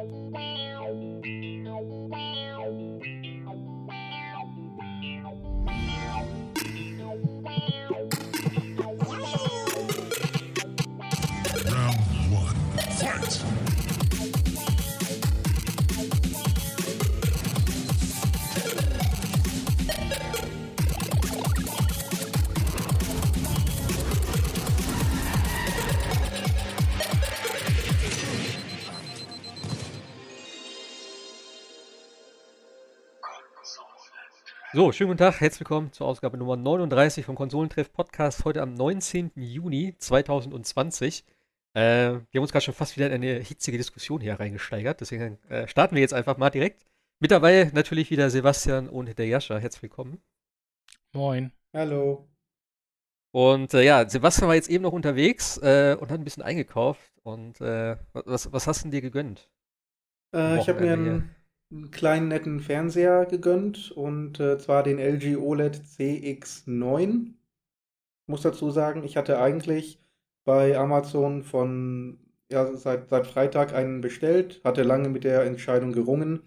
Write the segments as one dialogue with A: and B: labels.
A: Round one, fight! So, schönen guten Tag, herzlich willkommen zur Ausgabe Nummer 39 vom Konsolentreff Podcast, heute am 19. Juni 2020. Äh, wir haben uns gerade schon fast wieder in eine hitzige Diskussion hier reingesteigert, deswegen äh, starten wir jetzt einfach mal direkt. Mit dabei natürlich wieder Sebastian und der Jascha, herzlich willkommen.
B: Moin.
C: Hallo.
A: Und äh, ja, Sebastian war jetzt eben noch unterwegs äh, und hat ein bisschen eingekauft. Und äh, was, was hast du denn dir gegönnt?
C: Äh, ich habe mir einen einen kleinen netten Fernseher gegönnt und äh, zwar den LG OLED CX9. Muss dazu sagen, ich hatte eigentlich bei Amazon von ja, seit, seit Freitag einen bestellt, hatte lange mit der Entscheidung gerungen.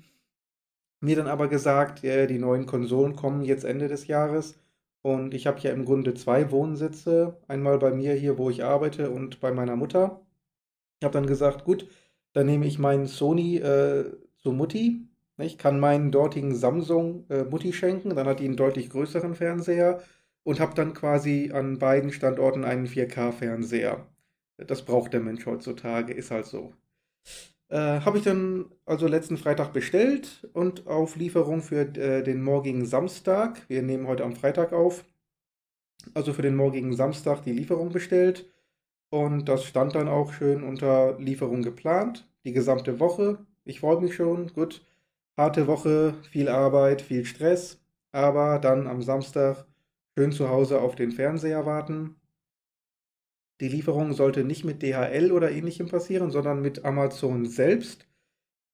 C: Mir dann aber gesagt, äh, die neuen Konsolen kommen jetzt Ende des Jahres und ich habe ja im Grunde zwei Wohnsitze. Einmal bei mir hier, wo ich arbeite und bei meiner Mutter. Ich habe dann gesagt, gut, dann nehme ich meinen Sony äh, zu Mutti ich kann meinen dortigen Samsung äh, Mutti schenken, dann hat die einen deutlich größeren Fernseher und habe dann quasi an beiden Standorten einen 4K-Fernseher. Das braucht der Mensch heutzutage, ist halt so. Äh, habe ich dann also letzten Freitag bestellt und auf Lieferung für äh, den morgigen Samstag, wir nehmen heute am Freitag auf, also für den morgigen Samstag die Lieferung bestellt und das stand dann auch schön unter Lieferung geplant, die gesamte Woche. Ich freue mich schon, gut harte Woche, viel Arbeit, viel Stress, aber dann am Samstag schön zu Hause auf den Fernseher warten. Die Lieferung sollte nicht mit DHL oder ähnlichem passieren, sondern mit Amazon selbst.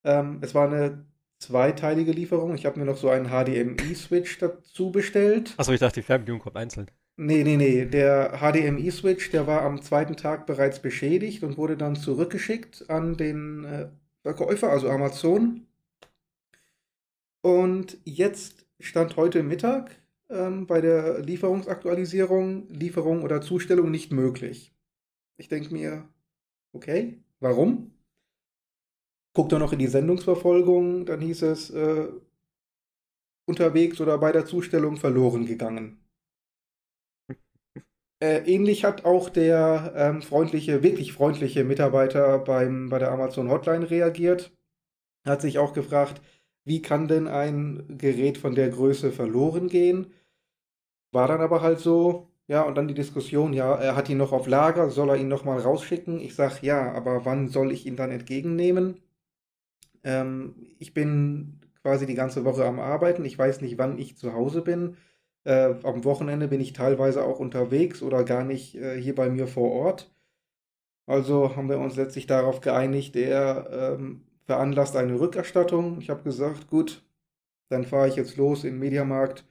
C: Ähm, es war eine zweiteilige Lieferung. Ich habe mir noch so einen HDMI-Switch dazu bestellt.
A: Achso, ich dachte, die Fernbedienung kommt einzeln.
C: Nee, nee, nee. Der HDMI-Switch, der war am zweiten Tag bereits beschädigt und wurde dann zurückgeschickt an den äh, Verkäufer, also Amazon. Und jetzt stand heute Mittag ähm, bei der Lieferungsaktualisierung Lieferung oder Zustellung nicht möglich. Ich denke mir, okay, warum? Guck doch noch in die Sendungsverfolgung, dann hieß es äh, unterwegs oder bei der Zustellung verloren gegangen. Äh, ähnlich hat auch der ähm, freundliche, wirklich freundliche Mitarbeiter beim, bei der Amazon Hotline reagiert. Hat sich auch gefragt, wie kann denn ein Gerät von der Größe verloren gehen? War dann aber halt so, ja, und dann die Diskussion, ja, er hat ihn noch auf Lager, soll er ihn noch mal rausschicken? Ich sag ja, aber wann soll ich ihn dann entgegennehmen? Ähm, ich bin quasi die ganze Woche am Arbeiten, ich weiß nicht, wann ich zu Hause bin. Äh, am Wochenende bin ich teilweise auch unterwegs oder gar nicht äh, hier bei mir vor Ort. Also haben wir uns letztlich darauf geeinigt, er ähm, veranlasst eine Rückerstattung. Ich habe gesagt, gut, dann fahre ich jetzt los in den Mediamarkt,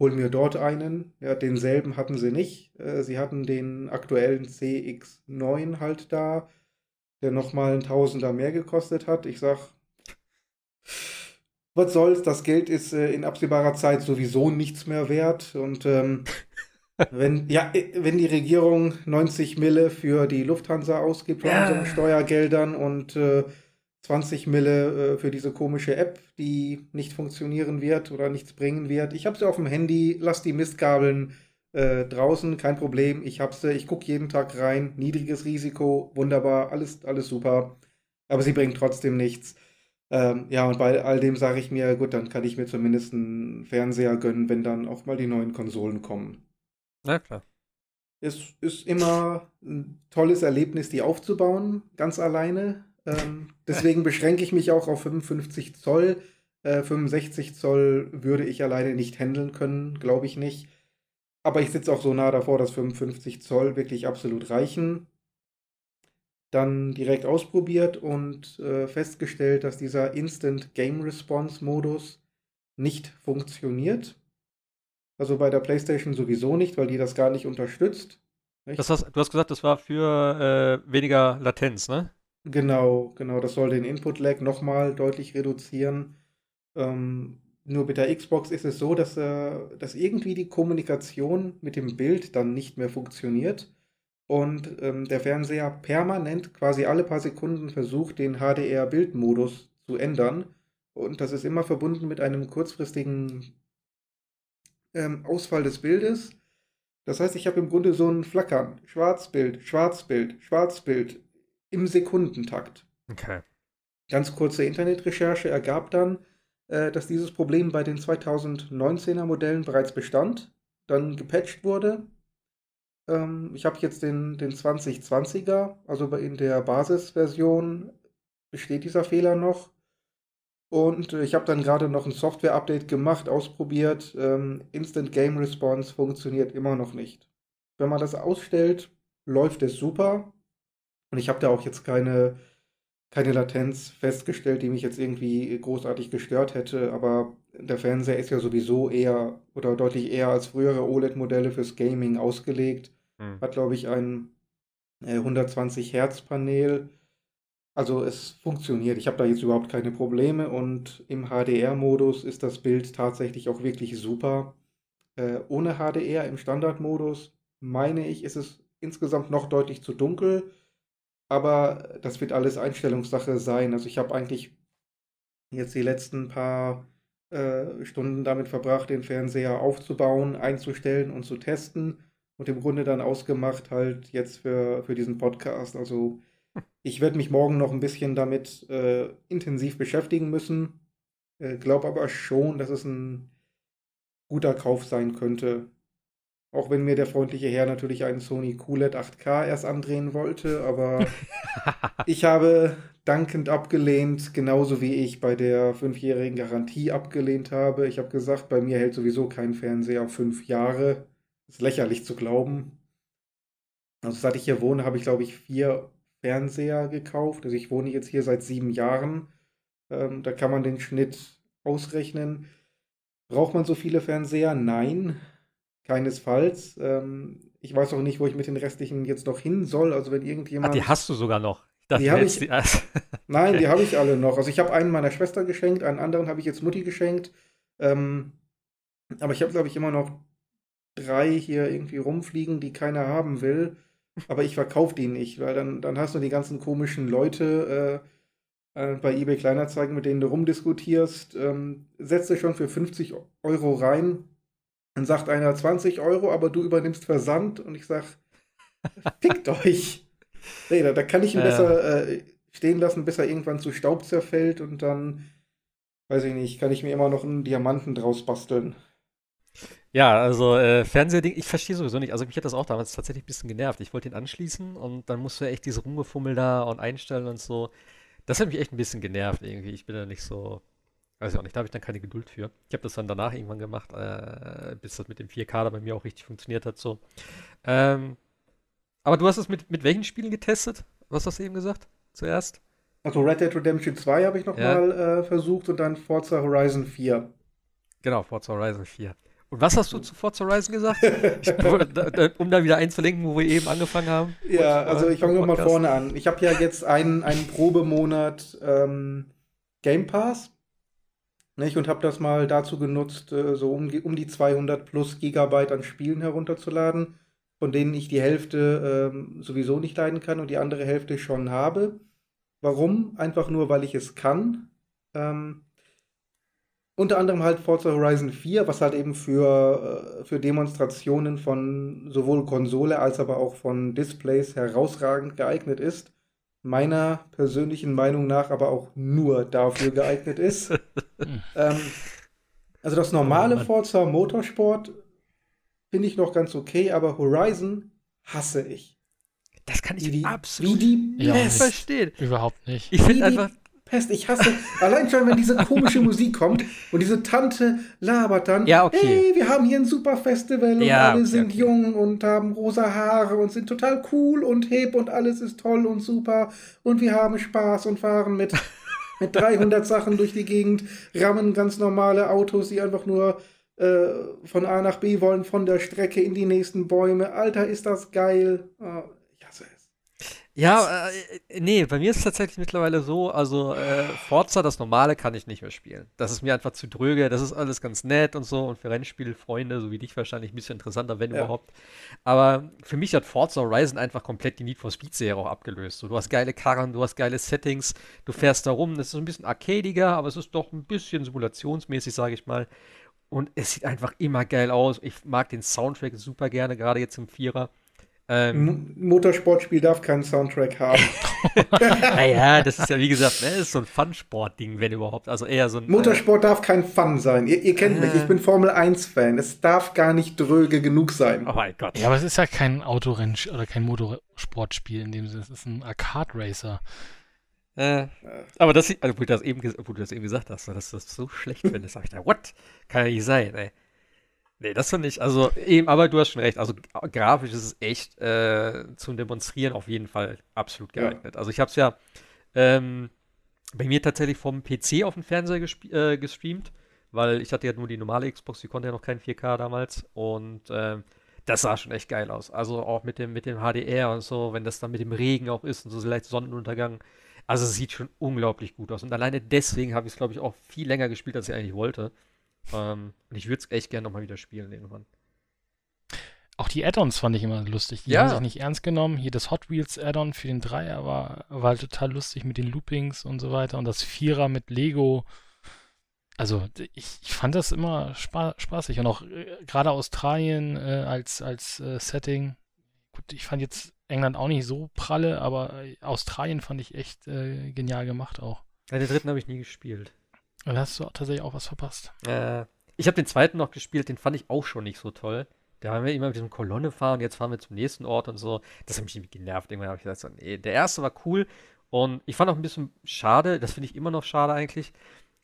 C: hol mir dort einen. Ja, denselben hatten sie nicht. Äh, sie hatten den aktuellen CX9 halt da, der nochmal ein Tausender mehr gekostet hat. Ich sag, was soll's, das Geld ist äh, in absehbarer Zeit sowieso nichts mehr wert. Und ähm, wenn, ja, äh, wenn die Regierung 90 Mille für die Lufthansa ausgibt von ja. unseren Steuergeldern und äh, 20 Mille äh, für diese komische App, die nicht funktionieren wird oder nichts bringen wird. Ich habe sie auf dem Handy, lass die Mistgabeln äh, draußen, kein Problem. Ich habe sie, ich gucke jeden Tag rein, niedriges Risiko, wunderbar, alles, alles super. Aber sie bringen trotzdem nichts. Ähm, ja, und bei all dem sage ich mir, gut, dann kann ich mir zumindest einen Fernseher gönnen, wenn dann auch mal die neuen Konsolen kommen.
A: Na klar.
C: Es ist immer ein tolles Erlebnis, die aufzubauen, ganz alleine. Ähm, deswegen beschränke ich mich auch auf 55 Zoll. Äh, 65 Zoll würde ich alleine nicht handeln können, glaube ich nicht. Aber ich sitze auch so nah davor, dass 55 Zoll wirklich absolut reichen. Dann direkt ausprobiert und äh, festgestellt, dass dieser Instant Game Response Modus nicht funktioniert. Also bei der PlayStation sowieso nicht, weil die das gar nicht unterstützt.
A: Das hast, du hast gesagt, das war für äh, weniger Latenz, ne?
C: Genau, genau. Das soll den Input-Lag nochmal deutlich reduzieren. Ähm, nur mit der Xbox ist es so, dass, äh, dass irgendwie die Kommunikation mit dem Bild dann nicht mehr funktioniert und ähm, der Fernseher permanent quasi alle paar Sekunden versucht, den HDR-Bildmodus zu ändern. Und das ist immer verbunden mit einem kurzfristigen ähm, Ausfall des Bildes. Das heißt, ich habe im Grunde so ein Flackern. Schwarzbild, Schwarzbild, Schwarzbild im Sekundentakt.
A: Okay.
C: Ganz kurze Internetrecherche ergab dann, äh, dass dieses Problem bei den 2019er Modellen bereits bestand, dann gepatcht wurde. Ähm, ich habe jetzt den, den 2020er, also in der Basisversion besteht dieser Fehler noch. Und ich habe dann gerade noch ein Software-Update gemacht, ausprobiert. Ähm, Instant Game Response funktioniert immer noch nicht. Wenn man das ausstellt, läuft es super. Und ich habe da auch jetzt keine, keine Latenz festgestellt, die mich jetzt irgendwie großartig gestört hätte. Aber der Fernseher ist ja sowieso eher oder deutlich eher als frühere OLED-Modelle fürs Gaming ausgelegt. Hm. Hat, glaube ich, ein äh, 120 Hertz Panel also es funktioniert. Ich habe da jetzt überhaupt keine Probleme und im HDR-Modus ist das Bild tatsächlich auch wirklich super. Äh, ohne HDR im Standardmodus, meine ich, ist es insgesamt noch deutlich zu dunkel. Aber das wird alles Einstellungssache sein. Also ich habe eigentlich jetzt die letzten paar äh, Stunden damit verbracht, den Fernseher aufzubauen, einzustellen und zu testen. Und im Grunde dann ausgemacht halt jetzt für, für diesen Podcast. Also ich werde mich morgen noch ein bisschen damit äh, intensiv beschäftigen müssen. Äh, Glaube aber schon, dass es ein guter Kauf sein könnte. Auch wenn mir der freundliche Herr natürlich einen Sony QLED 8K erst andrehen wollte, aber ich habe dankend abgelehnt, genauso wie ich bei der fünfjährigen Garantie abgelehnt habe. Ich habe gesagt, bei mir hält sowieso kein Fernseher fünf Jahre. Das ist lächerlich zu glauben. Also seit ich hier wohne, habe ich, glaube ich, vier Fernseher gekauft. Also ich wohne jetzt hier seit sieben Jahren. Ähm, da kann man den Schnitt ausrechnen. Braucht man so viele Fernseher? Nein, keinesfalls. Ähm, ich weiß auch nicht, wo ich mit den restlichen jetzt noch hin soll. Also wenn irgendjemand.
A: Ach, die hast du sogar noch.
C: die habe ich. Die, Nein, okay. die habe ich alle noch. Also ich habe einen meiner Schwester geschenkt, einen anderen habe ich jetzt Mutti geschenkt. Ähm, aber ich habe, glaube ich, immer noch drei hier irgendwie rumfliegen, die keiner haben will aber ich verkaufe die nicht, weil dann, dann hast du die ganzen komischen Leute äh, äh, bei eBay Kleinerzeigen, mit denen du rumdiskutierst. Ähm, setzt dich schon für 50 Euro rein. Dann sagt einer 20 Euro, aber du übernimmst Versand und ich sag, fickt euch. Nee, da, da kann ich ihn äh. besser äh, stehen lassen, bis er irgendwann zu Staub zerfällt und dann, weiß ich nicht, kann ich mir immer noch einen Diamanten draus basteln.
A: Ja, also äh, Fernsehding, ich verstehe sowieso nicht. Also mich hat das auch damals tatsächlich ein bisschen genervt. Ich wollte ihn anschließen und dann musst du echt diese Rumgefummel da und einstellen und so. Das hat mich echt ein bisschen genervt irgendwie. Ich bin da nicht so, weiß ich auch nicht, da habe ich dann keine Geduld für. Ich habe das dann danach irgendwann gemacht, äh, bis das mit dem 4K da bei mir auch richtig funktioniert hat. So. Ähm, aber du hast es mit, mit welchen Spielen getestet? Was hast du eben gesagt? Zuerst?
C: Also Red Dead Redemption 2 habe ich nochmal ja. äh, versucht und dann Forza Horizon 4.
A: Genau, Forza Horizon 4. Und was hast du zu Forza Horizon gesagt? ich, um da wieder einzulenken, wo wir eben angefangen haben.
C: Ja, also ich fange nochmal vorne an. Ich habe ja jetzt einen, einen Probemonat ähm, Game Pass. Nicht, und habe das mal dazu genutzt, äh, so um, um die 200 plus Gigabyte an Spielen herunterzuladen, von denen ich die Hälfte ähm, sowieso nicht leiden kann und die andere Hälfte schon habe. Warum? Einfach nur, weil ich es kann. Ähm, unter anderem halt Forza Horizon 4, was halt eben für, äh, für Demonstrationen von sowohl Konsole als aber auch von Displays herausragend geeignet ist. Meiner persönlichen Meinung nach aber auch nur dafür geeignet ist. ähm, also das normale oh Forza Motorsport finde ich noch ganz okay, aber Horizon hasse ich.
A: Das kann ich
C: wie die,
A: absolut
C: wie die
A: ja, verstehen.
B: Überhaupt nicht.
A: Ich finde einfach,
C: Pest. Ich hasse, allein schon, wenn diese komische Musik kommt und diese Tante labert dann,
A: ja, okay.
C: hey, wir haben hier ein super Festival und ja, alle okay, sind okay. jung und haben rosa Haare und sind total cool und hip und alles ist toll und super und wir haben Spaß und fahren mit, mit 300 Sachen durch die Gegend, rammen ganz normale Autos, die einfach nur äh, von A nach B wollen, von der Strecke in die nächsten Bäume. Alter, ist das geil. Oh,
A: Ja, äh, nee, bei mir ist es tatsächlich mittlerweile so, also äh, Forza, das normale, kann ich nicht mehr spielen. Das ist mir einfach zu dröge, das ist alles ganz nett und so und für Rennspielfreunde, so wie dich wahrscheinlich, ein bisschen interessanter, wenn ja. überhaupt. Aber für mich hat Forza Horizon einfach komplett die Need for Speed-Serie auch abgelöst. So, du hast geile Karren, du hast geile Settings, du fährst da rum, das ist ein bisschen arcadiger, aber es ist doch ein bisschen simulationsmäßig, sage ich mal. Und es sieht einfach immer geil aus. Ich mag den Soundtrack super gerne, gerade jetzt im Vierer.
C: Ähm, Motorsportspiel darf keinen Soundtrack haben.
A: naja, das ist ja wie gesagt, ne, ist so ein Fun-Sport-Ding, wenn überhaupt. Also eher so ein.
C: Motorsport äh, darf kein Fun sein. Ihr, ihr kennt äh, mich, ich bin Formel 1-Fan. Es darf gar nicht dröge genug sein.
B: Oh mein Gott. Ja, aber es ist ja kein Autorenn oder kein Motorsportspiel in dem Sinne. Es ist ein Arcade-Racer.
A: Äh, aber das, also, wo, du das eben, wo du das eben gesagt hast, dass du das so schlecht findest, sag ich da, what? Kann ja nicht sein, ey. Nee, das finde ich, also eben, aber du hast schon recht. Also grafisch ist es echt äh, zum Demonstrieren auf jeden Fall absolut geeignet. Ja. Also ich habe es ja ähm, bei mir tatsächlich vom PC auf den Fernseher äh, gestreamt, weil ich hatte ja nur die normale Xbox, die konnte ja noch kein 4K damals und ähm, das sah schon echt geil aus. Also auch mit dem, mit dem HDR und so, wenn das dann mit dem Regen auch ist und so vielleicht Sonnenuntergang. Also es sieht schon unglaublich gut aus. Und alleine deswegen habe ich es, glaube ich, auch viel länger gespielt, als ich eigentlich wollte. Ähm, und ich würde es echt gerne nochmal wieder spielen irgendwann.
B: Auch die Add-ons fand ich immer lustig. Die ja. haben sich nicht ernst genommen. Hier das Hot Wheels Add-on für den Dreier war, war halt total lustig mit den Loopings und so weiter. Und das Vierer mit Lego. Also ich, ich fand das immer spa spaßig. Und auch äh, gerade Australien äh, als, als äh, Setting. Gut, ich fand jetzt England auch nicht so pralle, aber äh, Australien fand ich echt äh, genial gemacht auch.
A: Ja, den dritten habe ich nie gespielt.
B: Dann hast du tatsächlich auch was verpasst.
A: Äh, ich habe den zweiten noch gespielt, den fand ich auch schon nicht so toll. Da haben wir immer mit diesem Kolonne fahren, jetzt fahren wir zum nächsten Ort und so. Das hat mich irgendwie genervt. Irgendwann habe ich gesagt, nee, der erste war cool und ich fand auch ein bisschen schade, das finde ich immer noch schade eigentlich,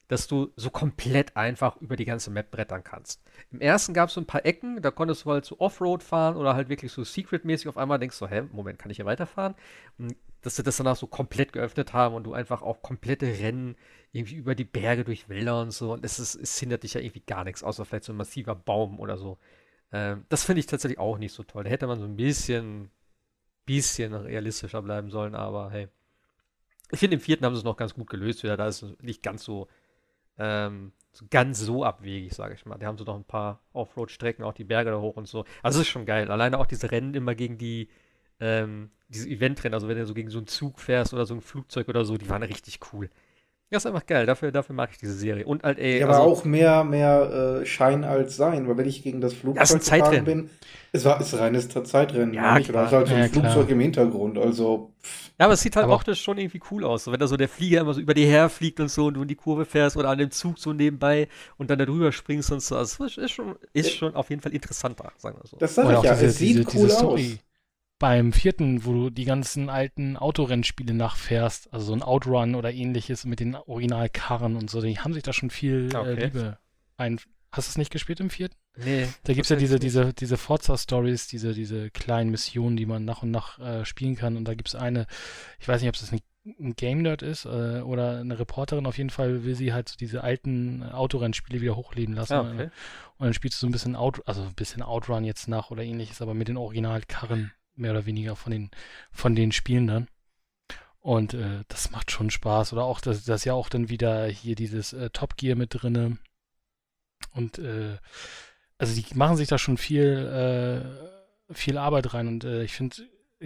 A: dass du so komplett einfach über die ganze Map brettern kannst. Im ersten gab es so ein paar Ecken, da konntest du halt so Offroad fahren oder halt wirklich so Secret-mäßig auf einmal denkst du, hä, Moment, kann ich hier weiterfahren? Und dass sie das danach so komplett geöffnet haben und du einfach auch komplette Rennen irgendwie über die Berge durch Wälder und so. Und es, ist, es hindert dich ja irgendwie gar nichts, außer vielleicht so ein massiver Baum oder so. Ähm, das finde ich tatsächlich auch nicht so toll. Da hätte man so ein bisschen, bisschen realistischer bleiben sollen, aber hey. Ich finde, im vierten haben sie es noch ganz gut gelöst wieder. Da ist es nicht ganz so, ähm, ganz so abwegig, sage ich mal. Da haben sie noch ein paar Offroad-Strecken, auch die Berge da hoch und so. Also es ist schon geil. Alleine auch diese Rennen immer gegen die, ähm, diese Eventrennen, also wenn du so gegen so einen Zug fährst oder so ein Flugzeug oder so, die waren richtig cool. Das ist einfach geil, dafür, dafür mag ich diese Serie. Und halt, ey.
C: Ja, also, aber auch mehr, mehr äh, Schein als Sein, weil wenn ich gegen das Flugzeug
A: das gefahren bin,
C: es war ist reines Zeitrennen.
A: Ja, nicht?
C: Oder ist halt so ein ja, Flugzeug im Hintergrund, also.
A: Pff. Ja, aber es sieht halt aber optisch schon irgendwie cool aus. So, wenn da so der Flieger immer so über dir herfliegt und so und du in die Kurve fährst oder an dem Zug so nebenbei und dann da drüber springst und so. Also, es ist schon, ist schon auf jeden Fall interessanter, sagen wir so.
C: Das sag ich ja, diese, es sieht diese, cool diese aus
B: beim vierten, wo du die ganzen alten Autorennspiele nachfährst, also so ein Outrun oder ähnliches mit den Originalkarren und so, die haben sich da schon viel äh, okay. äh, Liebe ein. Hast du es nicht gespielt im vierten?
A: Nee.
B: Da gibt es ja diese, diese, diese Forza-Stories, diese, diese kleinen Missionen, die man nach und nach äh, spielen kann. Und da gibt es eine, ich weiß nicht, ob es ein, ein Game Nerd ist äh, oder eine Reporterin, auf jeden Fall will sie halt so diese alten Autorennspiele wieder hochleben lassen. Ah, okay. Und dann spielst du so ein bisschen Out, also ein bisschen Outrun jetzt nach oder ähnliches, aber mit den Originalkarren mehr oder weniger von den, von den Spielen dann. Und äh, das macht schon Spaß. Oder auch, das, das ist ja auch dann wieder hier dieses äh, Top Gear mit drinne. Und äh, also die machen sich da schon viel, äh, viel Arbeit rein. Und äh, ich finde,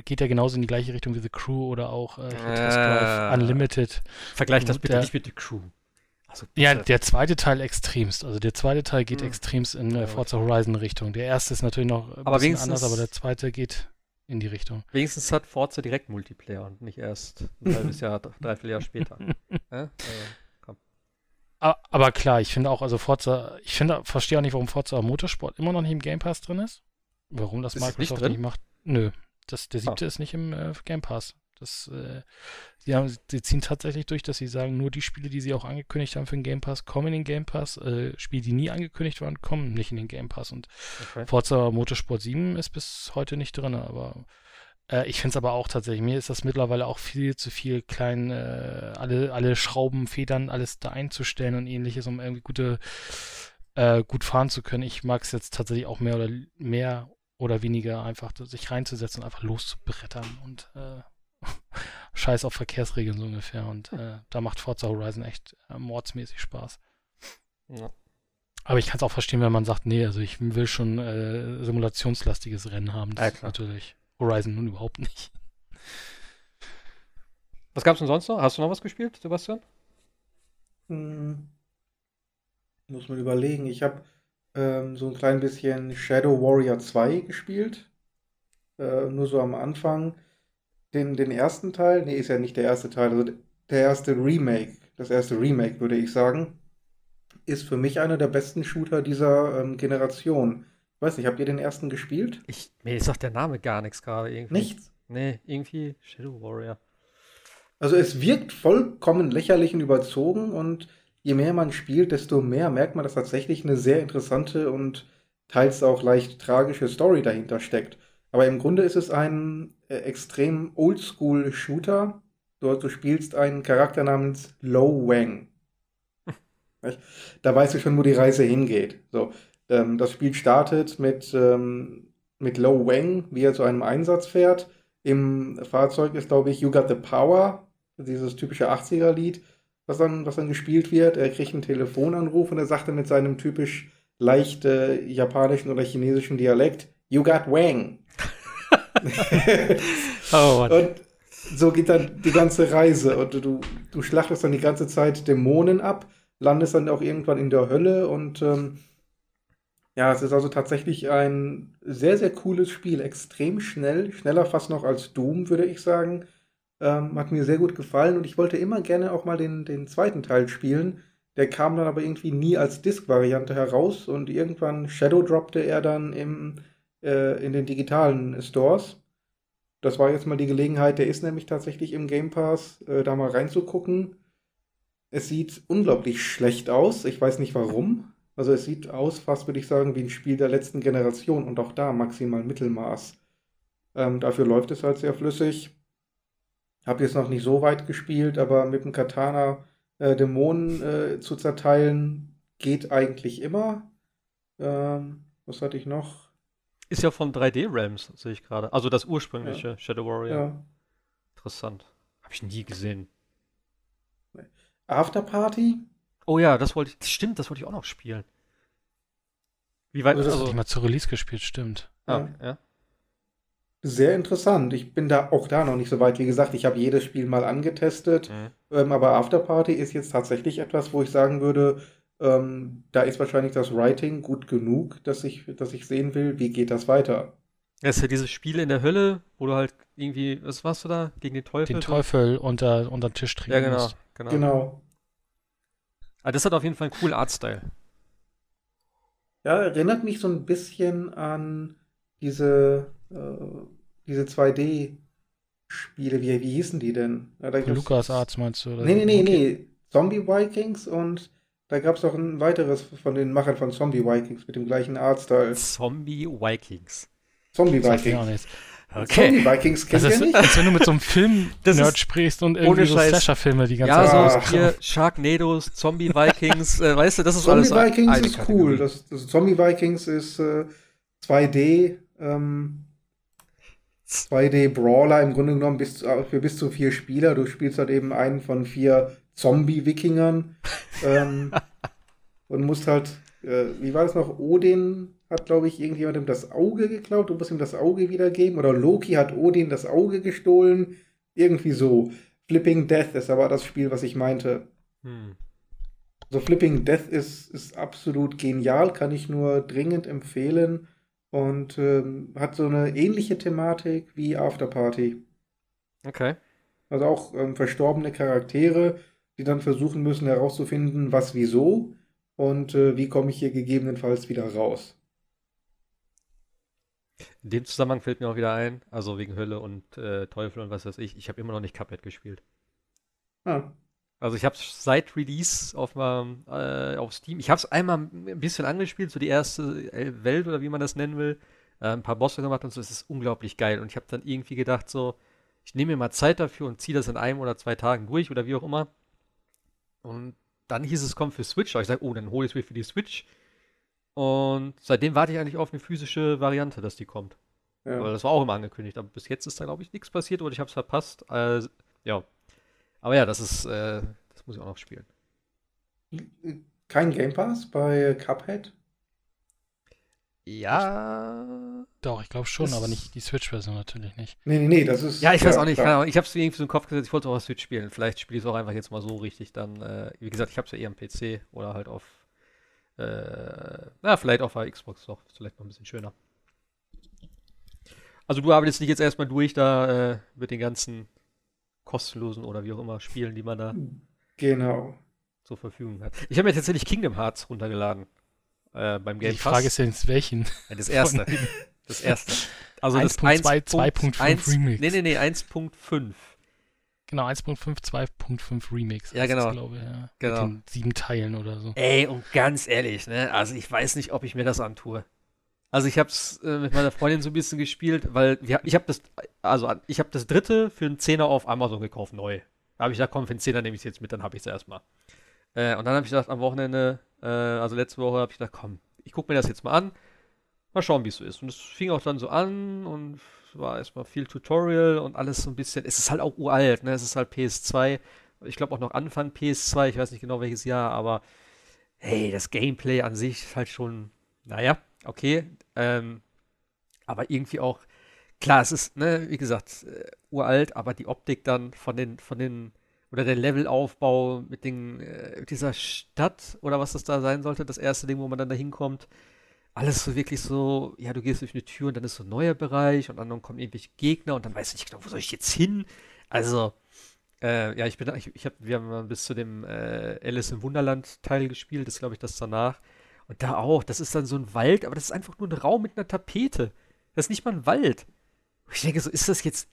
B: geht ja genauso in die gleiche Richtung wie The Crew oder auch äh, Test Drive Unlimited.
A: Vergleich das bitte der, nicht mit The Crew.
B: Also, ja, der zweite Teil extremst. Also der zweite Teil geht hm. extremst in äh, Forza Horizon Richtung. Der erste ist natürlich noch ein
A: aber bisschen anders,
B: aber der zweite geht in die Richtung.
A: Wenigstens hat Forza direkt Multiplayer und nicht erst ein halbes Jahr, dreiviertel Jahr später. ja? äh,
B: aber klar, ich finde auch, also Forza, ich finde, verstehe auch nicht, warum Forza Motorsport immer noch nicht im Game Pass drin ist. Warum das ist Microsoft nicht, nicht, macht. Nö, das, der siebte ah. ist nicht im äh, Game Pass. Das, äh, sie, haben, sie ziehen tatsächlich durch, dass sie sagen, nur die Spiele, die sie auch angekündigt haben für den Game Pass, kommen in den Game Pass. Äh, Spiele, die nie angekündigt waren, kommen nicht in den Game Pass. Und okay. Forza Motorsport 7 ist bis heute nicht drin, aber äh, ich finde es aber auch tatsächlich, mir ist das mittlerweile auch viel zu viel klein, äh, alle, alle Schrauben, Federn, alles da einzustellen und ähnliches, um irgendwie gute, äh, gut fahren zu können. Ich mag es jetzt tatsächlich auch mehr oder mehr oder weniger einfach sich reinzusetzen und einfach loszubrettern und äh, Scheiß auf Verkehrsregeln so ungefähr. Und äh, da macht Forza Horizon echt äh, mordsmäßig Spaß. Ja. Aber ich kann es auch verstehen, wenn man sagt, nee, also ich will schon äh, simulationslastiges Rennen haben. Das ja, ist natürlich Horizon nun überhaupt nicht.
A: Was gab es denn sonst noch? Hast du noch was gespielt, Sebastian?
C: Hm. Muss man überlegen. Ich habe ähm, so ein klein bisschen Shadow Warrior 2 gespielt. Äh, nur so am Anfang. Den, den ersten Teil, nee, ist ja nicht der erste Teil, also der erste Remake, das erste Remake, würde ich sagen, ist für mich einer der besten Shooter dieser ähm, Generation. Ich weiß nicht, habt ihr den ersten gespielt?
A: Ich, mir sagt der Name gar nichts gerade irgendwie.
C: Nichts?
A: Nee, irgendwie Shadow Warrior.
C: Also es wirkt vollkommen lächerlich und überzogen und je mehr man spielt, desto mehr merkt man, dass tatsächlich eine sehr interessante und teils auch leicht tragische Story dahinter steckt. Aber im Grunde ist es ein äh, extrem oldschool-Shooter. Du, du spielst einen Charakter namens Lo Wang. da weißt du schon, wo die Reise hingeht. So, ähm, das Spiel startet mit, ähm, mit Lo Wang, wie er zu einem Einsatz fährt. Im Fahrzeug ist, glaube ich, You Got the Power, dieses typische 80er-Lied, was dann, was dann gespielt wird. Er kriegt einen Telefonanruf und er sagt dann mit seinem typisch leicht äh, japanischen oder chinesischen Dialekt, You got Wang. oh, und so geht dann die ganze Reise. Und du, du schlachtest dann die ganze Zeit Dämonen ab, landest dann auch irgendwann in der Hölle und ähm, ja, es ist also tatsächlich ein sehr, sehr cooles Spiel. Extrem schnell, schneller fast noch als Doom, würde ich sagen. Ähm, hat mir sehr gut gefallen und ich wollte immer gerne auch mal den, den zweiten Teil spielen. Der kam dann aber irgendwie nie als Disk-Variante heraus und irgendwann Shadow droppte er dann im äh, in den digitalen Stores. Das war jetzt mal die Gelegenheit, der ist nämlich tatsächlich im Game Pass, äh, da mal reinzugucken. Es sieht unglaublich schlecht aus. Ich weiß nicht warum. Also es sieht aus, fast würde ich sagen, wie ein Spiel der letzten Generation und auch da maximal Mittelmaß. Ähm, dafür läuft es halt sehr flüssig. Hab jetzt noch nicht so weit gespielt, aber mit dem Katana äh, Dämonen äh, zu zerteilen geht eigentlich immer. Ähm, was hatte ich noch?
A: Ist ja von 3D Realms, sehe ich gerade. Also das ursprüngliche ja. Shadow Warrior. Ja. Interessant. Habe ich nie gesehen.
C: Afterparty?
A: Oh ja, das wollte ich. Stimmt, das wollte ich auch noch spielen.
B: Wie weit? Also, das also, ich mal zur Release gespielt, stimmt.
A: Ah, ja. ja.
C: Sehr interessant. Ich bin da auch da noch nicht so weit. Wie gesagt, ich habe jedes Spiel mal angetestet. Mhm. Ähm, aber Afterparty ist jetzt tatsächlich etwas, wo ich sagen würde, ähm, da ist wahrscheinlich das Writing gut genug, dass ich, dass ich sehen will, wie geht das weiter.
A: Es ist ja dieses Spiel in der Hölle, wo du halt irgendwie, was warst du da? Gegen den Teufel?
B: Den Teufel unter, unter den Tisch trinken
A: Ja, genau. Genau.
C: genau.
A: Aber das hat auf jeden Fall einen coolen Artstyle.
C: Ja, erinnert mich so ein bisschen an diese, äh, diese 2D-Spiele. Wie, wie hießen die denn?
B: Ja, Lukas Arts meinst du?
C: Oder nee, nee, nee, nee. Zombie Vikings und da gab es auch ein weiteres von den Machern von Zombie Vikings mit dem gleichen Artstyle.
A: Zombie Vikings.
C: Zombie Vikings.
A: Okay.
C: Zombie Vikings kennst du ja nicht?
B: Als wenn du mit so einem Film-Nerd sprichst und irgendwie so Slasher-Filme die ganze
A: Zeit. Ja, so hier Sharknados, Zombie Vikings, äh, weißt du, das ist
C: Zombie
A: alles
C: Zombie Vikings ist Kategorie. cool. Das, das, Zombie Vikings ist äh, 2D, ähm, 2D Brawler im Grunde genommen bis, für bis zu vier Spieler. Du spielst halt eben einen von vier Zombie-Wikingern. ähm, und musst halt, äh, wie war das noch? Odin hat, glaube ich, irgendjemandem das Auge geklaut. Du musst ihm das Auge wiedergeben. Oder Loki hat Odin das Auge gestohlen. Irgendwie so. Flipping Death ist aber das Spiel, was ich meinte. Hm. So Flipping Death ist, ist absolut genial, kann ich nur dringend empfehlen und ähm, hat so eine ähnliche Thematik wie Afterparty.
A: Okay.
C: Also auch ähm, verstorbene Charaktere, die dann versuchen müssen herauszufinden, was wieso und äh, wie komme ich hier gegebenenfalls wieder raus.
A: In dem Zusammenhang fällt mir auch wieder ein, also wegen Hölle und äh, Teufel und was weiß ich, ich habe immer noch nicht Cuphead gespielt. Ah. Also ich habe es seit Release auf, äh, auf Steam, ich habe es einmal ein bisschen angespielt, so die erste Welt oder wie man das nennen will, äh, ein paar Bosse gemacht und so, es ist unglaublich geil. Und ich habe dann irgendwie gedacht so, ich nehme mir mal Zeit dafür und ziehe das in einem oder zwei Tagen durch oder wie auch immer. Und dann hieß es, kommt für Switch. Aber ich sage, oh, dann hole ich es mir für die Switch. Und seitdem warte ich eigentlich auf eine physische Variante, dass die kommt. Ja. Aber das war auch immer angekündigt. Aber bis jetzt ist da, glaube ich, nichts passiert oder ich habe es verpasst. Äh, ja. Aber ja, das ist, äh, das muss ich auch noch spielen.
C: Kein Game Pass bei Cuphead?
A: Ja.
B: Doch, ich glaube schon, aber nicht die Switch-Version natürlich nicht.
C: Nee, nee, nee, das ist.
A: Ja, ich weiß auch nicht. Ich habe es irgendwie so den Kopf gesetzt, ich wollte auch auf Switch spielen. Vielleicht spiele ich es auch einfach jetzt mal so richtig. Dann, äh, wie gesagt, ich habe es ja eher am PC oder halt auf. Äh, na, vielleicht auf der Xbox doch. Vielleicht noch ein bisschen schöner. Also, du arbeitest nicht jetzt erstmal durch da äh, mit den ganzen kostenlosen oder wie auch immer Spielen, die man da.
C: Genau.
A: Zur Verfügung hat. Ich habe mir tatsächlich Kingdom Hearts runtergeladen äh, beim Game
B: Die Frage ist jetzt welchen?
A: Ja, das erste. Das erste.
B: Also 1. das 2.5
A: Remix. Nee, nee, nee, 1.5.
B: Genau, 1.5, 2.5 Remix.
A: Ja, genau.
B: Das, glaube ja.
A: genau.
B: Mit den sieben Teilen oder so.
A: Ey, und ganz ehrlich, ne, also ich weiß nicht, ob ich mir das antue. Also ich habe es äh, mit meiner Freundin so ein bisschen gespielt, weil wir, ich habe das, also ich habe das dritte für einen Zehner auf Amazon gekauft, neu. Da habe ich gesagt, komm, für einen Zehner nehme ich es jetzt mit, dann habe ich es erstmal. Äh, und dann habe ich gedacht, am Wochenende, äh, also letzte Woche habe ich gedacht, komm, ich gucke mir das jetzt mal an. Mal schauen, wie es so ist. Und es fing auch dann so an und war erstmal viel Tutorial und alles so ein bisschen. Es ist halt auch uralt, ne? Es ist halt PS2. Ich glaube auch noch Anfang PS2, ich weiß nicht genau welches Jahr, aber hey, das Gameplay an sich ist halt schon, naja, okay. Ähm, aber irgendwie auch, klar, es ist, ne, wie gesagt, äh, uralt, aber die Optik dann von den, von den oder der Levelaufbau mit den, äh, dieser Stadt oder was das da sein sollte, das erste Ding, wo man dann da hinkommt. Alles so wirklich so, ja, du gehst durch eine Tür und dann ist so ein neuer Bereich und dann kommen irgendwelche Gegner und dann weißt du nicht genau, wo soll ich jetzt hin? Also, äh, ja, ich bin, ich, ich hab, wir haben bis zu dem äh, Alice im Wunderland Teil gespielt, das glaube ich das danach. Und da auch, das ist dann so ein Wald, aber das ist einfach nur ein Raum mit einer Tapete. Das ist nicht mal ein Wald. Ich denke so, ist das jetzt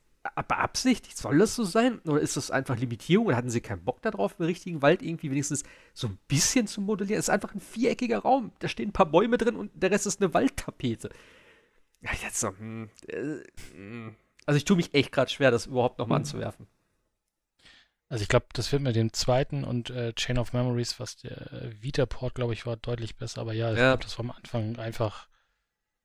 A: beabsichtigt? Soll das so sein? Oder ist das einfach Limitierung? Oder hatten sie keinen Bock darauf, im richtigen Wald irgendwie wenigstens so ein bisschen zu modellieren? Es ist einfach ein viereckiger Raum. Da stehen ein paar Bäume drin und der Rest ist eine Waldtapete. Ja, jetzt so, hm, äh, hm. Also ich tue mich echt gerade schwer, das überhaupt nochmal mhm. anzuwerfen.
B: Also ich glaube, das wird mit dem zweiten und äh, Chain of Memories, was der äh, Vita-Port, glaube ich, war, deutlich besser. Aber ja, ich ja. glaube, das war am Anfang einfach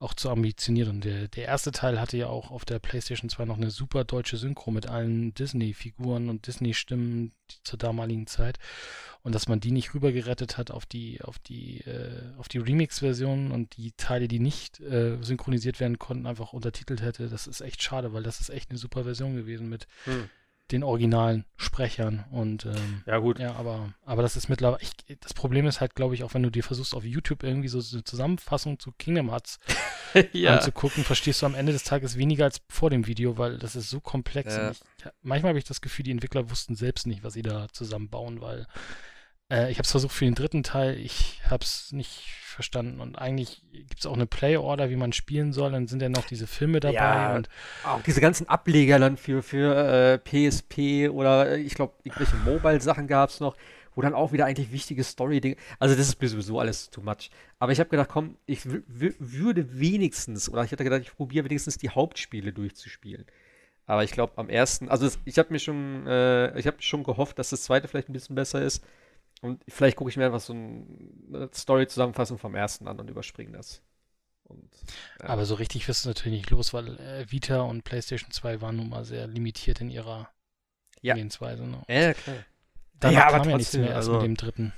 B: auch zu ambitionieren. Der, der erste Teil hatte ja auch auf der PlayStation 2 noch eine super deutsche Synchro mit allen Disney-Figuren und Disney-Stimmen zur damaligen Zeit. Und dass man die nicht rübergerettet hat auf die, auf die, äh, auf die Remix-Version und die Teile, die nicht äh, synchronisiert werden konnten, einfach untertitelt hätte, das ist echt schade, weil das ist echt eine super Version gewesen mit hm den originalen Sprechern und ähm,
A: ja gut
B: ja aber aber das ist mittlerweile ich, das Problem ist halt glaube ich auch wenn du dir versuchst auf YouTube irgendwie so eine Zusammenfassung zu Kingdom Hearts ja. anzugucken verstehst du am Ende des Tages weniger als vor dem Video weil das ist so komplex ja. ich, manchmal habe ich das Gefühl die Entwickler wussten selbst nicht was sie da zusammenbauen weil äh, ich habe es versucht für den dritten Teil ich habe es nicht verstanden. Und eigentlich gibt es auch eine Play-Order, wie man spielen soll. Dann sind ja noch diese Filme dabei. Ja, und
A: auch diese ganzen Ableger dann für, für äh, PSP oder äh, ich glaube, irgendwelche Mobile-Sachen gab es noch, wo dann auch wieder eigentlich wichtige Story-Dinge. Also, das ist mir sowieso alles too much. Aber ich habe gedacht, komm, ich würde wenigstens, oder ich hatte gedacht, ich probiere wenigstens die Hauptspiele durchzuspielen. Aber ich glaube, am ersten, also das, ich habe mir schon, äh, ich habe schon gehofft, dass das zweite vielleicht ein bisschen besser ist. Und vielleicht gucke ich mir einfach so eine Story-Zusammenfassung vom ersten an und überspringe das. Und,
B: ja. Aber so richtig wirst du natürlich nicht los, weil äh, Vita und PlayStation 2 waren nun mal sehr limitiert in ihrer
A: ja.
B: Gehensweise. Ne?
A: Ja, klar.
B: Dann ja, aber kam trotzdem, ja nichts mehr also, erst mit dem dritten.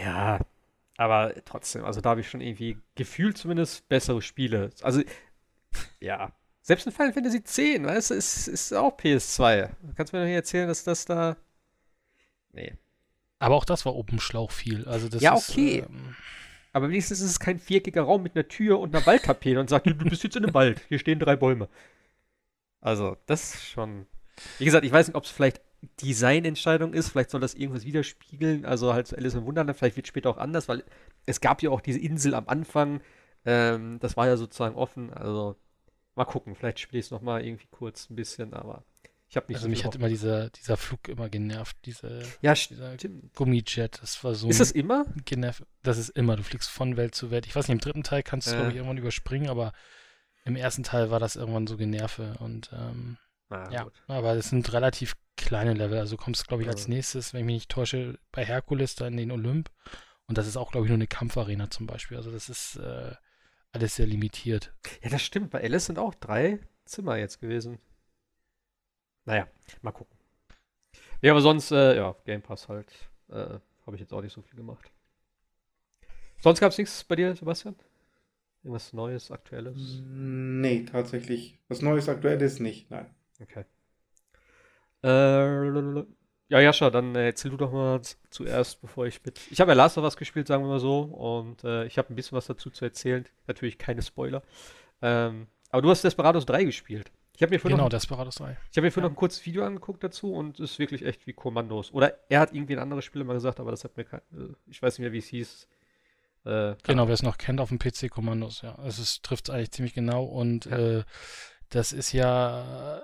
A: Ja, aber trotzdem, also da habe ich schon irgendwie gefühlt zumindest bessere Spiele. Also, ja. Selbst in Final Fantasy X, weißt du, ist, ist auch PS2. Kannst du mir doch nicht erzählen, dass das da. Nee.
B: Aber auch das war oben Schlauch viel. Also das
A: ja, okay. Ist, ähm, aber wenigstens ist es kein viereckiger Raum mit einer Tür und einer Waldtapete und sagt, du bist jetzt in einem Wald, hier stehen drei Bäume. Also, das ist schon. Wie gesagt, ich weiß nicht, ob es vielleicht Designentscheidung ist, vielleicht soll das irgendwas widerspiegeln, also halt Alice im Wunderland, vielleicht wird später auch anders, weil es gab ja auch diese Insel am Anfang, ähm, das war ja sozusagen offen, also mal gucken, vielleicht spiele ich es nochmal irgendwie kurz ein bisschen, aber ich habe
B: nicht Also so mich hat immer dieser, dieser Flug immer genervt, diese,
A: ja,
B: dieser Gummijet, das war so.
A: Ist das immer?
B: Genervt. Das ist immer, du fliegst von Welt zu Welt. Ich weiß nicht, im dritten Teil kannst du es, äh. glaube ich, irgendwann überspringen, aber im ersten Teil war das irgendwann so generve und ähm, ah, ja, gut. aber es sind relativ kleine Level. Also kommst, glaube ich, als nächstes, wenn ich mich nicht täusche, bei Herkules da in den Olymp. Und das ist auch, glaube ich, nur eine Kampfarena zum Beispiel. Also das ist äh, alles sehr limitiert.
A: Ja, das stimmt. Bei Alice sind auch drei Zimmer jetzt gewesen. Naja, mal gucken. Ja, aber sonst, äh, ja, Game Pass halt. Äh, Habe ich jetzt auch nicht so viel gemacht. Sonst gab es nichts bei dir, Sebastian? Irgendwas Neues, Aktuelles?
C: Nee, tatsächlich. Was Neues, Aktuelles nicht, nein.
A: Okay. Äh, ja, Jascha, dann äh, erzähl du doch mal zuerst, bevor ich mit. Ich habe ja Last of Us gespielt, sagen wir mal so, und äh, ich habe ein bisschen was dazu zu erzählen. Natürlich keine Spoiler. Ähm, aber du hast Desperados 3 gespielt. Ich habe mir
B: vorhin
A: genau, noch,
B: Desperados 3.
A: Ich habe mir vorhin ja. noch ein kurzes Video angeguckt dazu und es ist wirklich echt wie Kommandos. Oder er hat irgendwie ein anderes Spiel mal gesagt, aber das hat mir kein, äh, ich weiß nicht mehr, wie es hieß.
B: Äh, genau, wer es noch kennt auf dem PC Kommandos, ja. Es trifft eigentlich ziemlich genau und ja. äh, das ist ja,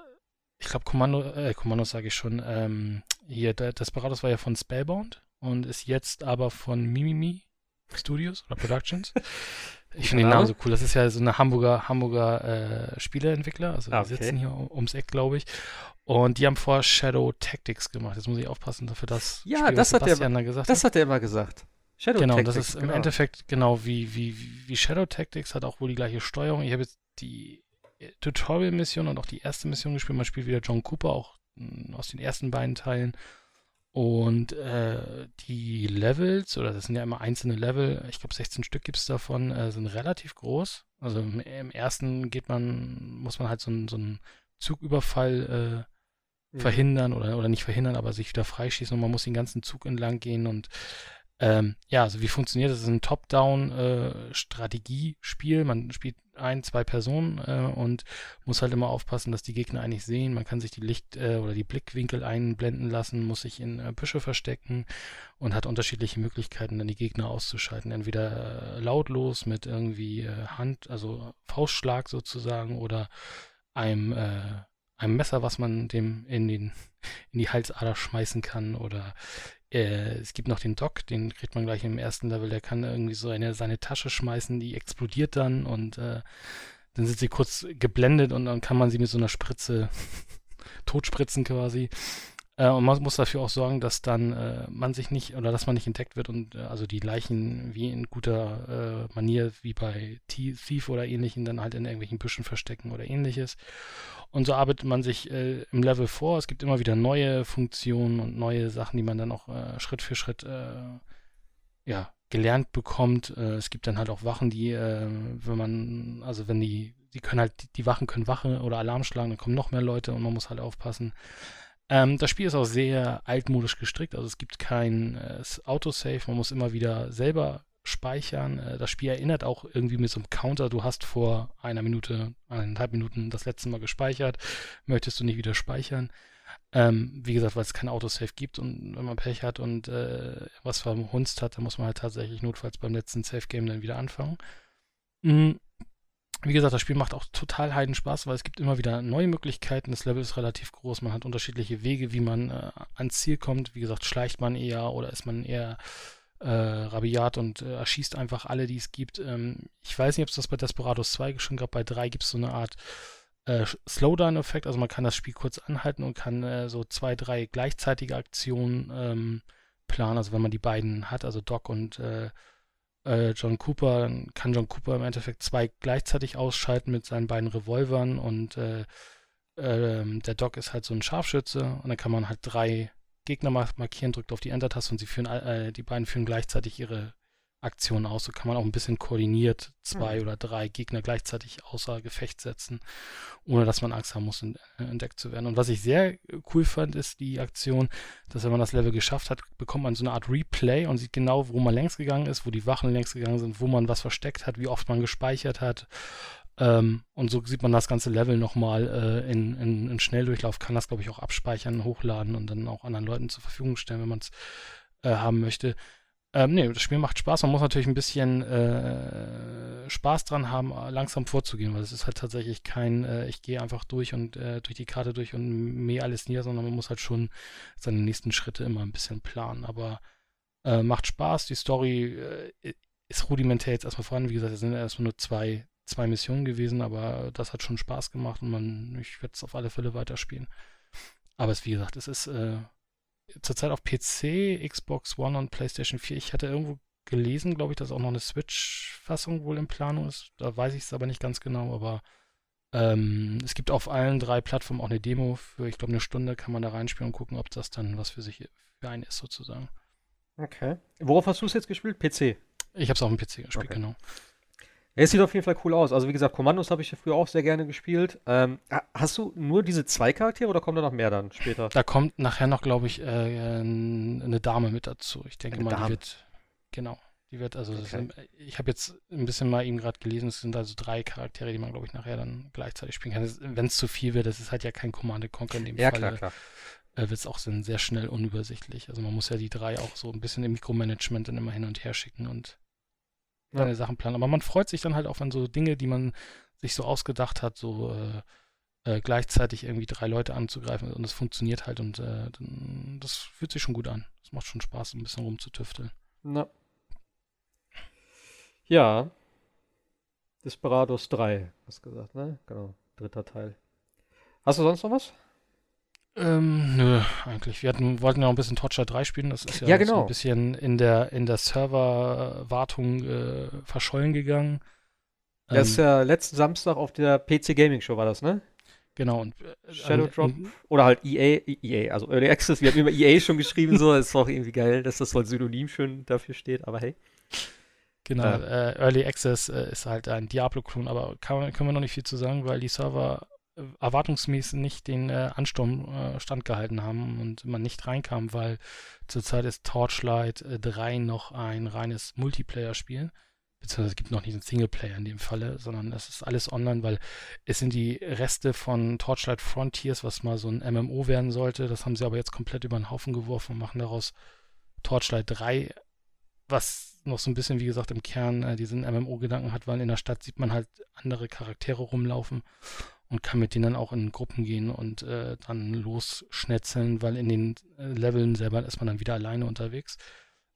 B: ich glaube, Kommando, äh, Kommandos sage ich schon, ähm, hier, Desperados war ja von Spellbound und ist jetzt aber von Mimimi Studios oder Productions. Ich finde den Namen so cool. Das ist ja so eine Hamburger, Hamburger äh, Spieleentwickler. Also ah, die sitzen hier ums Eck, glaube ich. Und die haben vor Shadow Tactics gemacht. Jetzt muss ich aufpassen dafür, dass
A: ja, Spiel, das hat er, da gesagt das hat er immer gesagt.
B: Shadow genau, Tactics. Genau, das ist genau. im Endeffekt genau wie, wie, wie Shadow Tactics hat auch wohl die gleiche Steuerung. Ich habe jetzt die Tutorial-Mission und auch die erste Mission gespielt. Man spielt wieder John Cooper, auch hm, aus den ersten beiden Teilen. Und äh, die Levels, oder das sind ja immer einzelne Level, ich glaube 16 Stück gibt es davon, äh, sind relativ groß. Also im, im, ersten geht man, muss man halt so, ein, so einen Zugüberfall äh, mhm. verhindern oder, oder nicht verhindern, aber sich wieder freischießen und man muss den ganzen Zug entlang gehen und ähm, ja, also wie funktioniert das? Es ist ein Top-Down-Strategiespiel. Äh, man spielt ein, zwei Personen äh, und muss halt immer aufpassen, dass die Gegner eigentlich sehen. Man kann sich die Licht- äh, oder die Blickwinkel einblenden lassen, muss sich in äh, Büsche verstecken und hat unterschiedliche Möglichkeiten, dann die Gegner auszuschalten. Entweder äh, lautlos mit irgendwie äh, Hand, also Faustschlag sozusagen oder einem einem Messer, was man dem in, den, in die Halsader schmeißen kann oder äh, es gibt noch den Doc, den kriegt man gleich im ersten Level, der kann irgendwie so eine, seine Tasche schmeißen, die explodiert dann und äh, dann sind sie kurz geblendet und dann kann man sie mit so einer Spritze totspritzen quasi. Äh, und man muss dafür auch sorgen, dass dann äh, man sich nicht oder dass man nicht entdeckt wird und äh, also die Leichen wie in guter äh, Manier wie bei Thief oder ähnlichen dann halt in irgendwelchen Büschen verstecken oder ähnliches. Und so arbeitet man sich äh, im Level vor. Es gibt immer wieder neue Funktionen und neue Sachen, die man dann auch äh, Schritt für Schritt ja, gelernt bekommt. es gibt dann halt auch Wachen, die, wenn man, also wenn die, die können halt, die Wachen können Wache oder Alarm schlagen, dann kommen noch mehr Leute und man muss halt aufpassen. Ähm, das Spiel ist auch sehr altmodisch gestrickt, also es gibt kein äh, Autosave, man muss immer wieder selber speichern. Äh, das Spiel erinnert auch irgendwie mit so einem Counter, du hast vor einer Minute, eineinhalb Minuten das letzte Mal gespeichert, möchtest du nicht wieder speichern. Ähm, wie gesagt, weil es kein Autosave gibt und wenn man Pech hat und äh, was verhunzt hat, dann muss man halt tatsächlich notfalls beim letzten Save-Game dann wieder anfangen. Mhm wie gesagt, das Spiel macht auch total heiden Spaß, weil es gibt immer wieder neue Möglichkeiten. Das Level ist relativ groß. Man hat unterschiedliche Wege, wie man äh, ans Ziel kommt. Wie gesagt, schleicht man eher oder ist man eher äh, rabiat und äh, erschießt einfach alle, die es gibt. Ähm, ich weiß nicht, ob es das bei Desperados 2 schon gab. Bei 3 gibt es so eine Art äh, Slowdown-Effekt. Also man kann das Spiel kurz anhalten und kann äh, so zwei, drei gleichzeitige Aktionen ähm, planen. Also wenn man die beiden hat, also Doc und äh, äh, John Cooper, dann kann John Cooper im Endeffekt zwei gleichzeitig ausschalten mit seinen beiden Revolvern und äh, äh, der Doc ist halt so ein Scharfschütze und dann kann man halt drei Gegner markieren, drückt auf die Enter-Taste und sie führen, äh, die beiden führen gleichzeitig ihre Aktionen aus. So kann man auch ein bisschen koordiniert zwei mhm. oder drei Gegner gleichzeitig außer Gefecht setzen, ohne dass man Angst haben muss, entdeckt zu werden. Und was ich sehr cool fand, ist die Aktion, dass wenn man das Level geschafft hat, bekommt man so eine Art Replay und sieht genau, wo man längst gegangen ist, wo die Wachen längst gegangen sind, wo man was versteckt hat, wie oft man gespeichert hat. Ähm, und so sieht man das ganze Level nochmal äh, in, in, in Schnelldurchlauf, kann das, glaube ich, auch abspeichern, hochladen und dann auch anderen Leuten zur Verfügung stellen, wenn man es äh, haben möchte. Ähm, nee, das Spiel macht Spaß. Man muss natürlich ein bisschen äh, Spaß dran haben, langsam vorzugehen, weil es ist halt tatsächlich kein, äh, ich gehe einfach durch und äh, durch die Karte durch und mähe alles nieder, sondern man muss halt schon seine nächsten Schritte immer ein bisschen planen. Aber äh, macht Spaß. Die Story äh, ist rudimentär jetzt erstmal voran. Wie gesagt, es sind erstmal nur zwei, zwei Missionen gewesen, aber das hat schon Spaß gemacht und man, ich werde es auf alle Fälle weiterspielen. Aber es, wie gesagt, es ist äh, zurzeit auf PC, Xbox One und PlayStation 4. Ich hatte irgendwo gelesen, glaube ich, dass auch noch eine Switch-Fassung wohl in Planung ist. Da weiß ich es aber nicht ganz genau, aber ähm, es gibt auf allen drei Plattformen auch eine Demo für, ich glaube, eine Stunde kann man da reinspielen und gucken, ob das dann was für sich für einen ist, sozusagen.
A: Okay. Worauf hast du es jetzt gespielt? PC?
B: Ich habe es auf dem PC gespielt, okay. genau.
A: Es sieht auf jeden Fall cool aus. Also wie gesagt, Kommandos habe ich ja früher auch sehr gerne gespielt. Ähm, hast du nur diese zwei Charaktere oder kommt da noch mehr dann später?
B: Da kommt nachher noch, glaube ich, äh, eine Dame mit dazu. Ich denke eine mal, Dame. die wird, genau, die wird, also okay. sind, ich habe jetzt ein bisschen mal eben gerade gelesen, es sind also drei Charaktere, die man, glaube ich, nachher dann gleichzeitig spielen kann. Wenn es zu viel wird, das ist halt ja kein Command Conquer in dem
A: ja, Fall. Ja, klar, klar.
B: Äh, wird es auch sehr schnell unübersichtlich. Also man muss ja die drei auch so ein bisschen im Mikromanagement dann immer hin und her schicken und ja. seine Sachen planen. Aber man freut sich dann halt auch, wenn so Dinge, die man sich so ausgedacht hat, so äh, äh, gleichzeitig irgendwie drei Leute anzugreifen und es funktioniert halt und äh, dann, das fühlt sich schon gut an. Es macht schon Spaß, ein bisschen rumzutüfteln.
A: Na. Ja. Desperados 3, hast du gesagt, ne? Genau, dritter Teil. Hast du sonst noch was?
B: Ähm, nö, eigentlich. Wir hatten, wollten ja noch ein bisschen Torture 3 spielen. Das ist ja,
A: ja genau. so
B: ein bisschen in der, in der Serverwartung äh, verschollen gegangen.
A: Das ist ähm, ja letzten Samstag auf der PC Gaming Show, war das, ne?
B: Genau. Und,
A: äh, Shadow Drop oder halt EA, EA, also Early Access. Wir haben immer EA schon geschrieben, so. ist auch irgendwie geil, dass das so als Synonym schön dafür steht, aber hey.
B: Genau, äh, Early Access äh, ist halt ein Diablo-Klon, aber kann, können wir noch nicht viel zu sagen, weil die Server äh, erwartungsmäßig nicht den äh, Ansturm äh, standgehalten haben und man nicht reinkam, weil zurzeit ist Torchlight äh, 3 noch ein reines Multiplayer-Spiel. Beziehungsweise es gibt noch nicht einen Singleplayer in dem Falle, sondern es ist alles online, weil es sind die Reste von Torchlight Frontiers, was mal so ein MMO werden sollte. Das haben sie aber jetzt komplett über den Haufen geworfen und machen daraus Torchlight 3, was noch so ein bisschen, wie gesagt, im Kern äh, diesen MMO-Gedanken hat, weil in der Stadt sieht man halt andere Charaktere rumlaufen und kann mit denen dann auch in Gruppen gehen und äh, dann losschnetzeln, weil in den äh, Leveln selber ist man dann wieder alleine unterwegs.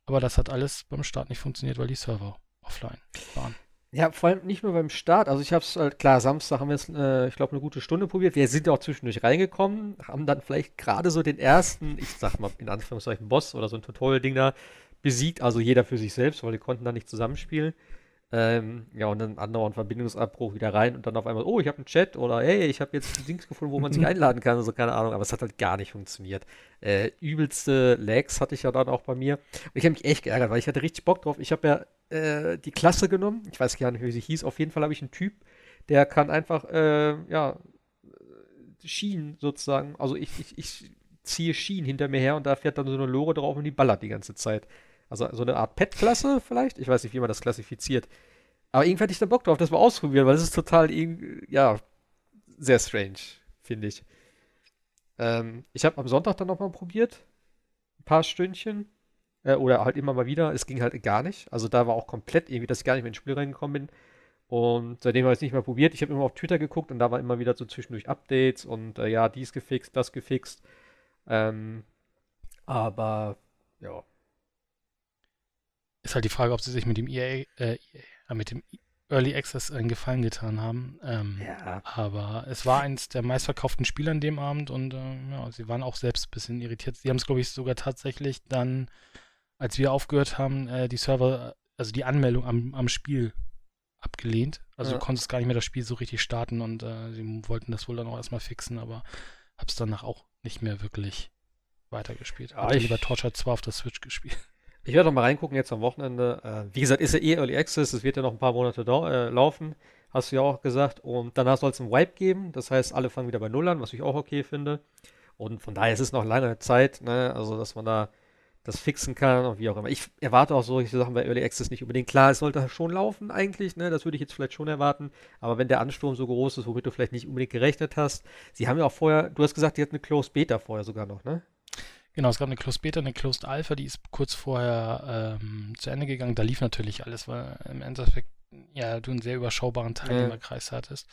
B: Aber das hat alles beim Start nicht funktioniert, weil die Server offline waren.
A: Ja, vor allem nicht nur beim Start. Also ich habe es halt, klar, Samstag haben wir es, äh, ich glaube, eine gute Stunde probiert. Wir sind auch zwischendurch reingekommen, haben dann vielleicht gerade so den ersten, ich sag mal in Anführungszeichen Boss oder so ein Tutorial-Ding da besiegt, also jeder für sich selbst, weil die konnten da nicht zusammenspielen. Ähm, ja, und dann andauernd Verbindungsabbruch wieder rein und dann auf einmal, oh, ich habe einen Chat oder hey, ich habe jetzt Dings gefunden, wo man sich einladen kann, also keine Ahnung, aber es hat halt gar nicht funktioniert. Äh, übelste Lags hatte ich ja dann auch bei mir. Und ich habe mich echt geärgert, weil ich hatte richtig Bock drauf. Ich habe ja äh, die Klasse genommen, ich weiß gar nicht, wie sie hieß, auf jeden Fall habe ich einen Typ, der kann einfach, äh, ja, Schienen sozusagen, also ich, ich, ich ziehe Schienen hinter mir her und da fährt dann so eine Lore drauf und die ballert die ganze Zeit. Also so eine Art Pet-Klasse vielleicht. Ich weiß nicht, wie man das klassifiziert. Aber irgendwie hatte ich da Bock drauf, das mal ausprobieren, weil es ist total, ja, sehr strange, finde ich. Ähm, ich habe am Sonntag dann nochmal probiert. Ein paar Stündchen. Äh, oder halt immer mal wieder. Es ging halt gar nicht. Also da war auch komplett irgendwie, dass ich gar nicht mehr ins Spiel reingekommen bin. Und seitdem habe ich es nicht mehr probiert. Ich habe immer auf Twitter geguckt und da war immer wieder so zwischendurch Updates und äh, ja, dies gefixt, das gefixt. Ähm, aber ja,
B: ist halt die Frage, ob sie sich mit dem EA, äh, e mit dem Early Access einen Gefallen getan haben. Ähm, ja. Aber es war eins der meistverkauften Spiele an dem Abend und äh, ja, sie waren auch selbst ein bisschen irritiert. Sie haben es, glaube ich, sogar tatsächlich dann, als wir aufgehört haben, äh, die Server, also die Anmeldung am, am Spiel abgelehnt. Also ja. du konntest gar nicht mehr das Spiel so richtig starten und äh, sie wollten das wohl dann auch erstmal fixen, aber hab's danach auch nicht mehr wirklich weitergespielt. Ja, ich lieber Torture 2 auf der Switch gespielt.
A: Ich werde noch mal reingucken jetzt am Wochenende. Äh, wie gesagt, ist ja eh Early Access, es wird ja noch ein paar Monate äh, laufen, hast du ja auch gesagt. Und danach soll es einen Wipe geben, das heißt, alle fangen wieder bei Null an, was ich auch okay finde. Und von daher ist es noch lange Zeit, ne? also dass man da das fixen kann und wie auch immer. Ich erwarte auch solche Sachen bei Early Access nicht unbedingt. Klar, es sollte schon laufen eigentlich, ne? das würde ich jetzt vielleicht schon erwarten. Aber wenn der Ansturm so groß ist, womit du vielleicht nicht unbedingt gerechnet hast. Sie haben ja auch vorher, du hast gesagt, die hatten eine Closed Beta vorher sogar noch, ne?
B: Genau, es gab eine Closed Beta, eine Closed Alpha, die ist kurz vorher ähm, zu Ende gegangen. Da lief natürlich alles, weil im Endeffekt ja du einen sehr überschaubaren Teilnehmerkreis ja. hattest.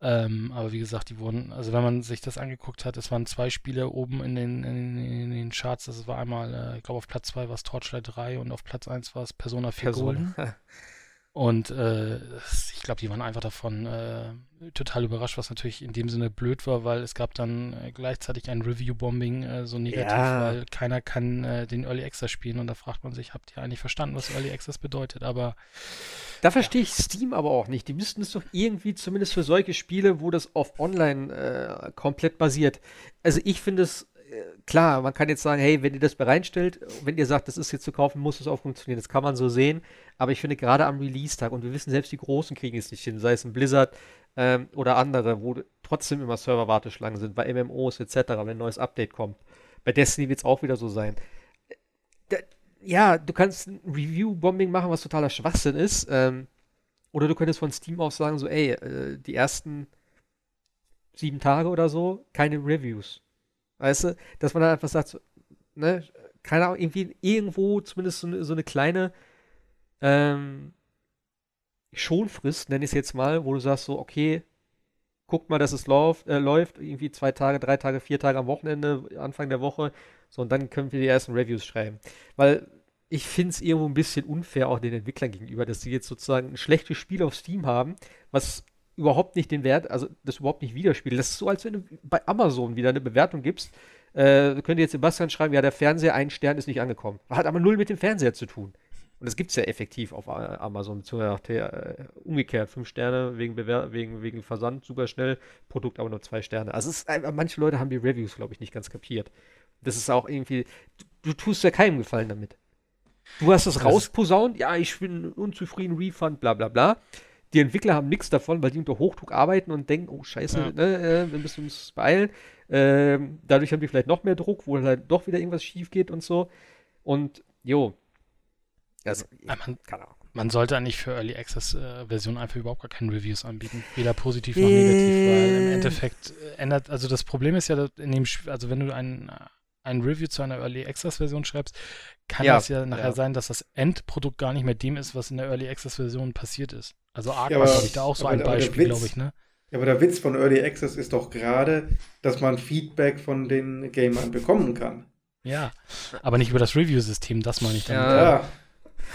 B: Ähm, aber wie gesagt, die wurden, also wenn man sich das angeguckt hat, es waren zwei Spiele oben in den, in, in den Charts. Das war einmal, äh, ich glaube auf Platz 2 war es Torchlight 3 und auf Platz 1 war es Persona 4 Persona. Golden. Und äh, ich glaube, die waren einfach davon äh, total überrascht, was natürlich in dem Sinne blöd war, weil es gab dann äh, gleichzeitig ein Review-Bombing äh, so negativ, ja. weil keiner kann äh, den Early Access spielen und da fragt man sich, habt ihr eigentlich verstanden, was Early Access bedeutet? Aber
A: da verstehe ja. ich Steam aber auch nicht. Die müssten es doch irgendwie, zumindest für solche Spiele, wo das auf Online komplett basiert. Also ich finde es klar, man kann jetzt sagen, hey, wenn ihr das bereinstellt, wenn ihr sagt, das ist jetzt zu kaufen, muss es auch funktionieren. Das kann man so sehen. Aber ich finde gerade am Release-Tag, und wir wissen selbst, die Großen kriegen es nicht hin, sei es ein Blizzard ähm, oder andere, wo trotzdem immer Server-Warteschlangen sind, bei MMOs etc., wenn ein neues Update kommt. Bei Destiny wird es auch wieder so sein. Da, ja, du kannst ein Review-Bombing machen, was totaler Schwachsinn ist. Ähm, oder du könntest von Steam aus sagen, so, ey, äh, die ersten sieben Tage oder so, keine Reviews Weißt du, dass man dann einfach sagt, ne, keine Ahnung, irgendwie irgendwo zumindest so eine, so eine kleine ähm, Schonfrist, nenne ich es jetzt mal, wo du sagst so, okay, guck mal, dass es läuft, äh, läuft, irgendwie zwei Tage, drei Tage, vier Tage am Wochenende, Anfang der Woche, so, und dann können wir die ersten Reviews schreiben. Weil ich finde es irgendwo ein bisschen unfair auch den Entwicklern gegenüber, dass sie jetzt sozusagen ein schlechtes Spiel auf Steam haben, was überhaupt nicht den Wert, also das überhaupt nicht widerspiegelt. Das ist so, als wenn du bei Amazon wieder eine Bewertung gibst. Äh, könnte jetzt Sebastian schreiben, ja, der Fernseher, ein Stern ist nicht angekommen. Hat aber null mit dem Fernseher zu tun. Und das gibt es ja effektiv auf Amazon, beziehungsweise äh, umgekehrt, fünf Sterne wegen, Bewer wegen, wegen Versand, super schnell, Produkt aber nur zwei Sterne. Also ist manche Leute haben die Reviews, glaube ich, nicht ganz kapiert. Das ist auch irgendwie, du, du tust ja keinem Gefallen damit. Du hast es rausposaunt, ja, ich bin unzufrieden, Refund, bla bla bla. Die Entwickler haben nichts davon, weil die unter Hochdruck arbeiten und denken, oh scheiße, ja. ne, äh, wir müssen uns beeilen. Ähm, dadurch haben die vielleicht noch mehr Druck, wo halt doch wieder irgendwas schief geht und so. Und jo.
B: Also, man, man, sollte eigentlich für Early Access äh, Versionen einfach überhaupt gar keine Reviews anbieten. Weder positiv noch negativ, weil im Endeffekt äh, ändert, also das Problem ist ja, in dem, also wenn du einen ein Review zu einer Early Access Version schreibst, kann ja, das ja nachher ja. sein, dass das Endprodukt gar nicht mehr dem ist, was in der Early Access Version passiert ist. Also Arc ja, war, ich, da auch so ein Beispiel, glaube ich, ne?
C: Ja, aber der Witz von Early Access ist doch gerade, dass man Feedback von den Gamern bekommen kann.
B: Ja, aber nicht über das Review-System, das meine ich dann.
A: Ja. ja.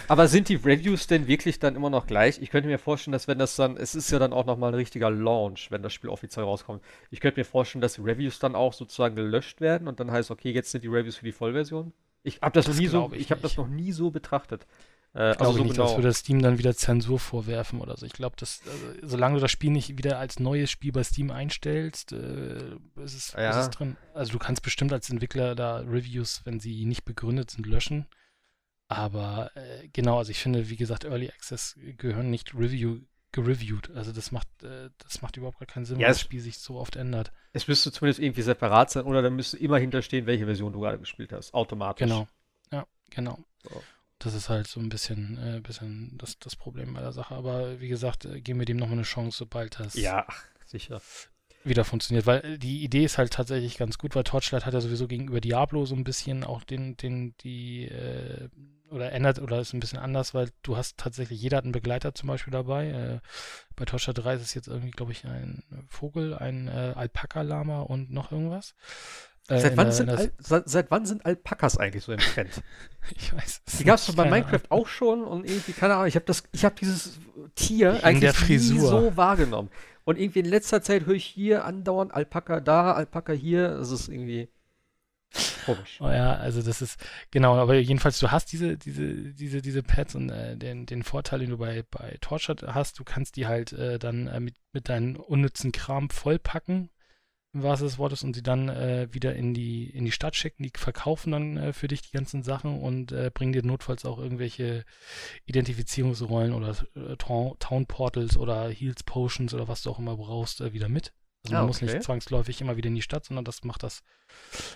A: Aber sind die Reviews denn wirklich dann immer noch gleich? Ich könnte mir vorstellen, dass wenn das dann, es ist ja dann auch nochmal ein richtiger Launch, wenn das Spiel offiziell rauskommt. Ich könnte mir vorstellen, dass die Reviews dann auch sozusagen gelöscht werden und dann heißt, okay, jetzt sind die Reviews für die Vollversion. Ich habe das, das, noch nie so, ich, ich habe das noch nie so betrachtet.
B: Äh, glaube also so nicht, genau. dass wir das Steam dann wieder Zensur vorwerfen oder so. Ich glaube, dass also, solange du das Spiel nicht wieder als neues Spiel bei Steam einstellst, äh, ist, es, ja. ist es drin. Also du kannst bestimmt als Entwickler da Reviews, wenn sie nicht begründet sind, löschen. Aber äh, genau, also ich finde, wie gesagt, Early Access gehören nicht Review gereviewt. Also das macht, äh, das macht überhaupt gar keinen Sinn, ja, weil das Spiel sich so oft ändert.
A: Es müsste zumindest irgendwie separat sein oder dann müsste immer hinterstehen, welche Version du gerade gespielt hast. Automatisch.
B: Genau. Ja, genau. So. Das ist halt so ein bisschen, äh, bisschen das, das Problem bei der Sache. Aber wie gesagt, äh, geben wir dem nochmal eine Chance, sobald das
A: ja, sicher.
B: wieder funktioniert. Weil äh, die Idee ist halt tatsächlich ganz gut, weil Torchlight hat ja sowieso gegenüber Diablo so ein bisschen auch den, den, die, äh, oder ändert oder ist ein bisschen anders, weil du hast tatsächlich, jeder hat einen Begleiter zum Beispiel dabei. Äh, bei Torchlight 3 ist es jetzt irgendwie, glaube ich, ein Vogel, ein äh, Alpaka-Lama und noch irgendwas.
A: Äh, seit, wann der, Al seit, seit, wann sind Alpakas eigentlich so im Trend?
B: ich weiß.
A: Die gab es bei Minecraft Ahnung. auch schon und irgendwie, keine Ahnung, ich habe das, dieses Tier
B: in eigentlich nie
A: so wahrgenommen. Und irgendwie in letzter Zeit höre ich hier andauernd Alpaka da, Alpaka hier. Das ist irgendwie
B: komisch. Oh ja, also das ist, genau, aber jedenfalls, du hast diese, diese, diese, diese Pads und äh, den, den Vorteil, den du bei, bei Torchlight hast, du kannst die halt äh, dann äh, mit, mit deinem unnützen Kram vollpacken im wahrsten des Wortes, und sie dann äh, wieder in die, in die Stadt schicken. Die verkaufen dann äh, für dich die ganzen Sachen und äh, bringen dir notfalls auch irgendwelche Identifizierungsrollen oder Town Portals oder Heals Potions oder was du auch immer brauchst, wieder mit. Also man ah, okay. muss nicht zwangsläufig immer wieder in die Stadt, sondern das macht das,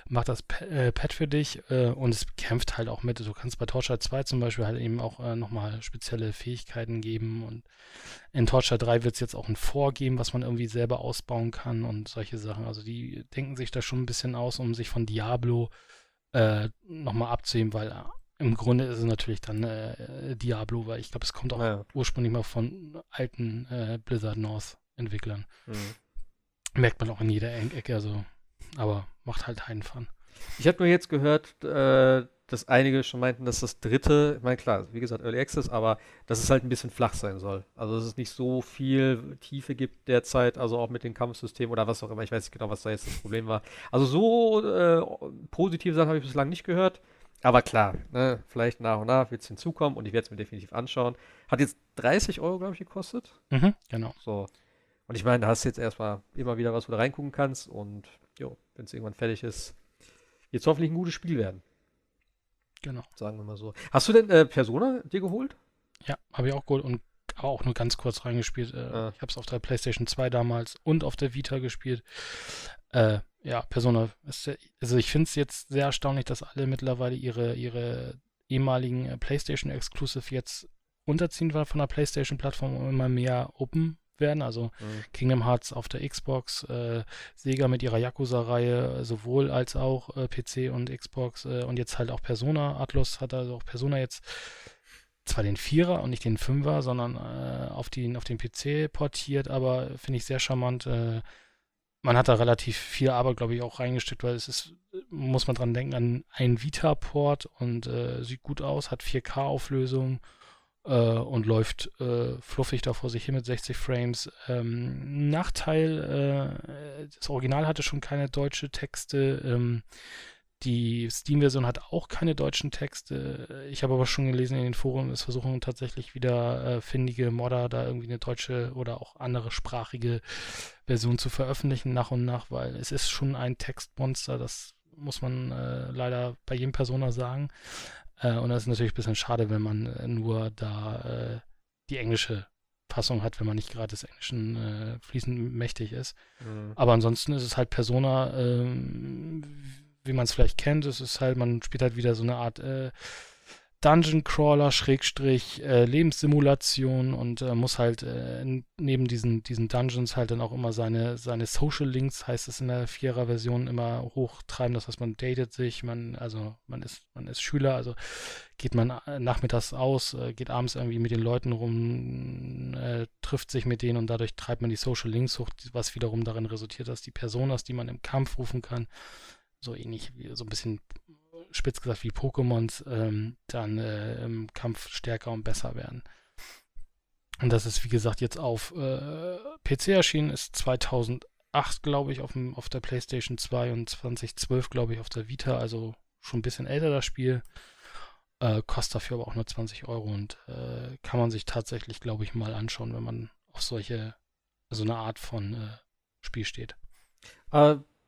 B: macht das äh, Pad für dich äh, und es kämpft halt auch mit. Du kannst bei Torchlight 2 zum Beispiel halt eben auch äh, nochmal spezielle Fähigkeiten geben und in Torchlight 3 wird es jetzt auch ein Vorgeben, was man irgendwie selber ausbauen kann und solche Sachen. Also die denken sich da schon ein bisschen aus, um sich von Diablo äh, nochmal abzuheben, weil äh, im Grunde ist es natürlich dann äh, Diablo, weil ich glaube, es kommt auch ja. ursprünglich mal von alten äh, Blizzard North Entwicklern. Mhm. Merkt man auch in jeder Ecke, also, aber macht halt keinen Fun.
A: Ich habe nur jetzt gehört, äh, dass einige schon meinten, dass das dritte, ich meine, klar, wie gesagt, Early Access, aber dass es halt ein bisschen flach sein soll. Also, dass es nicht so viel Tiefe gibt derzeit, also auch mit dem Kampfsystem oder was auch immer. Ich weiß nicht genau, was da jetzt das Problem war. Also, so äh, positive Sachen habe ich bislang nicht gehört. Aber klar, ne, vielleicht nach und nach wird es hinzukommen und ich werde es mir definitiv anschauen. Hat jetzt 30 Euro, glaube ich, gekostet.
B: Mhm, genau.
A: So. Und ich meine, da hast du jetzt erstmal immer wieder was, wo du reingucken kannst und wenn es irgendwann fertig ist, wird es hoffentlich ein gutes Spiel werden.
B: Genau.
A: Sagen wir mal so. Hast du denn äh, Persona dir geholt?
B: Ja, habe ich auch geholt und auch nur ganz kurz reingespielt. Äh, ah. Ich habe es auf der PlayStation 2 damals und auf der Vita gespielt. Äh, ja, Persona. Ist, also ich finde es jetzt sehr erstaunlich, dass alle mittlerweile ihre, ihre ehemaligen äh, PlayStation Exclusive jetzt runterziehen von der PlayStation-Plattform und immer mehr Open werden. Also mhm. Kingdom Hearts auf der Xbox, äh, Sega mit ihrer Yakuza-Reihe sowohl als auch äh, PC und Xbox äh, und jetzt halt auch Persona. Atlas hat also auch Persona jetzt zwar den Vierer und nicht den Fünfer, sondern äh, auf, den, auf den PC portiert, aber finde ich sehr charmant. Äh, man hat da relativ viel Arbeit, glaube ich, auch reingesteckt, weil es ist, muss man dran denken, an einen Vita-Port und äh, sieht gut aus, hat 4K-Auflösung äh, und läuft äh, fluffig da vor sich hin mit 60 Frames. Ähm, Nachteil, äh, das Original hatte schon keine deutsche Texte. Ähm, die Steam-Version hat auch keine deutschen Texte. Ich habe aber schon gelesen in den Foren, es versuchen tatsächlich wieder äh, findige Modder da irgendwie eine deutsche oder auch andere sprachige Version zu veröffentlichen nach und nach, weil es ist schon ein Textmonster, das muss man äh, leider bei jedem Persona sagen. Äh, und das ist natürlich ein bisschen schade, wenn man äh, nur da äh, die englische Fassung hat, wenn man nicht gerade des Englischen äh, fließend mächtig ist. Mhm. Aber ansonsten ist es halt Persona, ähm, wie man es vielleicht kennt. Es ist halt, man spielt halt wieder so eine Art äh, Dungeon Crawler, Schrägstrich, äh, Lebenssimulation und äh, muss halt äh, neben diesen, diesen Dungeons halt dann auch immer seine, seine Social Links, heißt es in der Vierer-Version, immer hochtreiben. Das heißt, man datet sich, man, also man ist, man ist Schüler, also geht man nachmittags aus, geht abends irgendwie mit den Leuten rum, äh, trifft sich mit denen und dadurch treibt man die Social Links hoch, was wiederum darin resultiert, dass die Personas, die man im Kampf rufen kann, so ähnlich so ein bisschen spitz gesagt wie Pokémons, ähm, dann äh, im Kampf stärker und besser werden. Und das ist, wie gesagt, jetzt auf äh, PC erschienen, ist 2008, glaube ich, auf, dem, auf der PlayStation 2 und 2012, glaube ich, auf der Vita, also schon ein bisschen älter das Spiel. Äh, kostet dafür aber auch nur 20 Euro und äh, kann man sich tatsächlich, glaube ich, mal anschauen, wenn man auf solche, so eine Art von äh, Spiel steht.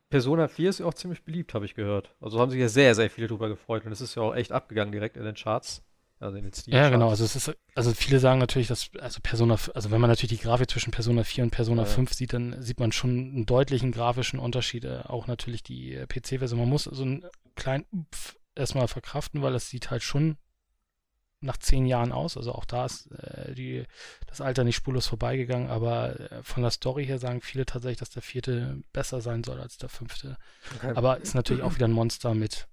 A: Persona 4 ist ja auch ziemlich beliebt, habe ich gehört. Also haben sich ja sehr, sehr viele drüber gefreut und es ist ja auch echt abgegangen direkt in den Charts.
B: Also in den Steam Ja, genau. Also es ist, also viele sagen natürlich, dass, also Persona, also wenn man natürlich die Grafik zwischen Persona 4 und Persona ja. 5 sieht, dann sieht man schon einen deutlichen grafischen Unterschied. Äh, auch natürlich die äh, PC-Version. Man muss so einen kleinen Upf erstmal verkraften, weil es sieht halt schon nach zehn Jahren aus. Also auch da ist äh, die, das Alter nicht spurlos vorbeigegangen, aber äh, von der Story her sagen viele tatsächlich, dass der vierte besser sein soll als der fünfte. Okay. Aber ist natürlich auch wieder ein Monster mit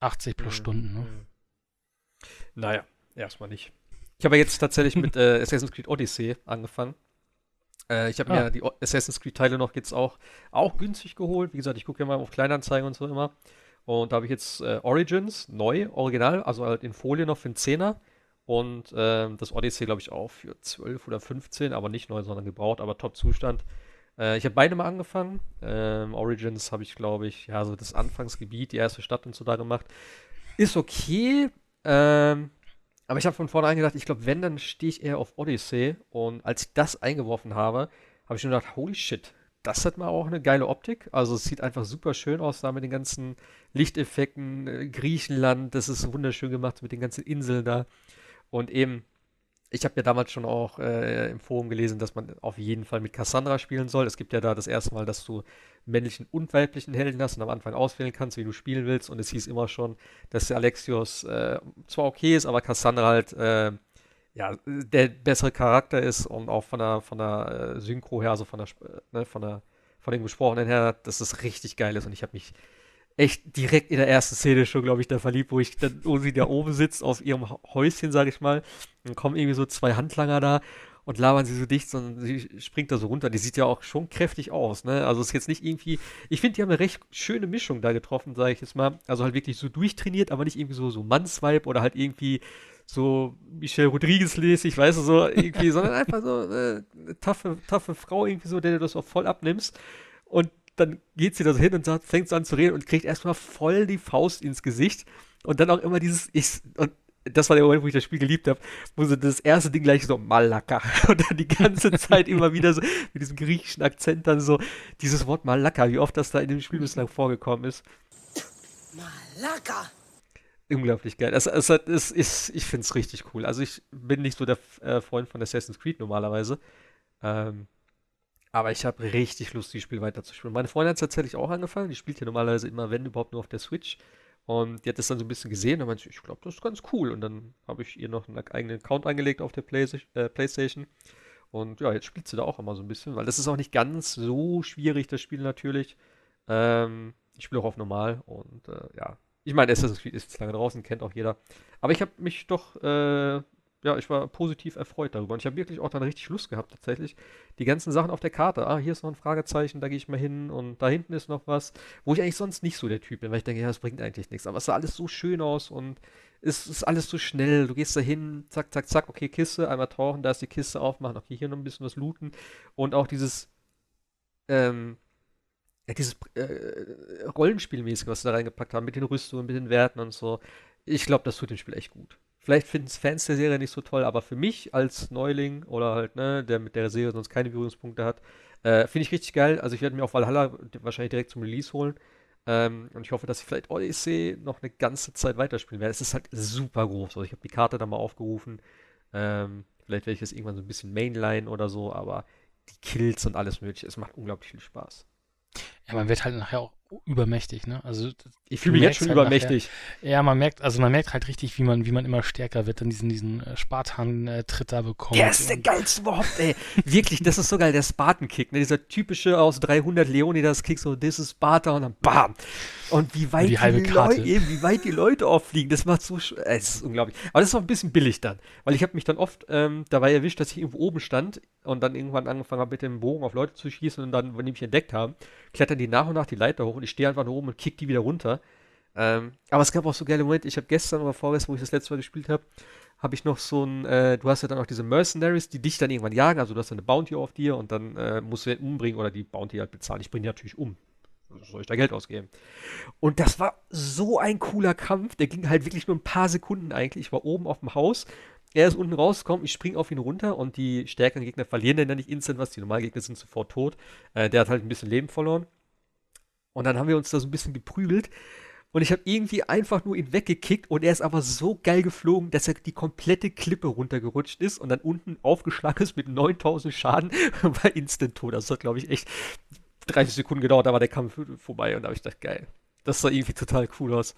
B: 80 plus mhm. Stunden. Ne? Mhm.
A: Naja, erstmal nicht. Ich habe jetzt tatsächlich mit äh, Assassin's Creed Odyssey angefangen. Äh, ich habe ah. mir die Assassin's Creed-Teile noch jetzt auch, auch günstig geholt. Wie gesagt, ich gucke ja mal auf Kleinanzeigen und so immer. Und da habe ich jetzt äh, Origins neu, original, also halt in Folie noch für einen Zehner. Und äh, das Odyssey, glaube ich, auch für 12 oder 15, aber nicht neu, sondern gebraucht, aber Top-Zustand. Äh, ich habe beide mal angefangen. Ähm, Origins habe ich, glaube ich, ja, so das Anfangsgebiet, die erste Stadt und so da gemacht. Ist okay, ähm, aber ich habe von vornherein gedacht, ich glaube, wenn, dann stehe ich eher auf Odyssey. Und als ich das eingeworfen habe, habe ich nur gedacht, holy shit, das hat mal auch eine geile Optik. Also es sieht einfach super schön aus da mit den ganzen Lichteffekten. Äh, Griechenland, das ist wunderschön gemacht mit den ganzen Inseln da. Und eben, ich habe ja damals schon auch äh, im Forum gelesen, dass man auf jeden Fall mit Cassandra spielen soll. Es gibt ja da das erste Mal, dass du männlichen und weiblichen Helden hast und am Anfang auswählen kannst, wie du spielen willst. Und es hieß immer schon, dass der Alexios äh, zwar okay ist, aber Cassandra halt äh, ja, der bessere Charakter ist und auch von der, von der äh, Synchro her, also von der, ne, von der, von dem Gesprochenen her, dass es richtig geil ist und ich habe mich echt direkt in der ersten Szene schon, glaube ich, da verliebt, wo ich dann, wo sie da oben sitzt, auf ihrem Häuschen, sage ich mal, dann kommen irgendwie so zwei Handlanger da und labern sie so dicht, sondern sie springt da so runter. Die sieht ja auch schon kräftig aus, ne? Also ist jetzt nicht irgendwie, ich finde, die haben eine recht schöne Mischung da getroffen, sage ich jetzt mal. Also halt wirklich so durchtrainiert, aber nicht irgendwie so, so Mannsvibe oder halt irgendwie so Michelle Rodriguez-mäßig, weißt du, so irgendwie, sondern einfach so eine taffe, taffe Frau irgendwie so, der du das auch voll abnimmst. Und dann geht sie da so hin und sagt, fängt so an zu reden und kriegt erstmal voll die Faust ins Gesicht. Und dann auch immer dieses, ich, und das war der Moment, wo ich das Spiel geliebt habe, wo sie das erste Ding gleich so Malaka und dann die ganze Zeit immer wieder so mit diesem griechischen Akzent dann so dieses Wort Malaka, wie oft das da in dem Spiel bislang vorgekommen ist. Malaka! Unglaublich geil. Es, es, es, es, ich finde es richtig cool. Also ich bin nicht so der äh, Freund von Assassin's Creed normalerweise. Ähm, aber ich habe richtig Lust, dieses Spiel weiterzuspielen. Meine Freundin hat es tatsächlich auch angefangen. Die spielt ja normalerweise immer, wenn überhaupt, nur auf der Switch. Und die hat das dann so ein bisschen gesehen und meinte, ich glaube, das ist ganz cool. Und dann habe ich ihr noch einen eigenen Account angelegt auf der Play äh, Playstation. Und ja, jetzt spielt sie da auch immer so ein bisschen, weil das ist auch nicht ganz so schwierig, das Spiel natürlich. Ähm, ich spiele auch auf normal und äh, ja. Ich meine, Assassin's Creed ist jetzt lange draußen, kennt auch jeder. Aber ich habe mich doch äh, ja, ich war positiv erfreut darüber. Und ich habe wirklich auch dann richtig Lust gehabt, tatsächlich. Die ganzen Sachen auf der Karte. Ah, hier ist noch ein Fragezeichen, da gehe ich mal hin. Und da hinten ist noch was, wo ich eigentlich sonst nicht so der Typ bin, weil ich denke, ja, das bringt eigentlich nichts. Aber es sah alles so schön aus und es ist alles so schnell. Du gehst da hin, zack, zack, zack, okay, Kiste, einmal tauchen, da ist die Kiste aufmachen, okay, hier noch ein bisschen was looten. Und auch dieses, ähm, ja, dieses äh, Rollenspielmäßige, was sie da reingepackt haben, mit den Rüstungen, mit den Werten und so. Ich glaube, das tut dem Spiel echt gut. Vielleicht finden es Fans der Serie nicht so toll, aber für mich als Neuling oder halt, ne, der mit der Serie sonst keine Berührungspunkte hat, äh, finde ich richtig geil. Also ich werde mir auch Valhalla wahrscheinlich direkt zum Release holen. Ähm, und ich hoffe, dass ich vielleicht Odyssey noch eine ganze Zeit weiterspielen werde. Es ist halt super groß. Also ich habe die Karte da mal aufgerufen. Ähm, vielleicht werde ich das irgendwann so ein bisschen Mainline oder so, aber die Kills und alles mögliche, es macht unglaublich viel Spaß.
B: Ja, man wird halt nachher auch übermächtig, ne? Also
A: ich fühle mich jetzt schon halt übermächtig.
B: Nachher, ja, man merkt, also man merkt halt richtig, wie man, wie man immer stärker wird, dann diesen, diesen äh, Spartan-Tritt da bekommt.
A: Der ist der geilste überhaupt, ey. Wirklich, das ist so geil, der Spartan-Kick, ne? Dieser typische aus 300 Leonidas-Kick, so, this is Sparta und dann BAM! Und wie weit, die, die Leute, eben, wie weit die Leute auffliegen, das macht so, äh, es ist unglaublich. Aber das ist auch ein bisschen billig dann, weil ich habe mich dann oft ähm, dabei erwischt, dass ich irgendwo oben stand und dann irgendwann angefangen habe, mit dem Bogen auf Leute zu schießen und dann, wenn die mich entdeckt haben, klettern die nach und nach die Leiter hoch und ich stehe einfach nur oben und kick die wieder runter. Ähm, aber es gab auch so geile Momente. Ich habe gestern oder vorgestern, wo ich das letzte Mal gespielt habe, habe ich noch so ein, äh, du hast ja dann auch diese Mercenaries, die dich dann irgendwann jagen, also du hast eine Bounty auf dir und dann äh, musst du den umbringen oder die Bounty halt bezahlen. Ich bringe die natürlich um. Soll ich da Geld ausgeben? Und das war so ein cooler Kampf. Der ging halt wirklich nur ein paar Sekunden eigentlich. Ich war oben auf dem Haus. Er ist unten rausgekommen, ich springe auf ihn runter und die stärkeren Gegner verlieren dann nicht instant was. Die normalen Gegner sind sofort tot. Äh, der hat halt ein bisschen Leben verloren. Und dann haben wir uns da so ein bisschen geprügelt. Und ich habe irgendwie einfach nur ihn weggekickt und er ist aber so geil geflogen, dass er die komplette Klippe runtergerutscht ist und dann unten aufgeschlagen ist mit 9000 Schaden und war instant tot. Das hat, glaube ich, echt 30 Sekunden gedauert, da war der Kampf vorbei und da habe ich gedacht, geil. Das sah irgendwie total cool aus.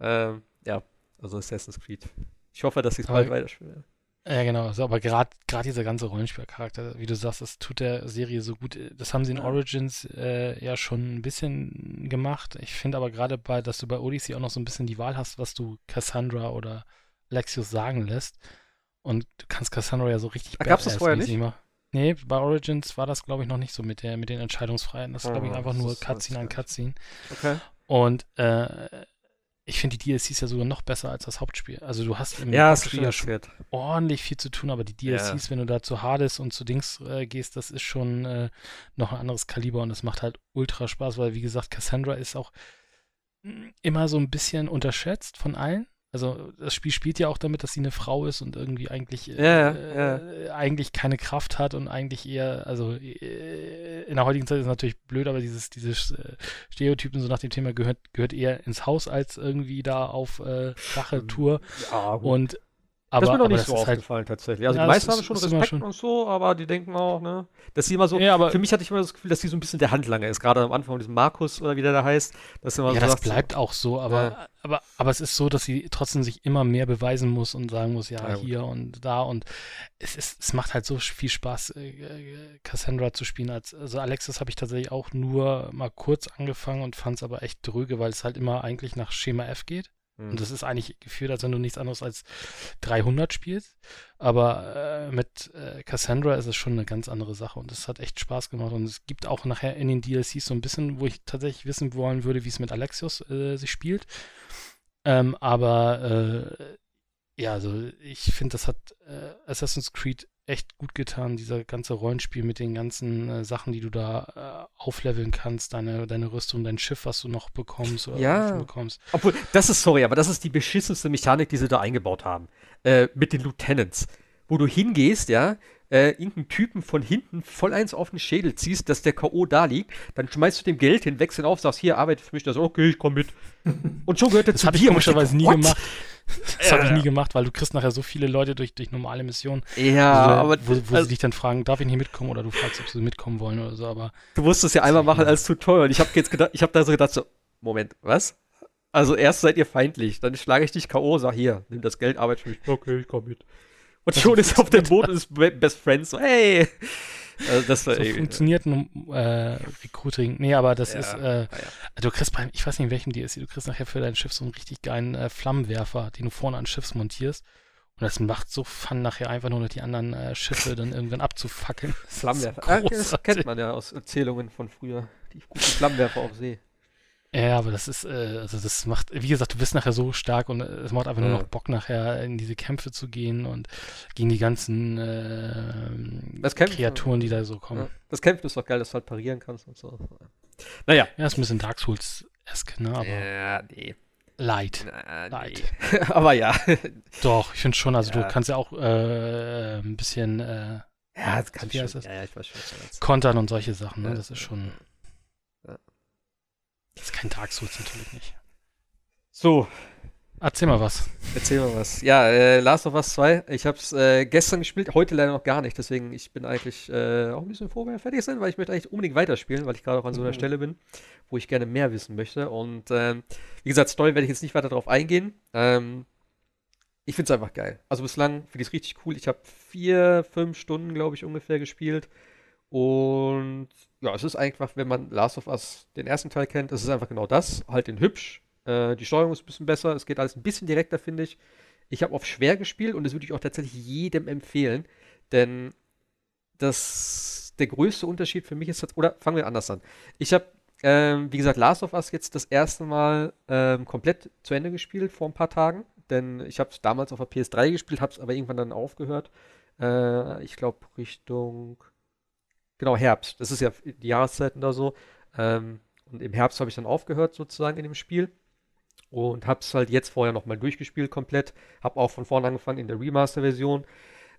A: Ähm, ja, also Assassin's Creed. Ich hoffe, dass ich es bald weiterspiele.
B: Ja, genau. Also, aber gerade dieser ganze Rollenspielcharakter, wie du sagst, das tut der Serie so gut. Das haben sie in. Origins äh, ja schon ein bisschen gemacht. Ich finde aber gerade bei, dass du bei Odyssey auch noch so ein bisschen die Wahl hast, was du Cassandra oder Lexius sagen lässt. Und du kannst Cassandra ja so richtig
A: Gab es das vorher nicht? Immer.
B: Nee, bei Origins war das, glaube ich, noch nicht so mit, der, mit den Entscheidungsfreiheiten. Das ist, glaube ich, ah, einfach nur Cutscene an Cutscene. Okay. Und äh, ich finde die DLCs ja sogar noch besser als das Hauptspiel. Also du hast
A: im ja, Hauptspiel ja schon
B: ordentlich viel zu tun, aber die DLCs, ja. wenn du da zu Hades und zu Dings äh, gehst, das ist schon äh, noch ein anderes Kaliber und es macht halt ultra Spaß, weil wie gesagt, Cassandra ist auch mm, immer so ein bisschen unterschätzt von allen. Also das Spiel spielt ja auch damit, dass sie eine Frau ist und irgendwie eigentlich
A: ja, äh,
B: ja. eigentlich keine Kraft hat und eigentlich eher, also äh, in der heutigen Zeit ist es natürlich blöd, aber dieses, dieses äh, Stereotypen so nach dem Thema gehört, gehört eher ins Haus als irgendwie da auf äh, Rachetour. Ja, und
A: aber, das ist mir noch nicht so halt aufgefallen halt, tatsächlich. Also ja, die meisten haben schon Respekt schon. und so, aber die denken auch, ne, dass sie immer so, ja, aber für mich hatte ich immer das Gefühl, dass sie so ein bisschen der Handlanger ist, gerade am Anfang von diesem Markus oder wie der da heißt.
B: Dass immer ja, so das sagt, bleibt auch so, aber, ja. aber, aber es ist so, dass sie trotzdem sich immer mehr beweisen muss und sagen muss, ja, ja hier und da und es, ist, es macht halt so viel Spaß, äh, äh Cassandra zu spielen. Als, also Alexis habe ich tatsächlich auch nur mal kurz angefangen und fand es aber echt dröge, weil es halt immer eigentlich nach Schema F geht. Mhm. Und das ist eigentlich gefühlt, als wenn du nichts anderes als 300 spielst. Aber äh, mit äh, Cassandra ist es schon eine ganz andere Sache und es hat echt Spaß gemacht. Und es gibt auch nachher in den DLCs so ein bisschen, wo ich tatsächlich wissen wollen würde, wie es mit Alexios äh, sich spielt. Ähm, aber äh, ja, also ich finde, das hat äh, Assassin's Creed echt gut getan, dieser ganze Rollenspiel mit den ganzen äh, Sachen, die du da äh, aufleveln kannst, deine, deine Rüstung, dein Schiff, was du noch bekommst oder
A: ja.
B: bekommst.
A: Obwohl, das ist, sorry, aber das ist die beschissenste Mechanik, die sie da eingebaut haben. Äh, mit den Lieutenants. Wo du hingehst, ja, äh, irgendeinen Typen von hinten voll eins auf den Schädel ziehst, dass der K.O. da liegt, dann schmeißt du dem Geld hin, wechseln auf, sagst, hier, arbeite für mich, das, okay, ich komm mit. Und schon gehört er
B: zu dir. Das habe ich komischerweise nie gemacht. Das habe ich nie gemacht, weil du kriegst nachher so viele Leute durch, durch normale Missionen.
A: Ja,
B: wo,
A: aber.
B: Wo, wo also, sie dich dann fragen, darf ich nicht mitkommen oder du fragst, ob sie mitkommen wollen oder so, aber.
A: Du musst es ja einmal machen als Tutorial. Und ich habe jetzt gedacht, ich habe da so gedacht, so, Moment, was? Also erst seid ihr feindlich, dann schlage ich dich K.O., sag hier, nimm das Geld, arbeite für mich. Okay, ich komm mit. Und schon ist auf dem Boot und ist Best Friends so, hey!
B: Also das war so ey, funktioniert ein äh, Recruiting. Nee, aber das ja, ist, äh, ja. du kriegst beim, ich weiß nicht in welchem die ist, du kriegst nachher für dein Schiff so einen richtig geilen äh, Flammenwerfer, den du vorne an Schiffs montierst. Und das macht so Fun, nachher einfach nur noch die anderen äh, Schiffe dann irgendwann abzufackeln.
A: Flammenwerfer. Das, ah, das kennt man ja aus Erzählungen von früher. Die guten Flammenwerfer auf See.
B: Ja, aber das ist, äh, also das macht, wie gesagt, du bist nachher so stark und es macht einfach ja. nur noch Bock, nachher in diese Kämpfe zu gehen und gegen die ganzen äh, Kreaturen, die da so kommen. Ja.
A: Das Kämpfen ist doch geil, dass du halt parieren kannst und so. Naja.
B: Ja, ist ein bisschen Dark Souls-esque, ne? Aber
A: ja, nee.
B: Light.
A: Na, Light. Nee. aber ja.
B: Doch, ich finde schon, also ja. du kannst ja auch äh, ein bisschen äh,
A: ja, das kann
B: ich ja, ich weiß schon. Kontern und solche Sachen, ne? Das ist schon. Das ist kein Dark Souls natürlich nicht.
A: So.
B: Erzähl mal was.
A: Erzähl mal was. Ja, äh, Last of Us 2. Ich habe es äh, gestern gespielt, heute leider noch gar nicht. Deswegen, ich bin eigentlich äh, auch ein bisschen froh, wenn wir fertig sind, weil ich möchte eigentlich unbedingt weiterspielen, weil ich gerade auch an so einer mhm. Stelle bin, wo ich gerne mehr wissen möchte. Und ähm, wie gesagt, Story werde ich jetzt nicht weiter darauf eingehen. Ähm, ich finde es einfach geil. Also bislang finde ich es richtig cool. Ich habe vier, fünf Stunden, glaube ich, ungefähr gespielt. Und ja, es ist einfach, wenn man Last of Us den ersten Teil kennt, es ist einfach genau das, halt in hübsch. Äh, die Steuerung ist ein bisschen besser, es geht alles ein bisschen direkter, finde ich. Ich habe auf schwer gespielt und das würde ich auch tatsächlich jedem empfehlen, denn das der größte Unterschied für mich ist, oder fangen wir anders an. Ich habe, ähm, wie gesagt, Last of Us jetzt das erste Mal ähm, komplett zu Ende gespielt vor ein paar Tagen, denn ich habe es damals auf der PS3 gespielt, habe es aber irgendwann dann aufgehört. Äh, ich glaube Richtung Genau, Herbst. Das ist ja die Jahreszeiten da so. Ähm, und im Herbst habe ich dann aufgehört sozusagen in dem Spiel. Und habe es halt jetzt vorher nochmal durchgespielt komplett. Habe auch von vorne angefangen in der Remaster-Version.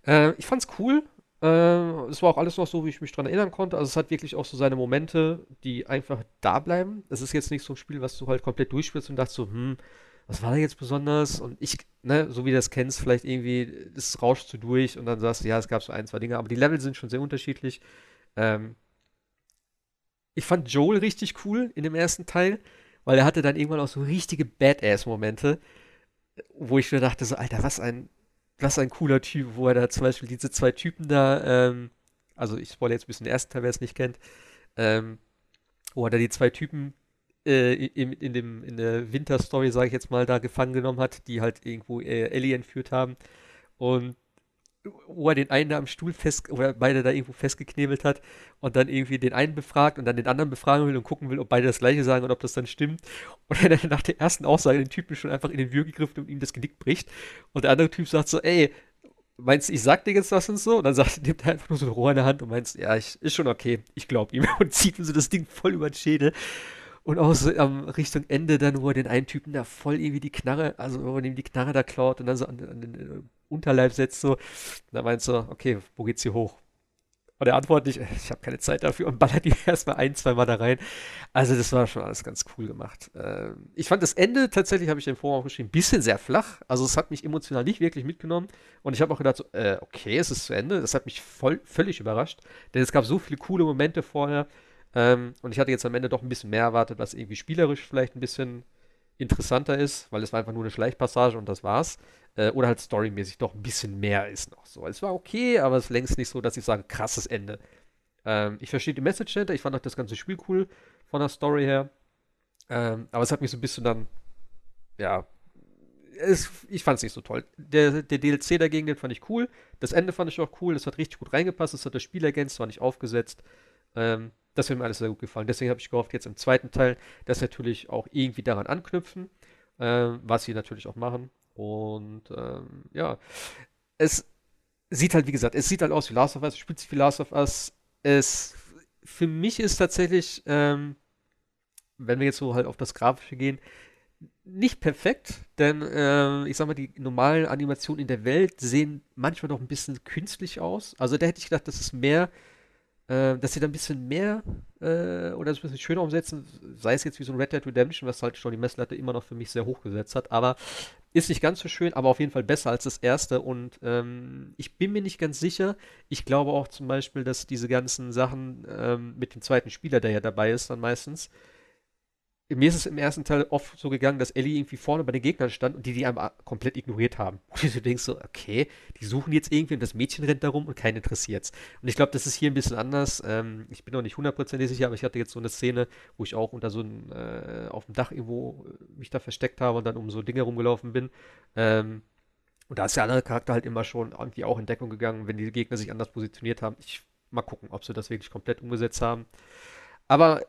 A: Äh, ich fand's cool. Äh, es war auch alles noch so, wie ich mich dran erinnern konnte. Also es hat wirklich auch so seine Momente, die einfach da bleiben. Es ist jetzt nicht so ein Spiel, was du halt komplett durchspielst und dachtest so, hm, was war da jetzt besonders? Und ich, ne, so wie du das kennst, vielleicht irgendwie, das rauscht du durch und dann sagst du, ja, es gab so ein, zwei Dinge, aber die Level sind schon sehr unterschiedlich. Ähm, ich fand Joel richtig cool in dem ersten Teil, weil er hatte dann irgendwann auch so richtige Badass-Momente, wo ich mir dachte, so, Alter, was ein, was ein cooler Typ, wo er da zum Beispiel diese zwei Typen da, ähm, also ich spoilere jetzt ein bisschen den ersten Teil, wer es nicht kennt, ähm, wo er da die zwei Typen äh, in, in, dem, in der Winter-Story, sage ich jetzt mal, da gefangen genommen hat, die halt irgendwo äh, Ellie entführt haben. Und wo er den einen da am Stuhl fest, oder beide da irgendwo festgeknebelt hat und dann irgendwie den einen befragt und dann den anderen befragen will und gucken will, ob beide das gleiche sagen und ob das dann stimmt. Und er dann nach der ersten Aussage den Typen schon einfach in den Würg gegriffen und ihm das Genick bricht. Und der andere Typ sagt so, ey, meinst du, ich sag dir jetzt das und so? Und dann sagt, nimmt er einfach nur so ein Rohr in der Hand und meinst, ja, ich, ist schon okay, ich glaub ihm. Und zieht ihm so das Ding voll über den Schädel. Und auch so am Richtung Ende dann, wo er den einen Typen da voll irgendwie die Knarre, also wo er ihm die Knarre da klaut und dann so an, an den äh, Unterleib setzt so. Dann meinst du, okay, wo geht's hier hoch? Und er antwortet nicht, ich habe keine Zeit dafür und ballert ihn erstmal ein, zwei Mal da rein. Also das war schon alles ganz cool gemacht. Ähm, ich fand das Ende tatsächlich, habe ich den Forum auch geschrieben, ein bisschen sehr flach. Also es hat mich emotional nicht wirklich mitgenommen. Und ich habe auch gedacht, so, äh, okay, es ist zu Ende. Das hat mich voll, völlig überrascht. Denn es gab so viele coole Momente vorher. Ähm, und ich hatte jetzt am Ende doch ein bisschen mehr erwartet, was irgendwie spielerisch vielleicht ein bisschen interessanter ist, weil es war einfach nur eine Schleichpassage und das war's. Äh, oder halt storymäßig doch ein bisschen mehr ist noch so. Es war okay, aber es ist längst nicht so, dass ich sage, krasses Ende. Ähm, ich verstehe die Message hinter, ich fand auch das ganze Spiel cool von der Story her. Ähm, aber es hat mich so ein bisschen dann, ja, es, ich fand es nicht so toll. Der, der DLC dagegen, den fand ich cool. Das Ende fand ich auch cool. Das hat richtig gut reingepasst. Das hat das Spiel ergänzt, war nicht aufgesetzt. Ähm, das hat mir alles sehr gut gefallen. Deswegen habe ich gehofft, jetzt im zweiten Teil, dass natürlich auch irgendwie daran anknüpfen, ähm, was sie natürlich auch machen. Und ähm, ja, es sieht halt, wie gesagt, es sieht halt aus wie Last of Us, spielt sich wie Last of Us. Es, für mich ist tatsächlich, ähm, wenn wir jetzt so halt auf das Grafische gehen, nicht perfekt, denn äh, ich sag mal, die normalen Animationen in der Welt sehen manchmal noch ein bisschen künstlich aus. Also da hätte ich gedacht, das ist mehr äh, dass sie da ein bisschen mehr äh, oder das ein bisschen schöner umsetzen, sei es jetzt wie so ein Red Dead Redemption, was halt schon die Messlatte immer noch für mich sehr hoch gesetzt hat, aber ist nicht ganz so schön, aber auf jeden Fall besser als das erste und ähm, ich bin mir nicht ganz sicher. Ich glaube auch zum Beispiel, dass diese ganzen Sachen ähm, mit dem zweiten Spieler, der ja dabei ist, dann meistens, mir ist es im ersten Teil oft so gegangen, dass Ellie irgendwie vorne bei den Gegnern stand und die die einfach komplett ignoriert haben. Und du denkst so, okay, die suchen jetzt irgendwie und das Mädchen rennt da rum und keinen interessiert's. Und ich glaube, das ist hier ein bisschen anders. Ähm, ich bin noch nicht hundertprozentig sicher, aber ich hatte jetzt so eine Szene, wo ich auch unter so ein, äh, auf dem Dach irgendwo äh, mich da versteckt habe und dann um so Dinge rumgelaufen bin. Ähm, und da ist der andere Charakter halt immer schon irgendwie auch in Deckung gegangen, wenn die Gegner sich anders positioniert haben. Ich mal gucken, ob sie das wirklich komplett umgesetzt haben. Aber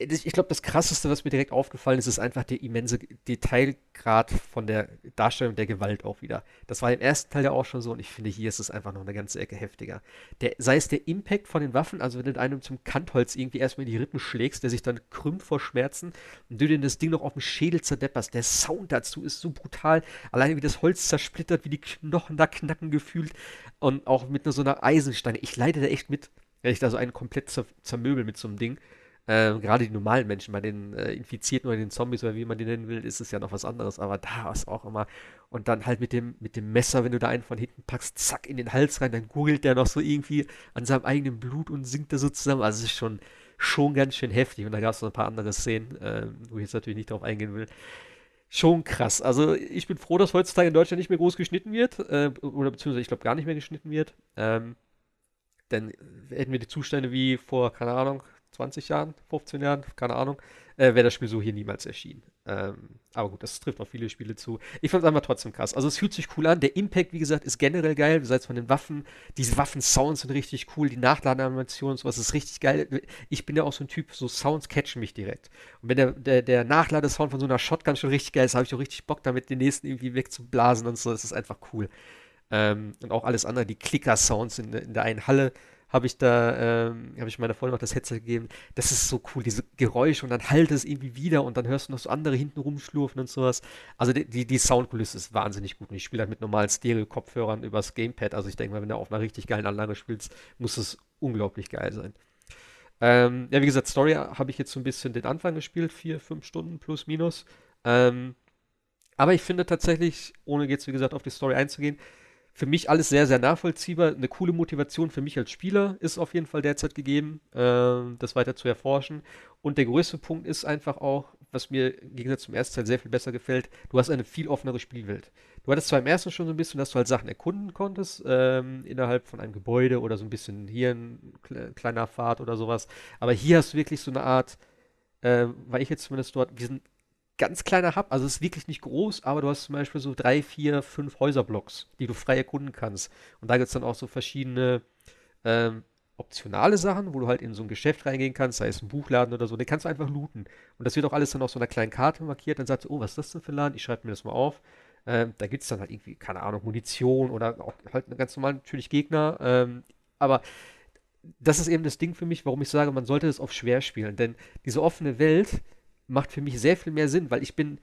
A: ich glaube, das Krasseste, was mir direkt aufgefallen ist, ist einfach der immense Detailgrad von der Darstellung der Gewalt auch wieder. Das war im ersten Teil ja auch schon so und ich finde, hier ist es einfach noch eine ganze Ecke heftiger. Der, sei es der Impact von den Waffen, also wenn du einem zum Kantholz irgendwie erstmal in die Rippen schlägst, der sich dann krümmt vor Schmerzen und du dir das Ding noch auf dem Schädel zerdepperst. Der Sound dazu ist so brutal. Alleine wie das Holz zersplittert, wie die Knochen da knacken gefühlt und auch mit so einer Eisensteine. Ich leide da echt mit, wenn ich da so einen komplett zer zermöbel mit so einem Ding. Äh, gerade die normalen Menschen, bei den äh, Infizierten oder den Zombies oder wie man die nennen will, ist es ja noch was anderes. Aber da ist auch immer. Und dann halt mit dem, mit dem Messer, wenn du da einen von hinten packst, zack, in den Hals rein, dann gurgelt der noch so irgendwie an seinem eigenen Blut und sinkt da so zusammen. Also es ist schon, schon ganz schön heftig. Und da gab es noch ein paar andere Szenen, äh, wo ich jetzt natürlich nicht drauf eingehen will. Schon krass. Also ich bin froh, dass heutzutage in Deutschland nicht mehr groß geschnitten wird. Äh, oder beziehungsweise ich glaube gar nicht mehr geschnitten wird. Ähm, dann hätten wir die Zustände wie vor, keine Ahnung, 20 Jahren, 15 Jahren, keine Ahnung, äh, wäre das Spiel so hier niemals erschienen. Ähm, aber gut, das trifft auf viele Spiele zu. Ich fand es einfach trotzdem krass. Also es fühlt sich cool an. Der Impact, wie gesagt, ist generell geil. Besides von den Waffen. Diese Waffen-Sounds sind richtig cool. Die Nachladeanimationen sowas ist richtig geil. Ich bin ja auch so ein Typ, so Sounds catchen mich direkt. Und wenn der, der, der Nachladesound von so einer Shotgun schon richtig geil ist, habe ich auch richtig Bock damit, den nächsten irgendwie wegzublasen und so. Das ist einfach cool. Ähm, und auch alles andere, die Clicker-Sounds in, in der einen Halle habe ich da, ähm, habe ich meiner Freundin noch das Headset gegeben. Das ist so cool, diese Geräusche und dann halt es irgendwie wieder und dann hörst du noch so andere hinten rumschlurfen und sowas. Also die, die, die Soundkulisse ist wahnsinnig gut und ich spiele halt mit normalen Stereo-Kopfhörern übers Gamepad. Also ich denke mal, wenn du auf einer richtig geilen Anlage spielst, muss es unglaublich geil sein. Ähm, ja, wie gesagt, Story habe ich jetzt so ein bisschen den Anfang gespielt, vier, fünf Stunden plus minus. Ähm, aber ich finde tatsächlich, ohne jetzt wie gesagt auf die Story einzugehen, für mich alles sehr, sehr nachvollziehbar. Eine coole Motivation für mich als Spieler ist auf jeden Fall derzeit gegeben, äh, das weiter zu erforschen. Und der größte Punkt ist einfach auch, was mir im Gegensatz zum ersten Teil sehr viel besser gefällt, du hast eine viel offenere Spielwelt. Du hattest zwar im ersten schon so ein bisschen, dass du halt Sachen erkunden konntest, ähm, innerhalb von einem Gebäude oder so ein bisschen hier ein kleiner Pfad oder sowas, aber hier hast du wirklich so eine Art, äh, weil ich jetzt zumindest dort, wir sind ganz kleiner Hub, also es ist wirklich nicht groß, aber du hast zum Beispiel so drei, vier, fünf Häuserblocks, die du frei erkunden kannst. Und da gibt es dann auch so verschiedene ähm, optionale Sachen, wo du halt in so ein Geschäft reingehen kannst, sei es ein Buchladen oder so, den kannst du einfach looten. Und das wird auch alles dann auf so einer kleinen Karte markiert, dann sagst du, oh, was ist das denn für ein Laden? Ich schreibe mir das mal auf. Ähm, da gibt es dann halt irgendwie, keine Ahnung, Munition oder auch halt ganz normal natürlich Gegner. Ähm, aber das ist eben das Ding für mich, warum ich sage, man sollte das auf schwer spielen. Denn diese offene Welt, macht für mich sehr viel mehr Sinn, weil ich bin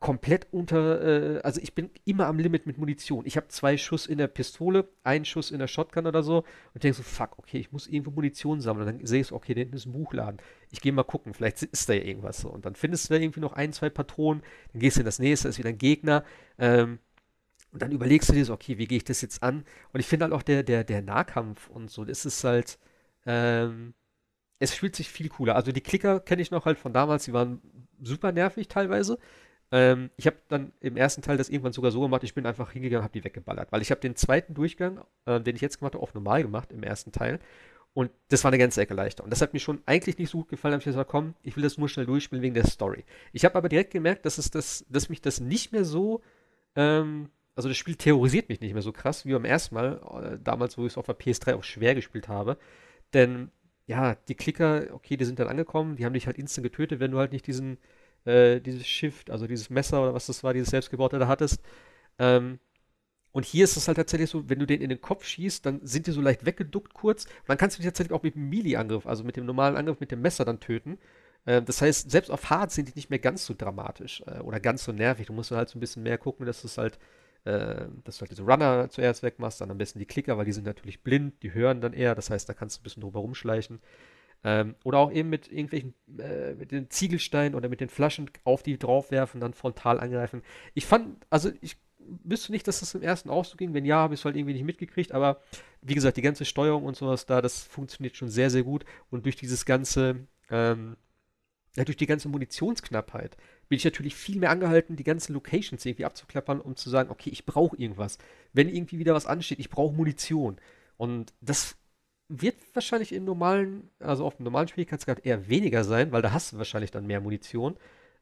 A: komplett unter, äh, also ich bin immer am Limit mit Munition. Ich habe zwei Schuss in der Pistole, einen Schuss in der Shotgun oder so und denke so, fuck, okay, ich muss irgendwo Munition sammeln. Und dann sehe ich so, okay, da hinten ist ein Buchladen. Ich gehe mal gucken, vielleicht ist da ja irgendwas so. Und dann findest du da irgendwie noch ein, zwei Patronen, dann gehst du in das nächste, ist wieder ein Gegner. Ähm, und dann überlegst du dir so, okay, wie gehe ich das jetzt an? Und ich finde halt auch der, der, der Nahkampf und so, das ist halt, ähm, es fühlt sich viel cooler. Also die Klicker kenne ich noch halt von damals, die waren super nervig teilweise. Ähm, ich habe dann im ersten Teil das irgendwann sogar so gemacht, ich bin einfach hingegangen, habe die weggeballert, weil ich habe den zweiten Durchgang, äh, den ich jetzt gemacht habe, auf normal gemacht im ersten Teil. Und das war eine ganze Ecke leichter. Und das hat mir schon eigentlich nicht so gut gefallen. Habe ich gesagt, komm, ich will das nur schnell durchspielen wegen der Story. Ich habe aber direkt gemerkt, dass, es das, dass mich das nicht mehr so ähm, also das Spiel terrorisiert mich nicht mehr so krass wie beim ersten Mal, äh, damals, wo ich es auf der PS3 auch schwer gespielt habe. Denn ja, die Klicker, okay, die sind dann angekommen, die haben dich halt instant getötet, wenn du halt nicht diesen, äh, dieses Shift, also dieses Messer oder was das war, dieses selbstgebaute da hattest. Ähm, und hier ist es halt tatsächlich so, wenn du den in den Kopf schießt, dann sind die so leicht weggeduckt kurz. Und dann kannst du dich tatsächlich auch mit dem Melee-Angriff, also mit dem normalen Angriff mit dem Messer dann töten. Ähm, das heißt, selbst auf Hard sind die nicht mehr ganz so dramatisch äh, oder ganz so nervig. Du musst halt so ein bisschen mehr gucken, dass du es halt, äh, dass du halt diese Runner zuerst wegmachst, dann am besten die Klicker, weil die sind natürlich blind, die hören dann eher. Das heißt, da kannst du ein bisschen drüber rumschleichen. Ähm, oder auch eben mit irgendwelchen, äh, mit den Ziegelsteinen oder mit den Flaschen auf die draufwerfen, dann frontal angreifen. Ich fand, also ich wüsste nicht, dass das im ersten auch so ging. Wenn ja, habe ich es halt irgendwie nicht mitgekriegt. Aber wie gesagt, die ganze Steuerung und sowas da, das funktioniert schon sehr, sehr gut. Und durch dieses ganze, ähm, ja, durch die ganze Munitionsknappheit bin ich natürlich viel mehr angehalten, die ganzen Locations irgendwie abzuklappern, um zu sagen, okay, ich brauche irgendwas. Wenn irgendwie wieder was ansteht, ich brauche Munition. Und das wird wahrscheinlich im normalen, also auf dem normalen Schwierigkeitsgrad eher weniger sein, weil da hast du wahrscheinlich dann mehr Munition.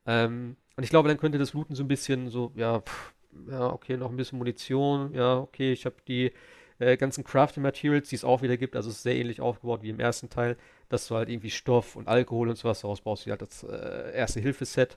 A: Ähm, und ich glaube, dann könnte das Looten so ein bisschen so, ja, pff, ja, okay, noch ein bisschen Munition, ja, okay, ich habe die äh, ganzen Crafting Materials, die es auch wieder gibt, also es ist sehr ähnlich aufgebaut wie im ersten Teil, dass du halt irgendwie Stoff und Alkohol und sowas daraus brauchst, du halt das äh, erste Hilfeset.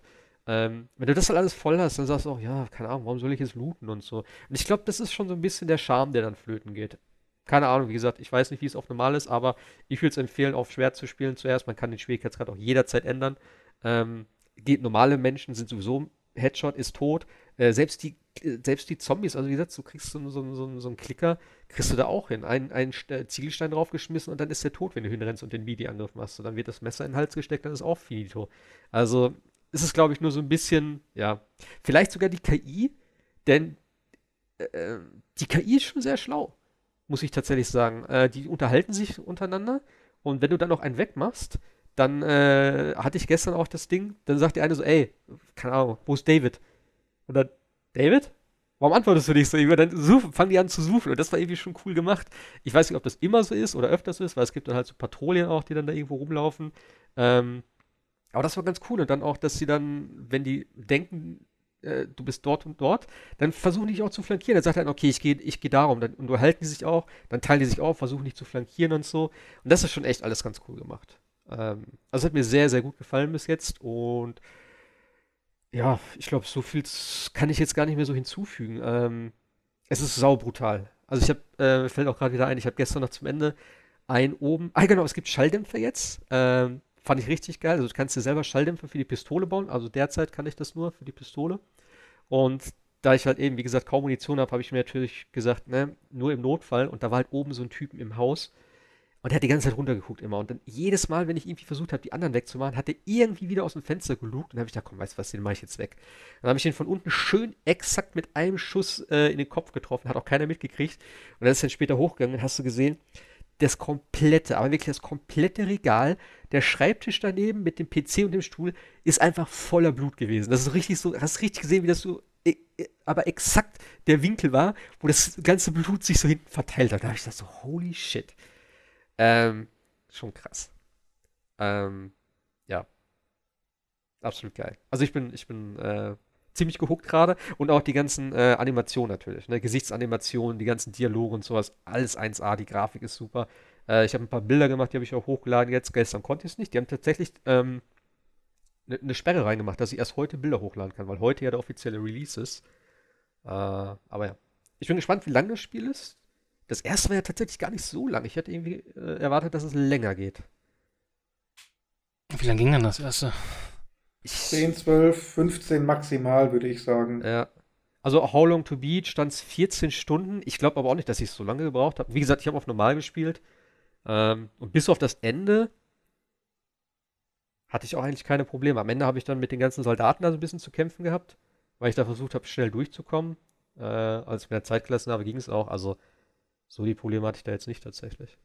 A: Ähm, wenn du das halt alles voll hast, dann sagst du auch, ja, keine Ahnung, warum soll ich jetzt looten und so. Und ich glaube, das ist schon so ein bisschen der Charme, der dann flöten geht. Keine Ahnung, wie gesagt, ich weiß nicht, wie es auf normal ist, aber ich würde es empfehlen, auf schwer zu spielen zuerst. Man kann den Schwierigkeitsgrad auch jederzeit ändern. Ähm, geht, normale Menschen sind sowieso Headshot ist tot. Äh, selbst, die, äh, selbst die Zombies, also wie gesagt, du kriegst so, so, so, so einen Klicker, kriegst du da auch hin. Ein, einen Ziegelstein draufgeschmissen und dann ist der tot, wenn du hinrennst und den Midi-Angriff machst. Und dann wird das Messer in den Hals gesteckt, dann ist auch finito. Also ist es, glaube ich, nur so ein bisschen, ja, vielleicht sogar die KI, denn äh, die KI ist schon sehr schlau, muss ich tatsächlich sagen. Äh, die unterhalten sich untereinander und wenn du dann noch einen wegmachst, dann äh, hatte ich gestern auch das Ding, dann sagt der eine so, ey, keine Ahnung, wo ist David? Und dann, David? Warum antwortest du nicht so? Dann suchen, fangen die an zu suchen und das war irgendwie schon cool gemacht. Ich weiß nicht, ob das immer so ist oder öfters so ist, weil es gibt dann halt so Patrouillen auch, die dann da irgendwo rumlaufen. Ähm, aber das war ganz cool und dann auch, dass sie dann, wenn die denken, äh, du bist dort und dort, dann versuchen die dich auch zu flankieren. Dann sagt er, okay, ich gehe ich geh darum. Dann, und halten die sich auch, dann teilen die sich auf, versuchen nicht zu flankieren und so. Und das ist schon echt alles ganz cool gemacht. Ähm, also hat mir sehr, sehr gut gefallen bis jetzt und ja, ich glaube, so viel kann ich jetzt gar nicht mehr so hinzufügen. Ähm, es ist saubrutal. Also ich habe, äh, fällt auch gerade wieder ein, ich habe gestern noch zum Ende ein oben, ah genau, es gibt Schalldämpfer jetzt. Ähm, fand ich richtig geil. Also du kannst dir selber Schalldämpfer für die Pistole bauen. Also derzeit kann ich das nur für die Pistole. Und da ich halt eben, wie gesagt, kaum Munition habe, habe ich mir natürlich gesagt, ne, nur im Notfall. Und da war halt oben so ein Typen im Haus. Und er hat die ganze Zeit runtergeguckt immer. Und dann jedes Mal, wenn ich irgendwie versucht habe, die anderen wegzumachen, hat er irgendwie wieder aus dem Fenster gelugt. Und dann habe ich gedacht, komm, weißt du was, den mache ich jetzt weg. Dann habe ich ihn von unten schön exakt mit einem Schuss äh, in den Kopf getroffen. Hat auch keiner mitgekriegt. Und dann ist dann später hochgegangen und hast du gesehen, das komplette, aber wirklich das komplette Regal, der Schreibtisch daneben mit dem PC und dem Stuhl ist einfach voller Blut gewesen. Das ist richtig so, hast richtig gesehen, wie das so, äh, äh, aber exakt der Winkel war, wo das ganze Blut sich so hinten verteilt hat. Da habe ich gedacht so, holy shit. Ähm, schon krass. Ähm, ja. Absolut geil. Also ich bin, ich bin äh, ziemlich gehuckt gerade und auch die ganzen äh, Animationen natürlich. Ne? Gesichtsanimationen, die ganzen Dialoge und sowas. Alles 1A, die Grafik ist super. Äh, ich habe ein paar Bilder gemacht, die habe ich auch hochgeladen jetzt. Gestern konnte ich es nicht. Die haben tatsächlich ähm, eine ne Sperre reingemacht, dass ich erst heute Bilder hochladen kann, weil heute ja der offizielle Release ist. Äh, aber ja. Ich bin gespannt, wie lang das Spiel ist. Das erste war ja tatsächlich gar nicht so lang. Ich hätte irgendwie äh, erwartet, dass es länger geht.
B: Wie lange ging denn das erste?
C: 10, 12, 15 maximal, würde ich sagen.
A: Ja. Also How Long to Beat stand es 14 Stunden. Ich glaube aber auch nicht, dass ich es so lange gebraucht habe. Wie gesagt, ich habe auf normal gespielt. Ähm, und bis auf das Ende hatte ich auch eigentlich keine Probleme. Am Ende habe ich dann mit den ganzen Soldaten da so ein bisschen zu kämpfen gehabt, weil ich da versucht habe, schnell durchzukommen. Äh, als ich mir Zeit gelassen habe, ging es auch. Also so die Probleme hatte ich da jetzt nicht tatsächlich.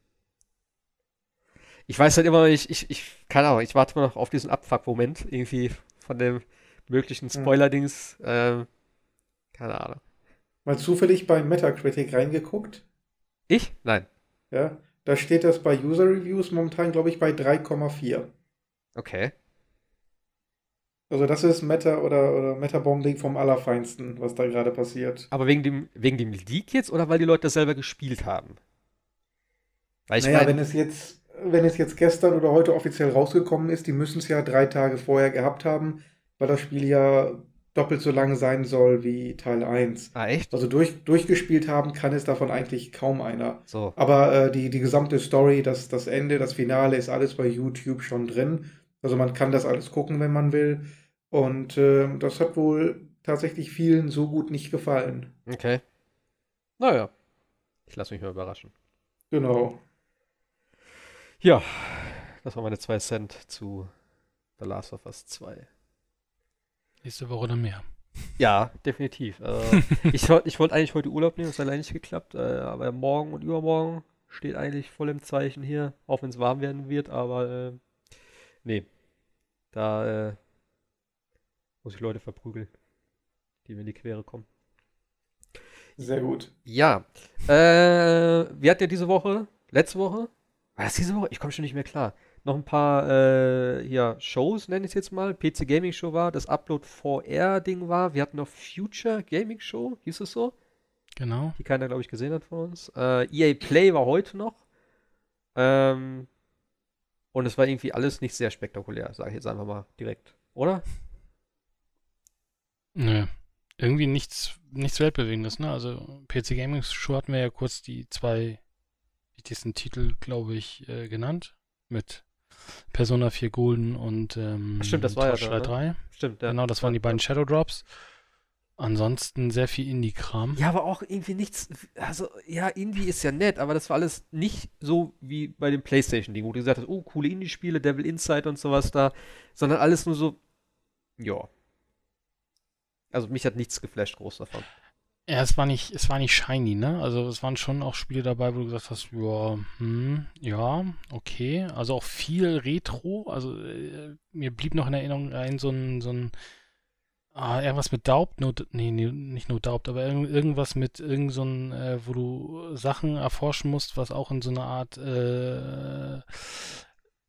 A: Ich weiß halt immer, ich, ich, ich, keine Ahnung, ich warte mal noch auf diesen Abfuck-Moment irgendwie von dem möglichen hm. Spoiler-Dings. Ähm, keine Ahnung.
C: Mal zufällig bei Metacritic reingeguckt?
A: Ich? Nein.
C: Ja, da steht das bei User Reviews momentan, glaube ich, bei 3,4.
A: Okay.
C: Also das ist Meta oder, oder Meta-Bombing vom Allerfeinsten, was da gerade passiert.
A: Aber wegen dem, wegen dem Leak jetzt oder weil die Leute das selber gespielt haben?
C: Weil ich naja, mein, wenn es jetzt, wenn es jetzt gestern oder heute offiziell rausgekommen ist, die müssen es ja drei Tage vorher gehabt haben, weil das Spiel ja doppelt so lang sein soll wie Teil 1.
A: Ah, echt?
C: Also durch, durchgespielt haben kann es davon eigentlich kaum einer.
A: So.
C: Aber äh, die, die gesamte Story, das, das Ende, das Finale ist alles bei YouTube schon drin. Also man kann das alles gucken, wenn man will. Und äh, das hat wohl tatsächlich vielen so gut nicht gefallen.
A: Okay. Naja. Ich lasse mich mal überraschen.
C: Genau.
A: Ja, das waren meine zwei Cent zu The Last of Us 2.
B: Nächste Woche dann mehr.
A: Ja, definitiv. Äh, ich wollte ich wollt eigentlich heute Urlaub nehmen, das hat leider nicht geklappt, äh, aber morgen und übermorgen steht eigentlich voll im Zeichen hier, auch wenn es warm werden wird, aber äh, nee, da äh, muss ich Leute verprügeln, die mir in die Quere kommen.
C: Sehr gut.
A: Ja, äh, wir hatten ja diese Woche, letzte Woche, war das diese Woche? Ich komme schon nicht mehr klar noch ein paar äh, hier Shows, nenne ich es jetzt mal. PC Gaming Show war, das Upload VR-Ding war. Wir hatten noch Future Gaming Show, hieß es so?
B: Genau.
A: Die keiner, glaube ich, gesehen hat von uns. Äh, EA Play war heute noch. Ähm, und es war irgendwie alles nicht sehr spektakulär, sage ich jetzt einfach mal direkt. Oder?
B: Nö. Irgendwie nichts, nichts Weltbewegendes, ne? Also PC Gaming Show hatten wir ja kurz die zwei wichtigsten Titel, glaube ich, äh, genannt. Mit Persona 4 Golden und ähm,
A: Stimmt, das war ja da, 3. Ne?
B: Stimmt, ja. Genau, das waren die beiden Shadow Drops. Ansonsten sehr viel Indie-Kram.
A: Ja, aber auch irgendwie nichts. Also, ja, Indie ist ja nett, aber das war alles nicht so wie bei dem PlayStation-Ding, wo du gesagt hast, oh, coole Indie-Spiele, Devil Inside und sowas da, sondern alles nur so, ja. Also, mich hat nichts geflasht groß davon.
B: Ja, es war nicht, es war nicht shiny, ne? Also es waren schon auch Spiele dabei, wo du gesagt hast, ja, hm, ja, okay. Also auch viel Retro. Also äh, mir blieb noch in Erinnerung ein so ein, so ein ah, irgendwas mit Daubt, no, nee, nee, nicht nur Daubt, aber irg irgendwas mit irgend so ein, äh, wo du Sachen erforschen musst, was auch in so einer Art äh,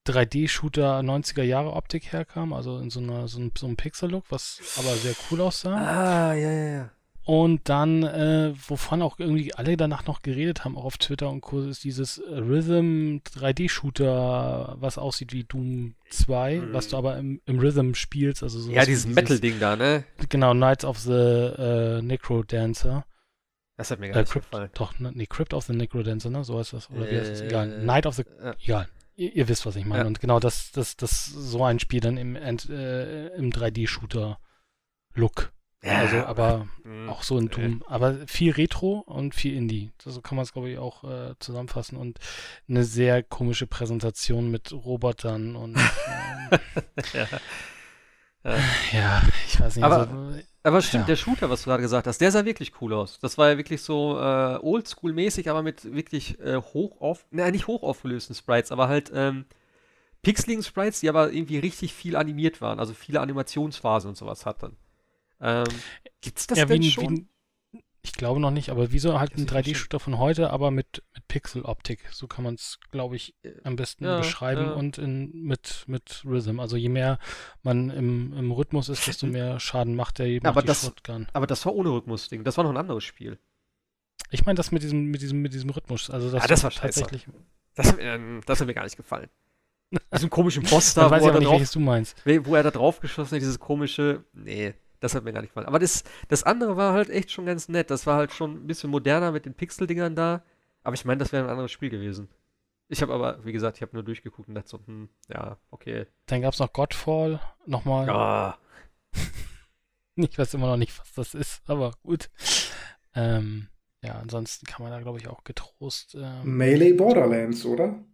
B: 3D-Shooter 90er Jahre Optik herkam, also in so einer so, ein, so einem Pixel-Look, was aber sehr cool aussah.
A: Ah, ja, ja, ja.
B: Und dann, äh, wovon auch irgendwie alle danach noch geredet haben, auch auf Twitter und Co., ist dieses Rhythm 3D-Shooter, was aussieht wie Doom 2, mhm. was du aber im, im Rhythm spielst. Also
A: so ja, dieses, Metal-Ding da, ne?
B: Genau, Knights of the äh, Necro Dancer.
A: Das hat mir gar äh, nicht
B: Crypt, gefallen. Doch, ne, nee, Crypt of the Necro Dancer, ne? So heißt das. Oder wie heißt das? Egal. Äh, Night of the. Egal. Ihr, ihr, wisst, was ich meine. Ja. Und genau das, das, das, so ein Spiel dann im, äh, im 3D-Shooter-Look. Ja, also, aber mh, hm, auch so in Doom. Äh. Aber viel Retro und viel Indie. So kann man es, glaube ich, auch äh, zusammenfassen. Und eine sehr komische Präsentation mit Robotern und. Ähm, ja. ja. ja. ich weiß nicht.
A: Aber, also, aber stimmt, ja. der Shooter, was du gerade gesagt hast, der sah wirklich cool aus. Das war ja wirklich so äh, oldschool-mäßig, aber mit wirklich äh, hoch auf, naja, nicht hoch aufgelösten Sprites, aber halt ähm, pixeligen Sprites, die aber irgendwie richtig viel animiert waren, also viele Animationsphasen und sowas hatten. Ähm, gibt's das ja, denn wie, schon? Wie,
B: ich glaube noch nicht, aber wieso halt ein 3D-Shooter von heute, aber mit, mit Pixel-Optik. So kann man es, glaube ich, äh, am besten ja, beschreiben ja. und in, mit, mit Rhythm. Also je mehr man im, im Rhythmus ist, desto mehr Schaden macht der eben
A: aber die das, Shotgun. Aber das war ohne Rhythmus-Ding. Das war noch ein anderes Spiel.
B: Ich meine das mit diesem, mit diesem, mit diesem Rhythmus. Also das,
A: ah, das war tatsächlich. Das hat, mir, das hat mir gar nicht gefallen. Diesen komischen Poster,
B: wo, er da drauf, du meinst.
A: wo er da drauf geschossen hat, dieses komische. Nee. Das hat mir gar nicht gefallen. Aber das, das andere war halt echt schon ganz nett. Das war halt schon ein bisschen moderner mit den Pixel-Dingern da. Aber ich meine, das wäre ein anderes Spiel gewesen. Ich habe aber, wie gesagt, ich habe nur durchgeguckt und dachte so, hm, ja, okay.
B: Dann gab es noch Godfall, nochmal.
A: Ja.
B: ich weiß immer noch nicht, was das ist, aber gut. Ähm, ja, ansonsten kann man da, glaube ich, auch getrost.
C: Ähm, Melee Borderlands, oder?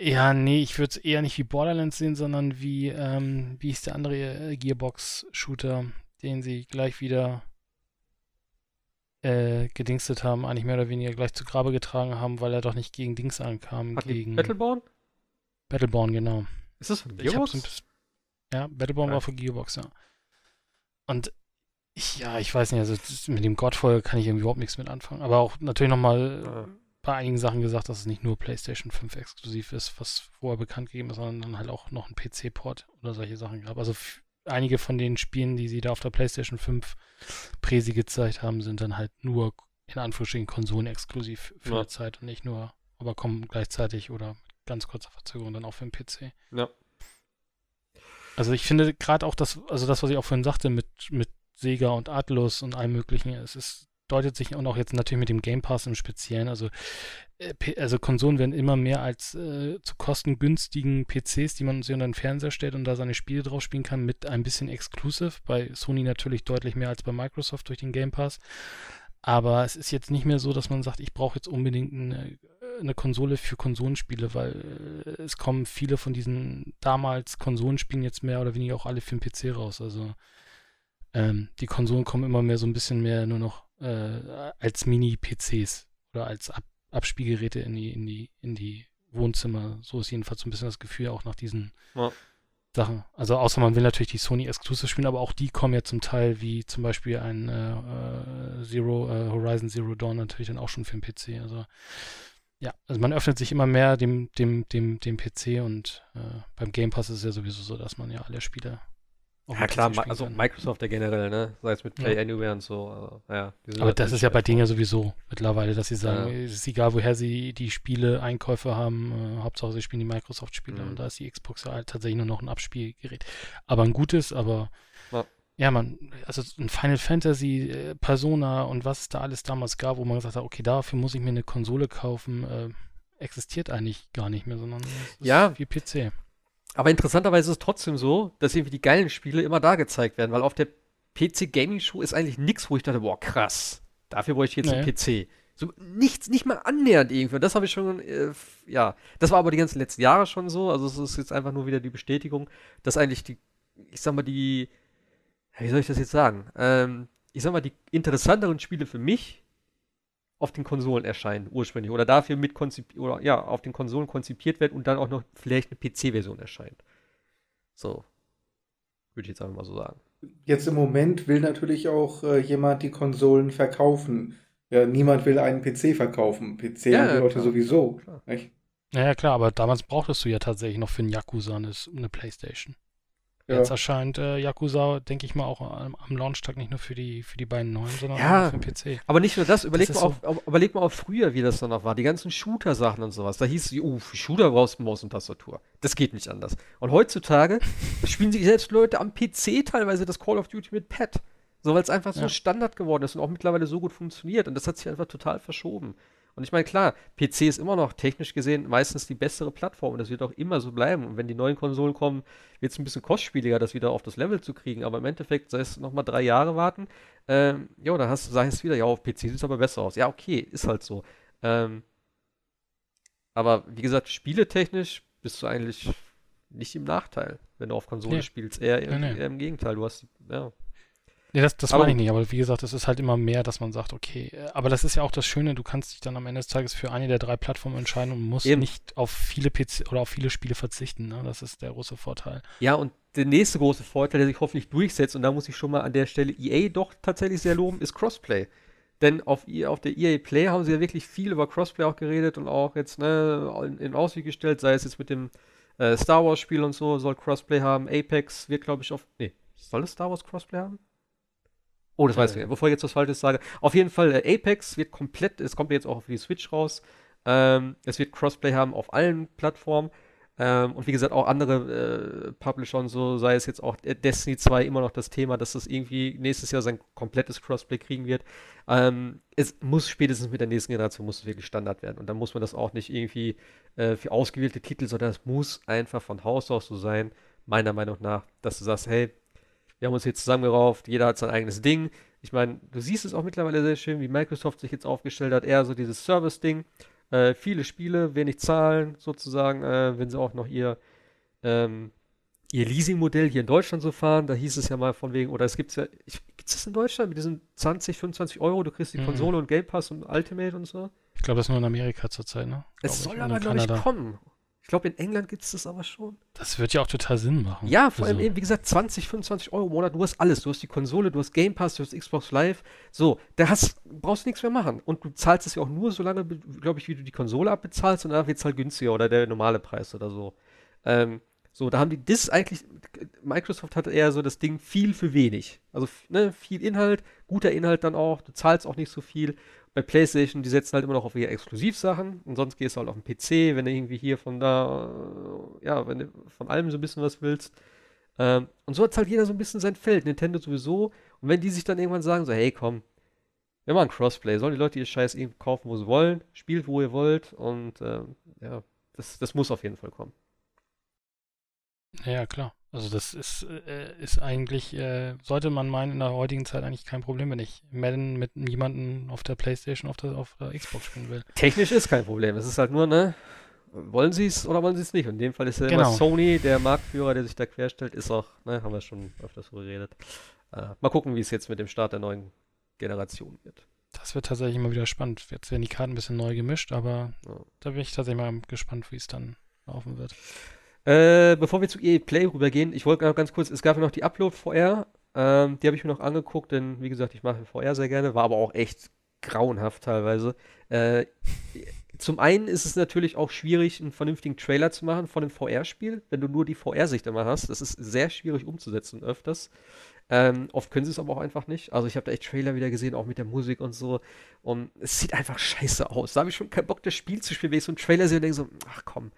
B: Ja, nee, ich würde es eher nicht wie Borderlands sehen, sondern wie, ähm, wie ist der andere äh, Gearbox-Shooter, den sie gleich wieder äh, gedingstet haben, eigentlich mehr oder weniger gleich zu Grabe getragen haben, weil er doch nicht gegen Dings ankam.
A: Hat
B: gegen
A: Battleborn?
B: Battleborn, genau.
A: Ist das von Gearbox?
B: Ein, ja, Battleborn ja. war von Gearbox, ja. Und ich, ja, ich weiß nicht, also mit dem Godfall kann ich irgendwie überhaupt nichts mit anfangen. Aber auch natürlich nochmal ja bei einigen Sachen gesagt, dass es nicht nur PlayStation 5 exklusiv ist, was vorher bekannt gegeben ist, sondern dann halt auch noch ein PC-Port oder solche Sachen gab. Also einige von den Spielen, die sie da auf der PlayStation 5 Präsi gezeigt haben, sind dann halt nur in Anführungsstrichen konsolenexklusiv für ja. eine Zeit und nicht nur, aber kommen gleichzeitig oder mit ganz kurzer Verzögerung dann auch für den PC.
A: Ja.
B: Also ich finde gerade auch das, also das, was ich auch vorhin sagte mit, mit Sega und Atlus und allem möglichen, es ist, deutet sich und auch jetzt natürlich mit dem Game Pass im Speziellen, also, äh, also Konsolen werden immer mehr als äh, zu kostengünstigen PCs, die man sich unter den Fernseher stellt und da seine Spiele drauf spielen kann, mit ein bisschen Exclusive. Bei Sony natürlich deutlich mehr als bei Microsoft durch den Game Pass. Aber es ist jetzt nicht mehr so, dass man sagt, ich brauche jetzt unbedingt eine, eine, Konsole für Konsolenspiele, weil äh, es kommen viele von diesen damals Konsolenspielen jetzt mehr oder weniger auch alle für den PC raus. Also ähm, die Konsolen kommen immer mehr so ein bisschen mehr nur noch äh, als Mini-PCs oder als Ab Abspielgeräte in die, in die, in die Wohnzimmer. So ist jedenfalls so ein bisschen das Gefühl auch nach diesen ja. Sachen. Also außer man will natürlich die Sony Exclusive spielen, aber auch die kommen ja zum Teil wie zum Beispiel ein äh, äh Zero, äh, Horizon Zero Dawn natürlich dann auch schon für den PC. Also ja, also man öffnet sich immer mehr dem, dem, dem, dem PC und äh, beim Game Pass ist es ja sowieso so, dass man ja alle Spiele
A: ja klar, also kann. Microsoft ja generell, ne? Sei es mit Play ja. Anywhere und so. Also, ja,
B: Aber das ist ja bei denen ja sowieso mittlerweile, dass sie sagen, ja. es ist egal, woher sie die Spiele, Einkäufe haben, äh, Hauptsache sie spielen die Microsoft-Spiele mhm. und da ist die Xbox ja halt tatsächlich nur noch ein Abspielgerät. Aber ein gutes, aber ja, ja man, also ein Final Fantasy, äh, Persona und was es da alles damals gab, wo man gesagt hat, okay, dafür muss ich mir eine Konsole kaufen, äh, existiert eigentlich gar nicht mehr, sondern
A: ja. wie PC. Aber interessanterweise ist es trotzdem so, dass irgendwie die geilen Spiele immer da gezeigt werden, weil auf der PC Gaming Show ist eigentlich nichts, wo ich dachte, boah, krass, dafür bräuchte ich jetzt nee. einen PC. So nichts, nicht mal annähernd irgendwie. Das habe ich schon, äh, ja, das war aber die ganzen letzten Jahre schon so. Also es ist jetzt einfach nur wieder die Bestätigung, dass eigentlich die, ich sag mal, die, wie soll ich das jetzt sagen? Ähm, ich sag mal, die interessanteren Spiele für mich auf den Konsolen erscheinen, ursprünglich. Oder dafür mit konzipiert, oder ja, auf den Konsolen konzipiert wird und dann auch noch vielleicht eine PC-Version erscheint. So. Würde ich jetzt einfach mal so sagen.
C: Jetzt im Moment will natürlich auch äh, jemand die Konsolen verkaufen. Ja, niemand will einen PC verkaufen. PC ja, haben die Leute klar. sowieso. Klar. Nicht?
B: Ja, klar, aber damals brauchtest du ja tatsächlich noch für einen Yakuza eine, eine Playstation. Ja. Jetzt erscheint äh, Yakuza, denke ich mal, auch am, am Launchtag nicht nur für die, für die beiden neuen, sondern
A: ja,
B: auch für den PC.
A: Aber nicht nur das, überleg, das mal, so auf, überleg mal auf früher, wie das dann noch war. Die ganzen Shooter-Sachen und sowas. Da hieß es, oh, für Shooter brauchst du Maus und Tastatur. Das geht nicht anders. Und heutzutage spielen sich selbst Leute am PC teilweise das Call of Duty mit Pad. So, weil es einfach so ja. Standard geworden ist und auch mittlerweile so gut funktioniert. Und das hat sich einfach total verschoben. Und ich meine, klar, PC ist immer noch technisch gesehen meistens die bessere Plattform und das wird auch immer so bleiben. Und wenn die neuen Konsolen kommen, wird es ein bisschen kostspieliger, das wieder auf das Level zu kriegen. Aber im Endeffekt, sei es nochmal drei Jahre warten, ähm, ja, dann hast du, sag es wieder, ja, auf PC sieht es aber besser aus. Ja, okay, ist halt so. Ähm, aber wie gesagt, spieletechnisch bist du eigentlich nicht im Nachteil, wenn du auf Konsole nee. spielst. Eher, nee, nee. eher, im Gegenteil. Du hast, ja,
B: Nee, das, das meine ich nicht, aber wie gesagt, es ist halt immer mehr, dass man sagt, okay, äh, aber das ist ja auch das Schöne, du kannst dich dann am Ende des Tages für eine der drei Plattformen entscheiden und musst Eben. nicht auf viele PC oder auf viele Spiele verzichten. Ne? Das ist der große Vorteil.
A: Ja, und der nächste große Vorteil, der sich hoffentlich durchsetzt, und da muss ich schon mal an der Stelle EA doch tatsächlich sehr loben, ist Crossplay. Denn auf, e auf der EA Play haben sie ja wirklich viel über Crossplay auch geredet und auch jetzt ne, in, in Aussicht gestellt, sei es jetzt mit dem äh, Star Wars Spiel und so, soll Crossplay haben. Apex wird, glaube ich, auf. Nee, soll es Star Wars Crossplay haben? Oh, das weiß ich nicht, bevor ich jetzt was Falsches sage. Auf jeden Fall, äh, Apex wird komplett, es kommt jetzt auch auf die Switch raus. Ähm, es wird Crossplay haben auf allen Plattformen. Ähm, und wie gesagt, auch andere äh, Publisher und so, sei es jetzt auch Destiny 2 immer noch das Thema, dass das irgendwie nächstes Jahr sein komplettes Crossplay kriegen wird. Ähm, es muss spätestens mit der nächsten Generation muss es wirklich Standard werden. Und dann muss man das auch nicht irgendwie äh, für ausgewählte Titel, sondern es muss einfach von Haus aus so sein, meiner Meinung nach, dass du sagst, hey, wir haben uns jetzt zusammengerauft, jeder hat sein eigenes Ding. Ich meine, du siehst es auch mittlerweile sehr schön, wie Microsoft sich jetzt aufgestellt hat, eher so dieses Service-Ding. Äh, viele Spiele, wenig Zahlen sozusagen, äh, wenn sie auch noch ihr, ähm, ihr Leasing-Modell hier in Deutschland so fahren. Da hieß es ja mal von wegen, oder es gibt es ja, gibt es das in Deutschland mit diesen 20, 25 Euro, du kriegst die mhm. Konsole und Game Pass und Ultimate und so?
B: Ich glaube, das ist nur in Amerika zurzeit, ne?
A: Es soll aber noch nicht kommen. Ich glaube, in England gibt es das aber schon.
B: Das wird ja auch total Sinn machen.
A: Ja, vor also. allem eben, wie gesagt, 20, 25 Euro im Monat. Du hast alles. Du hast die Konsole, du hast Game Pass, du hast Xbox Live. So, da hast, brauchst du nichts mehr machen. Und du zahlst es ja auch nur so lange, glaube ich, wie du die Konsole abbezahlst und dann wird es halt günstiger oder der normale Preis oder so. Ähm, So, da haben die das eigentlich, Microsoft hatte eher so das Ding viel für wenig. Also ne, viel Inhalt, guter Inhalt dann auch, du zahlst auch nicht so viel. Bei PlayStation, die setzen halt immer noch auf ihre Exklusivsachen und sonst gehst du halt auf den PC, wenn du irgendwie hier von da, ja, wenn du von allem so ein bisschen was willst. Ähm, und so hat halt jeder so ein bisschen sein Feld, Nintendo sowieso. Und wenn die sich dann irgendwann sagen, so, hey, komm, wir machen Crossplay, sollen die Leute ihr Scheiß eben kaufen, wo sie wollen, spielt, wo ihr wollt und ähm, ja, das, das muss auf jeden Fall kommen.
B: Ja, klar. Also das ist, äh, ist eigentlich, äh, sollte man meinen, in der heutigen Zeit eigentlich kein Problem, wenn ich Madden mit jemandem auf der Playstation, auf der, auf der Xbox spielen will.
A: Technisch ist kein Problem. Es ist halt nur, ne, wollen sie es oder wollen sie es nicht? Und in dem Fall ist ja genau. immer Sony, der Marktführer, der sich da querstellt, ist auch, ne, haben wir schon öfters so geredet. Äh, mal gucken, wie es jetzt mit dem Start der neuen Generation wird.
B: Das wird tatsächlich immer wieder spannend. Jetzt werden die Karten ein bisschen neu gemischt, aber ja. da bin ich tatsächlich mal gespannt, wie es dann laufen wird.
A: Äh, bevor wir zu EA Play rübergehen, ich wollte ganz kurz, es gab ja noch die Upload VR, ähm, die habe ich mir noch angeguckt, denn wie gesagt, ich mache VR sehr gerne, war aber auch echt grauenhaft teilweise. Äh, zum einen ist es natürlich auch schwierig, einen vernünftigen Trailer zu machen von einem VR-Spiel, wenn du nur die VR-Sicht immer hast. Das ist sehr schwierig umzusetzen öfters. Ähm, oft können sie es aber auch einfach nicht. Also ich habe da echt Trailer wieder gesehen, auch mit der Musik und so. Und es sieht einfach scheiße aus. Da habe ich schon keinen Bock, das Spiel zu spielen, wenn ich so einen Trailer sehe und denke so, ach komm,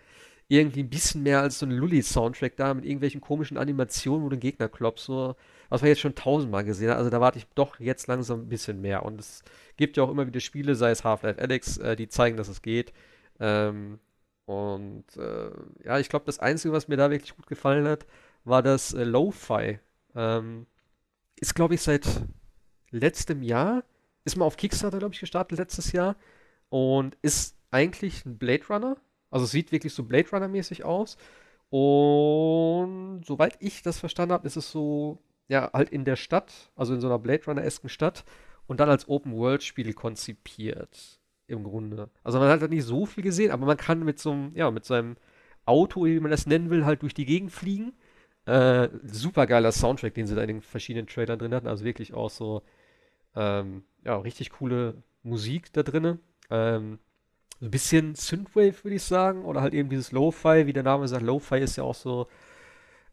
A: irgendwie ein bisschen mehr als so ein Lully-Soundtrack da mit irgendwelchen komischen Animationen, wo du den Gegner klopfst, so, was man jetzt schon tausendmal gesehen hat. Also da warte ich doch jetzt langsam ein bisschen mehr. Und es gibt ja auch immer wieder Spiele, sei es Half-Life Alex, äh, die zeigen, dass es geht. Ähm, und äh, ja, ich glaube, das Einzige, was mir da wirklich gut gefallen hat, war das äh, Lo-Fi. Ähm, ist, glaube ich, seit letztem Jahr, ist mal auf Kickstarter, glaube ich, gestartet letztes Jahr und ist eigentlich ein Blade Runner also es sieht wirklich so Blade Runner-mäßig aus. Und soweit ich das verstanden habe, ist es so, ja, halt in der Stadt, also in so einer Blade Runner-esken Stadt und dann als Open-World-Spiel konzipiert. Im Grunde. Also man hat halt nicht so viel gesehen, aber man kann mit so einem, ja, mit seinem Auto, wie man das nennen will, halt durch die Gegend fliegen. Äh, super geiler Soundtrack, den sie da in den verschiedenen Trailern drin hatten. Also wirklich auch so, ähm, ja, richtig coole Musik da drin. Ähm, ein bisschen Synthwave, würde ich sagen. Oder halt eben dieses Lo-Fi, wie der Name sagt. Lo-Fi ist ja auch so.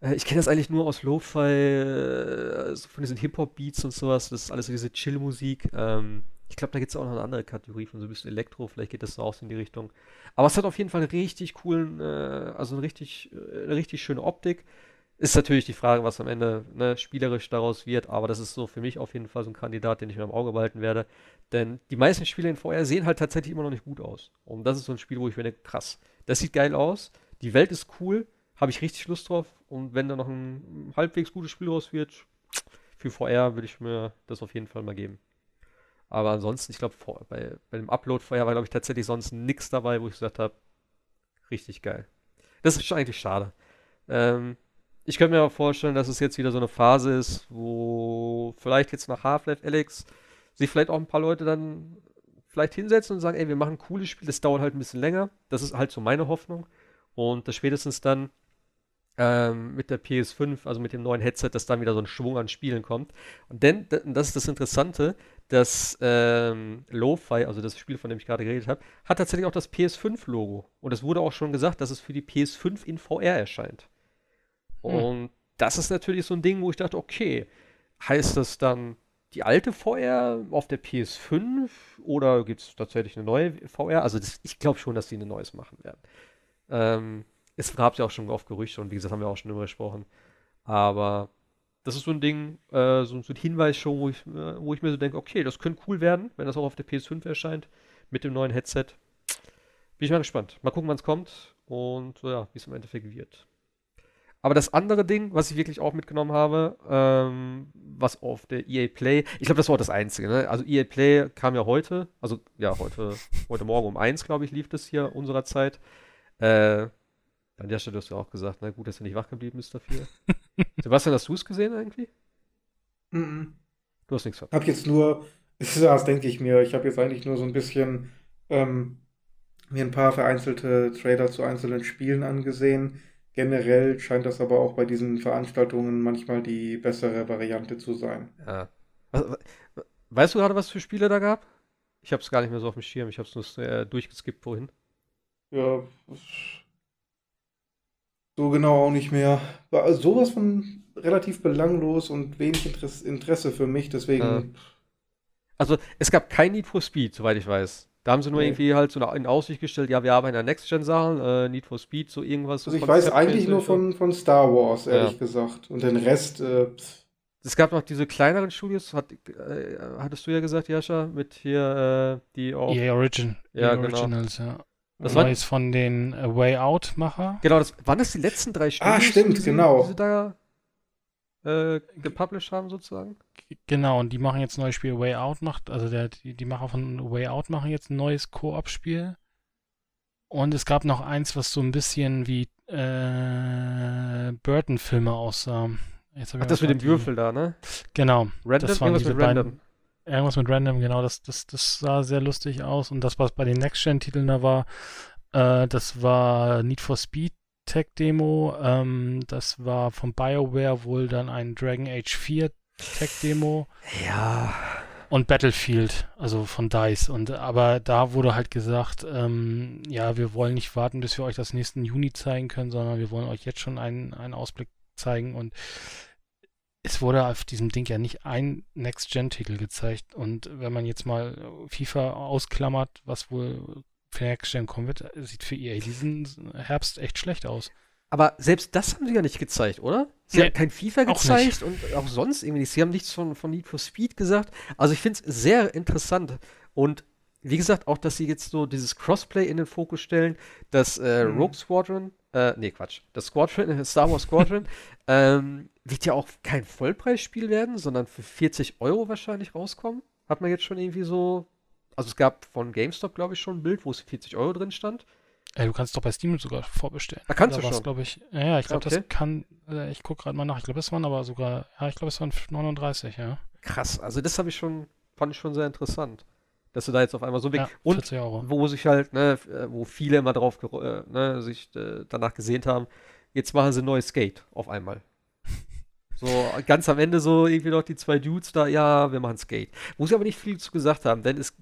A: Äh, ich kenne das eigentlich nur aus Lo-Fi, äh, von diesen Hip-Hop-Beats und sowas. Das ist alles so diese Chill-Musik. Ähm, ich glaube, da gibt es auch noch eine andere Kategorie von so ein bisschen Elektro. Vielleicht geht das so auch in die Richtung. Aber es hat auf jeden Fall einen richtig coolen, äh, also eine richtig, äh, eine richtig schöne Optik. Ist natürlich die Frage, was am Ende ne, spielerisch daraus wird, aber das ist so für mich auf jeden Fall so ein Kandidat, den ich mir im Auge behalten werde. Denn die meisten Spiele in VR sehen halt tatsächlich immer noch nicht gut aus. Und das ist so ein Spiel, wo ich mir denke, krass, das sieht geil aus, die Welt ist cool, habe ich richtig Lust drauf. Und wenn da noch ein halbwegs gutes Spiel raus wird, für VR würde ich mir das auf jeden Fall mal geben. Aber ansonsten, ich glaube, bei, bei dem Upload vorher war, glaube ich, tatsächlich sonst nichts dabei, wo ich gesagt habe, richtig geil. Das ist eigentlich schade. Ähm, ich könnte mir auch vorstellen, dass es jetzt wieder so eine Phase ist, wo vielleicht jetzt nach Half-Life Alex sich vielleicht auch ein paar Leute dann vielleicht hinsetzen und sagen, ey, wir machen ein cooles Spiel, das dauert halt ein bisschen länger. Das ist halt so meine Hoffnung. Und das spätestens dann ähm, mit der PS5, also mit dem neuen Headset, dass dann wieder so ein Schwung an Spielen kommt. Und denn, das ist das Interessante, das ähm, Lo-Fi, also das Spiel, von dem ich gerade geredet habe, hat tatsächlich auch das PS5-Logo. Und es wurde auch schon gesagt, dass es für die PS5 in VR erscheint. Hm. Und das ist natürlich so ein Ding, wo ich dachte, okay, heißt das dann die alte VR auf der PS5 oder gibt es tatsächlich eine neue VR? Also das, ich glaube schon, dass die ein neues machen werden. Ähm, es gab ja auch schon oft Gerüchte und wie gesagt, haben wir auch schon drüber gesprochen. Aber das ist so ein Ding, äh, so, so, ein Hinweis schon, wo ich, äh, wo ich mir so denke, okay, das könnte cool werden, wenn das auch auf der PS5 erscheint mit dem neuen Headset. Bin ich mal gespannt. Mal gucken, wann es kommt und ja, wie es im Endeffekt wird. Aber das andere Ding, was ich wirklich auch mitgenommen habe, ähm, was auf der EA Play, ich glaube, das war auch das Einzige, ne? Also EA Play kam ja heute, also ja, heute, heute Morgen um eins, glaube ich, lief das hier unserer Zeit. Äh, an der Stelle hast du auch gesagt, na gut, dass du nicht wach geblieben bist dafür. Sebastian, hast du es gesehen eigentlich?
C: Mm, -mm. Du hast nichts verpasst. Hab jetzt nur, das denke ich mir, ich habe jetzt eigentlich nur so ein bisschen ähm, mir ein paar vereinzelte Trailer zu einzelnen Spielen angesehen Generell scheint das aber auch bei diesen Veranstaltungen manchmal die bessere Variante zu sein.
A: Ja. weißt du gerade, was für Spiele da gab? Ich habe es gar nicht mehr so auf dem Schirm. Ich habe es nur äh, durchgeskippt vorhin.
C: Ja. so genau auch nicht mehr. War sowas von relativ belanglos und wenig Interesse für mich, deswegen. Ja.
A: Also, es gab kein Need for Speed, soweit ich weiß. Da haben sie nur nee. irgendwie halt so in Aussicht gestellt, ja, wir arbeiten an Next-Gen-Sachen, äh, Need for Speed, so irgendwas.
C: Also ich weiß eigentlich nur von, von Star Wars, ehrlich ja. gesagt. Und den Rest, äh,
A: Es gab noch diese kleineren Studios, hat, äh, hattest du ja gesagt, Jascha, mit hier, äh, die
B: auch. EA Origin.
A: Ja,
B: EA
A: genau.
B: Originals, ja. Das war jetzt von den Way Out-Macher.
A: Genau, das waren das die letzten drei
C: Studios? Ah, stimmt, die genau.
A: Die sie da äh, gepublished haben, sozusagen.
B: Genau, und die machen jetzt ein neues Spiel. Way Out macht, also der, die, die Macher von Way Out machen jetzt ein neues Koop-Spiel. Und es gab noch eins, was so ein bisschen wie äh, Burton-Filme aussah.
A: Ach, das mit dem Würfel da, ne?
B: Genau.
A: Random?
B: Das waren irgendwas mit Random. Beiden, irgendwas mit Random, genau. Das, das, das sah sehr lustig aus. Und das, was bei den Next-Gen-Titeln da war, äh, das war Need for Speed Tech-Demo. Ähm, das war von BioWare wohl dann ein Dragon Age 4 Tech-Demo.
A: Ja.
B: Und Battlefield, also von DICE. Und aber da wurde halt gesagt, ähm, ja, wir wollen nicht warten, bis wir euch das nächsten Juni zeigen können, sondern wir wollen euch jetzt schon einen, einen Ausblick zeigen. Und es wurde auf diesem Ding ja nicht ein Next-Gen-Titel gezeigt. Und wenn man jetzt mal FIFA ausklammert, was wohl Gen kommen wird, sieht für EA diesen Herbst echt schlecht aus.
A: Aber selbst das haben sie ja nicht gezeigt, oder? Sie nee, haben kein FIFA gezeigt und auch sonst irgendwie nicht. Sie haben nichts von, von Need for Speed gesagt. Also ich finde es sehr interessant. Und wie gesagt, auch, dass sie jetzt so dieses Crossplay in den Fokus stellen, dass äh, mhm. Rogue Squadron, äh, nee, Quatsch, das Squadron, Star Wars Squadron, ähm, wird ja auch kein Vollpreisspiel werden, sondern für 40 Euro wahrscheinlich rauskommen. Hat man jetzt schon irgendwie so also es gab von GameStop, glaube ich, schon ein Bild, wo es 40 Euro drin stand.
B: Ey, du kannst doch bei Steam sogar vorbestellen.
A: Da kannst da du schon.
B: glaube ich. Ja, ja ich glaube, okay. das kann. Äh, ich gucke gerade mal nach. Ich glaube, es waren aber sogar. Ja, ich glaube, es waren 39, ja.
A: Krass. Also das habe ich schon, fand ich schon sehr interessant. Dass du da jetzt auf einmal so weg. Ja,
B: und Euro.
A: wo sich halt, ne, äh, wo viele immer drauf äh, ne, sich äh, danach gesehnt haben, jetzt machen sie ein neues Skate auf einmal. So, ganz am Ende so irgendwie noch die zwei Dudes da, ja, wir machen Skate. Wo sie aber nicht viel zu gesagt haben, denn es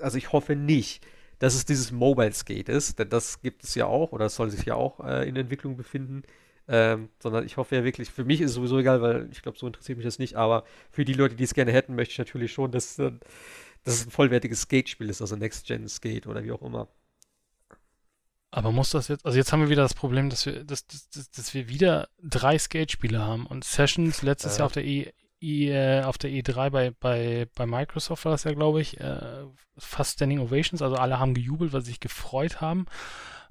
A: also ich hoffe nicht, dass es dieses Mobile Skate ist, denn das gibt es ja auch oder soll sich ja auch äh, in Entwicklung befinden. Ähm, sondern ich hoffe ja wirklich, für mich ist es sowieso egal, weil ich glaube, so interessiert mich das nicht, aber für die Leute, die es gerne hätten, möchte ich natürlich schon, dass, äh, dass es ein vollwertiges Skate-Spiel ist, also Next-Gen Skate oder wie auch immer.
B: Aber muss das jetzt, also jetzt haben wir wieder das Problem, dass wir, dass, dass, dass wir wieder drei Skate-Spiele haben und Sessions letztes äh. Jahr auf der E I, äh, auf der E3 bei, bei, bei Microsoft war das ja, glaube ich, äh, fast Standing Ovations, also alle haben gejubelt, weil sie sich gefreut haben.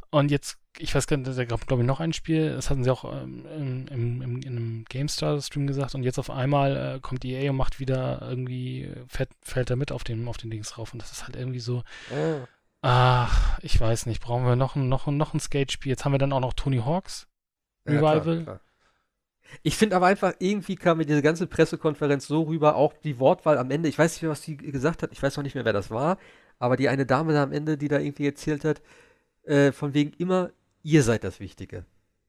B: Und jetzt, ich weiß gar nicht, da gab, glaube ich, noch ein Spiel, das hatten sie auch ähm, im, im, im, in einem GameStar-Stream gesagt, und jetzt auf einmal äh, kommt EA und macht wieder irgendwie, fällt, fällt er mit auf den, auf den Dings rauf. Und das ist halt irgendwie so. Oh. Ach, ich weiß nicht, brauchen wir noch ein, noch, noch ein Skate-Spiel? Jetzt haben wir dann auch noch Tony Hawks Revival. Ja, klar, klar.
A: Ich finde aber einfach, irgendwie kam mir diese ganze Pressekonferenz so rüber, auch die Wortwahl am Ende, ich weiß nicht mehr, was sie gesagt hat, ich weiß noch nicht mehr, wer das war, aber die eine Dame da am Ende, die da irgendwie erzählt hat, äh, von wegen immer, ihr seid das Wichtige.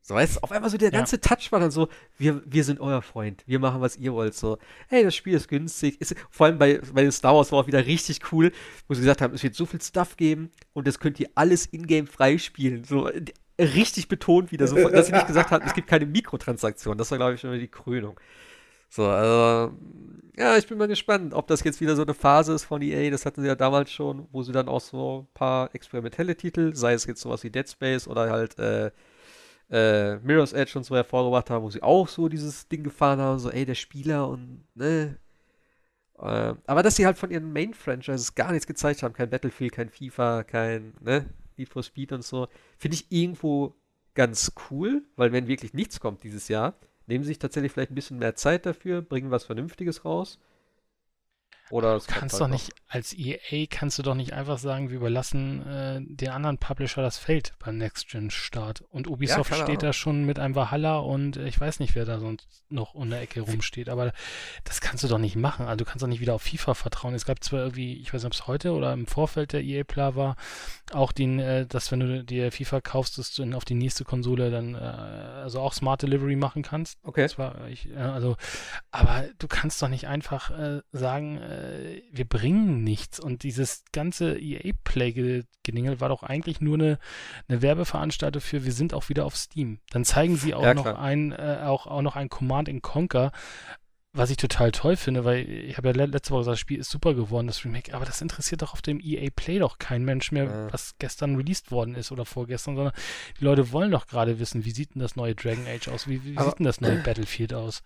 A: So, weißt auf einmal so der ganze ja. Touch war dann so, wir, wir sind euer Freund, wir machen, was ihr wollt. So, hey, das Spiel ist günstig. Ist, vor allem bei, bei Star Wars war auch wieder richtig cool, wo sie gesagt haben, es wird so viel Stuff geben und das könnt ihr alles in-game freispielen. So, richtig betont wieder, so, dass sie nicht gesagt hat, es gibt keine Mikrotransaktion. Das war, glaube ich, schon die Krönung. So, also, ja, ich bin mal gespannt, ob das jetzt wieder so eine Phase ist von EA. Das hatten sie ja damals schon, wo sie dann auch so ein paar experimentelle Titel, sei es jetzt sowas wie Dead Space oder halt äh, äh, Mirror's Edge und so hervorgebracht haben, wo sie auch so dieses Ding gefahren haben, so, ey, der Spieler und, ne. Äh, aber dass sie halt von ihren Main-Franchises gar nichts gezeigt haben, kein Battlefield, kein FIFA, kein, ne, Need for Speed und so, finde ich irgendwo ganz cool, weil wenn wirklich nichts kommt dieses Jahr, nehmen sie sich tatsächlich vielleicht ein bisschen mehr Zeit dafür, bringen was Vernünftiges raus
B: oder du kannst halt doch nicht, als EA kannst du doch nicht einfach sagen, wir überlassen äh, den anderen Publisher das Feld beim Next-Gen-Start. Und Ubisoft ja, steht da schon mit einem Valhalla und äh, ich weiß nicht, wer da sonst noch in der Ecke rumsteht. Aber das kannst du doch nicht machen. Also du kannst doch nicht wieder auf FIFA vertrauen. Es gab zwar irgendwie, ich weiß nicht, ob es heute oder im Vorfeld der EA-Plan war, auch den, äh, dass wenn du dir FIFA kaufst, dass du dann auf die nächste Konsole dann äh, also auch Smart Delivery machen kannst.
A: Okay.
B: Das war, ich, äh, also, aber du kannst doch nicht einfach äh, sagen, äh, wir bringen nichts. Und dieses ganze EA-Play-Gedingel war doch eigentlich nur eine, eine Werbeveranstaltung für, wir sind auch wieder auf Steam. Dann zeigen sie auch
A: Ja,
B: noch ein, äh, auch, auch noch ein Command in Conquer, was ich total toll finde, weil ich habe ja le letzte Woche gesagt, das Spiel ist super geworden, das Remake, aber das interessiert doch auf dem EA Play doch kein Mensch mehr,
A: Ja.
B: was gestern released worden ist oder vorgestern, sondern die Leute wollen doch gerade wissen, wie sieht denn das neue Dragon Age aus, wie, wie
A: Aber-
B: sieht denn das neue Battlefield aus?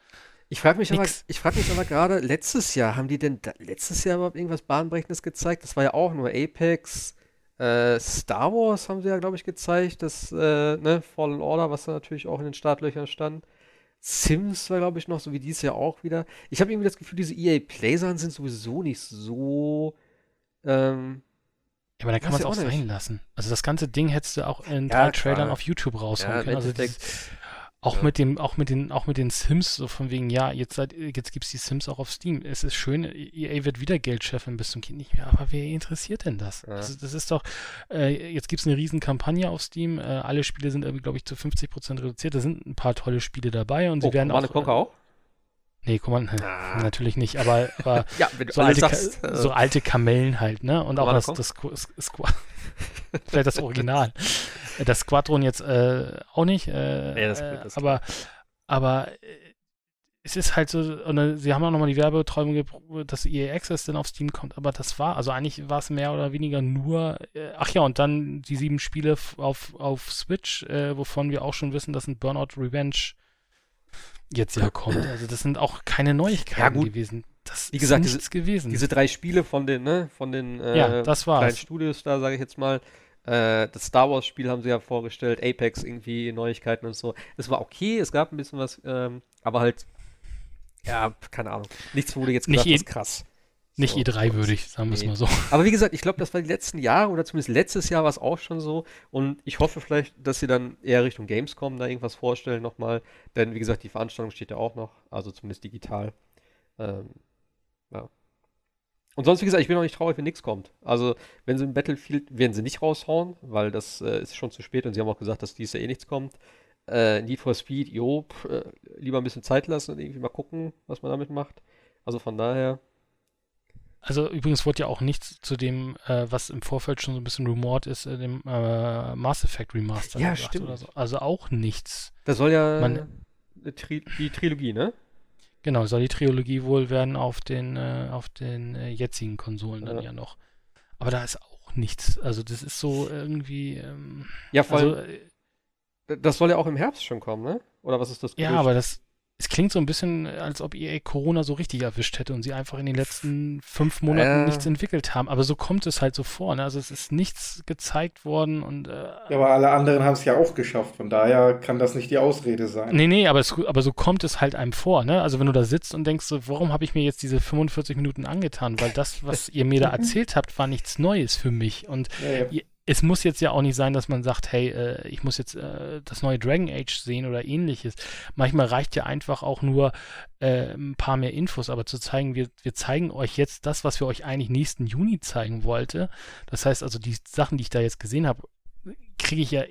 A: Ich frage mich, aber- ich frag mich aber gerade, letztes Jahr, haben die denn da, letztes Jahr überhaupt irgendwas Bahnbrechendes gezeigt? Das war ja auch nur Apex. Äh, Star Wars haben sie ja, glaube ich, gezeigt. Das äh, ne, Fallen Order, was da natürlich auch in den Startlöchern stand. Sims war, glaube ich, noch, so wie dieses Jahr auch wieder. Ich habe irgendwie das Gefühl, diese EA Play-Sachen sind sowieso nicht so. Ähm,
B: Ja, aber dann kann man es auch
A: auch
B: sein lassen. Also das ganze Ding hättest du auch in
A: Ja,
B: drei Trailern
A: klar.
B: auf YouTube raushauen
A: ja,
B: können. Also dieses, auch
A: ja.
B: mit dem, auch mit den, auch mit den Sims, so von wegen, ja, jetzt seid, jetzt gibt's die Sims auch auf Steam. Es ist schön, EA wird wieder Geld scheffeln bis zum Kind nicht mehr, aber wer interessiert denn das?
A: Ja.
B: Das, das ist doch, äh, jetzt gibt's eine riesen Kampagne auf Steam, äh, alle Spiele sind irgendwie, glaube ich, zu 50% reduziert, da sind ein paar tolle Spiele dabei und sie
A: Oh,
B: werden auch.
A: Conquer auch?
B: Nee, Command,
A: Ah.
B: natürlich nicht, aber, aber
A: Ja,
B: so alte,
A: sagst. Äh,
B: so alte Kamellen halt, ne? Und auch das, das, Squ- Squ- Squ- vielleicht das Original. Das Squadron jetzt äh, auch nicht, äh,
A: Nee, das-
B: äh,
A: das
B: aber, aber äh, es ist halt so, und, sie haben auch nochmal die Werbeträume, gepro- dass EA Access dann auf Steam kommt, aber das war, also eigentlich war es mehr oder weniger nur, äh, ach ja, und dann die sieben Spiele auf, auf Switch, äh, wovon wir auch schon wissen, dass ein Burnout Revenge jetzt ja kommt. Also das sind auch keine Neuigkeiten
A: Ja,
B: gewesen. Das
A: Wie gesagt,
B: ist nichts gewesen.
A: Diese drei Spiele von den, ne, von den äh,
B: ja, das
A: kleinen. Studios da, sage ich jetzt mal. Äh, das Star Wars Spiel haben sie ja vorgestellt, Apex irgendwie, Neuigkeiten und so. Es war okay, es gab ein bisschen was, ähm, aber halt, ja, keine Ahnung. Nichts wurde jetzt
B: Nicht
A: gesagt,
B: eh-
A: was krass.
B: Nicht
A: So,
B: E3 würdig, sagen wir es
A: Nee.
B: mal so.
A: Aber wie gesagt, ich glaube, das war die letzten Jahre oder zumindest letztes Jahr war es auch schon so. Und ich hoffe vielleicht, dass sie dann eher Richtung Gamescom da irgendwas vorstellen nochmal. Denn wie gesagt, die Veranstaltung steht ja auch noch, also zumindest digital. Ähm, ja. Und sonst, wie gesagt, ich bin auch nicht traurig, wenn nichts kommt. Also, wenn sie im Battlefield, werden sie nicht raushauen, weil das äh, ist schon zu spät und sie haben auch gesagt, dass dieses Jahr eh nichts kommt. Äh, Need for Speed, jo, pff, äh, lieber ein bisschen Zeit lassen und irgendwie mal gucken, was man damit macht. Also von daher,
B: Also übrigens wurde ja auch nichts zu dem, äh, was im Vorfeld schon so ein bisschen rumort ist, äh, dem äh, Mass Effect Remaster
A: Ja, stimmt.
B: oder so. Also auch nichts.
A: da soll ja
B: Man-
A: Tri die Trilogie, ne?
B: Genau, soll die Trilogie wohl werden auf den, äh, auf den äh, jetzigen Konsolen dann
A: Ja.
B: ja noch. Aber da ist auch nichts. Also das ist so irgendwie, ähm,
A: Ja, vor
B: also äh,
A: das soll ja auch im Herbst schon kommen, ne? Oder was ist das?
B: ja,
A: Gerücht?
B: aber das, es klingt so ein bisschen, als ob EA Corona so richtig erwischt hätte und sie einfach in den letzten fünf Monaten
A: Äh.
B: nichts entwickelt haben. Aber so kommt es halt so vor. Ne? Also es ist nichts gezeigt worden und äh,
C: Ja, aber alle anderen haben es ja auch geschafft. Von daher kann das nicht die Ausrede sein.
B: Nee, nee, aber, es, aber so kommt es halt einem vor, ne? Also wenn du da sitzt und denkst so, warum habe ich mir jetzt diese 45 Minuten angetan? Weil das, was ihr mir da erzählt habt, war nichts Neues für mich. Und
C: Ja, ja.
B: ihr- es muss jetzt ja auch nicht sein, dass man sagt, hey, äh, ich muss jetzt äh, das neue Dragon Age sehen oder ähnliches. Manchmal reicht ja einfach auch nur äh, ein paar mehr Infos, aber zu zeigen, wir, wir zeigen euch jetzt das, was wir euch eigentlich nächsten Juni zeigen wollte. Das heißt also, die Sachen, die ich da jetzt gesehen habe, kriege ich ja